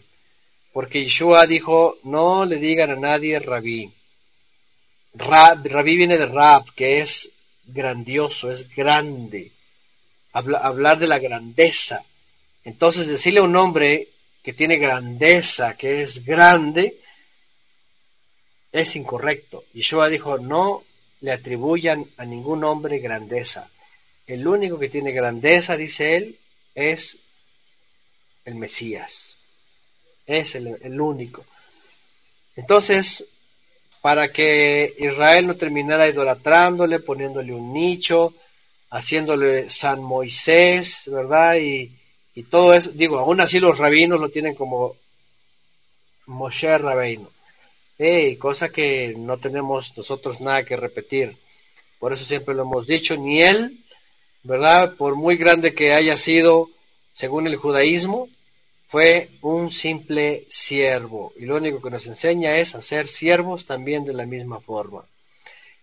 porque Yeshua dijo, no le digan a nadie rabí. rabí viene de rab, que es grandioso, es grande. hablar de la grandeza. Entonces decirle a un hombre que tiene grandeza, que es grande, es incorrecto. Yeshua dijo, no le atribuyan a ningún hombre grandeza. El único que tiene grandeza, dice él, es el Mesías. Es el único. Entonces, para que Israel no terminara idolatrándole, poniéndole un nicho, haciéndole San Moisés, ¿verdad? Y, y todo eso, digo, aún así los rabinos lo tienen como Moshe Rabino. Hey, cosa que no tenemos nosotros nada que repetir. Por eso siempre lo hemos dicho, ni él, ¿verdad? Por muy grande que haya sido, según el judaísmo, fue un simple siervo. Y lo único que nos enseña es a ser siervos también de la misma forma.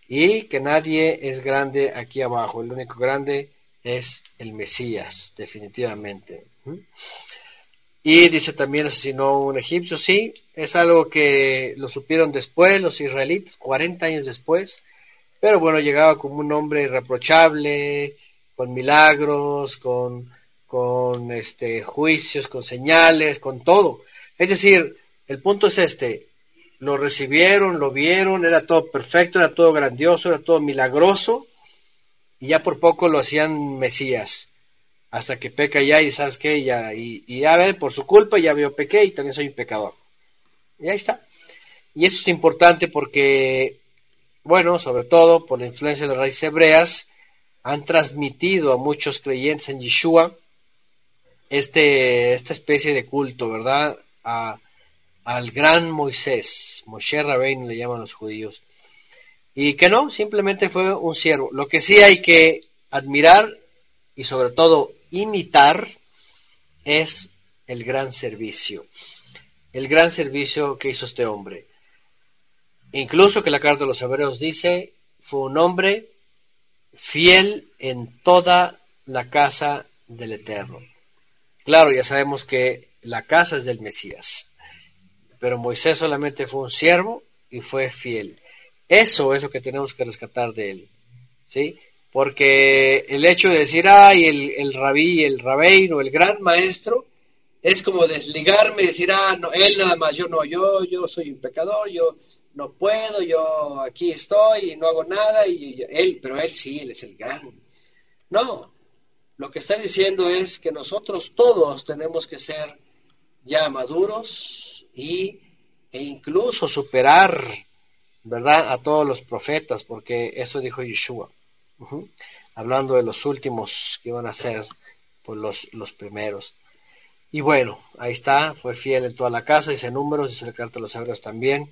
Y que nadie es grande aquí abajo. El único grande es el Mesías, definitivamente. Y dice también asesinó un egipcio, sí, es algo que lo supieron después los israelitas, 40 años después, pero bueno, llegaba como un hombre irreprochable, con milagros, con, con este, juicios, con señales, con todo. Es decir, el punto es este, lo recibieron, lo vieron, era todo perfecto, era todo grandioso, era todo milagroso, y ya por poco lo hacían Mesías, hasta que peca ya y sabes qué, ya, y, ya ver, por su culpa ya veo pequé y también soy un pecador. Y ahí está. Y eso es importante porque, bueno, sobre todo por la influencia de las raíces hebreas, han transmitido a muchos creyentes en Yeshua este, esta especie de culto, ¿verdad? A, al gran Moisés, Moshe Rabbeinu le llaman los judíos y que no, simplemente fue un siervo. Lo que sí hay que admirar y sobre todo imitar es el gran servicio, el gran servicio que hizo este hombre. Incluso que la carta de los hebreos dice, fue un hombre fiel en toda la casa del Eterno. Claro, ya sabemos que la casa es del Mesías, pero Moisés solamente fue un siervo y fue fiel. Eso es lo que tenemos que rescatar de él, ¿sí? Porque el hecho de decir, ay, el, el rabí, el rabeino, el gran maestro, es como desligarme y decir, ah, no, él nada más, yo no, yo, yo soy un pecador, yo no puedo, yo aquí estoy y no hago nada, y, él, pero él sí, él es el gran. No, lo que está diciendo es que nosotros todos tenemos que ser ya maduros y, e incluso superar ¿verdad? A todos los profetas, porque eso dijo Yeshua, hablando de los últimos que iban a ser pues, los, los primeros. Y bueno, ahí está, fue fiel en toda la casa, dice números, dice el carta de los hebreos también.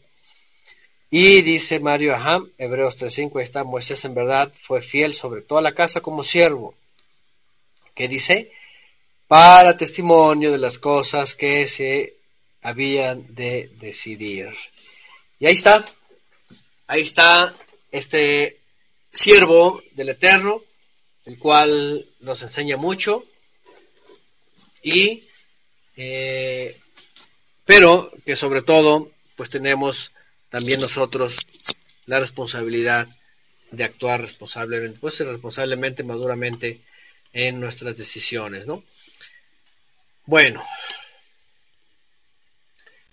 Y dice Mario Aham, Hebreos 3.5, está, Moisés en verdad fue fiel sobre toda la casa como siervo. ¿Qué dice? Para testimonio de las cosas que se habían de decidir. Y ahí está, ahí está este siervo del Eterno, el cual nos enseña mucho, y eh, pero que sobre todo pues tenemos también nosotros la responsabilidad de actuar responsablemente, pues responsablemente, maduramente en nuestras decisiones, ¿no? Bueno,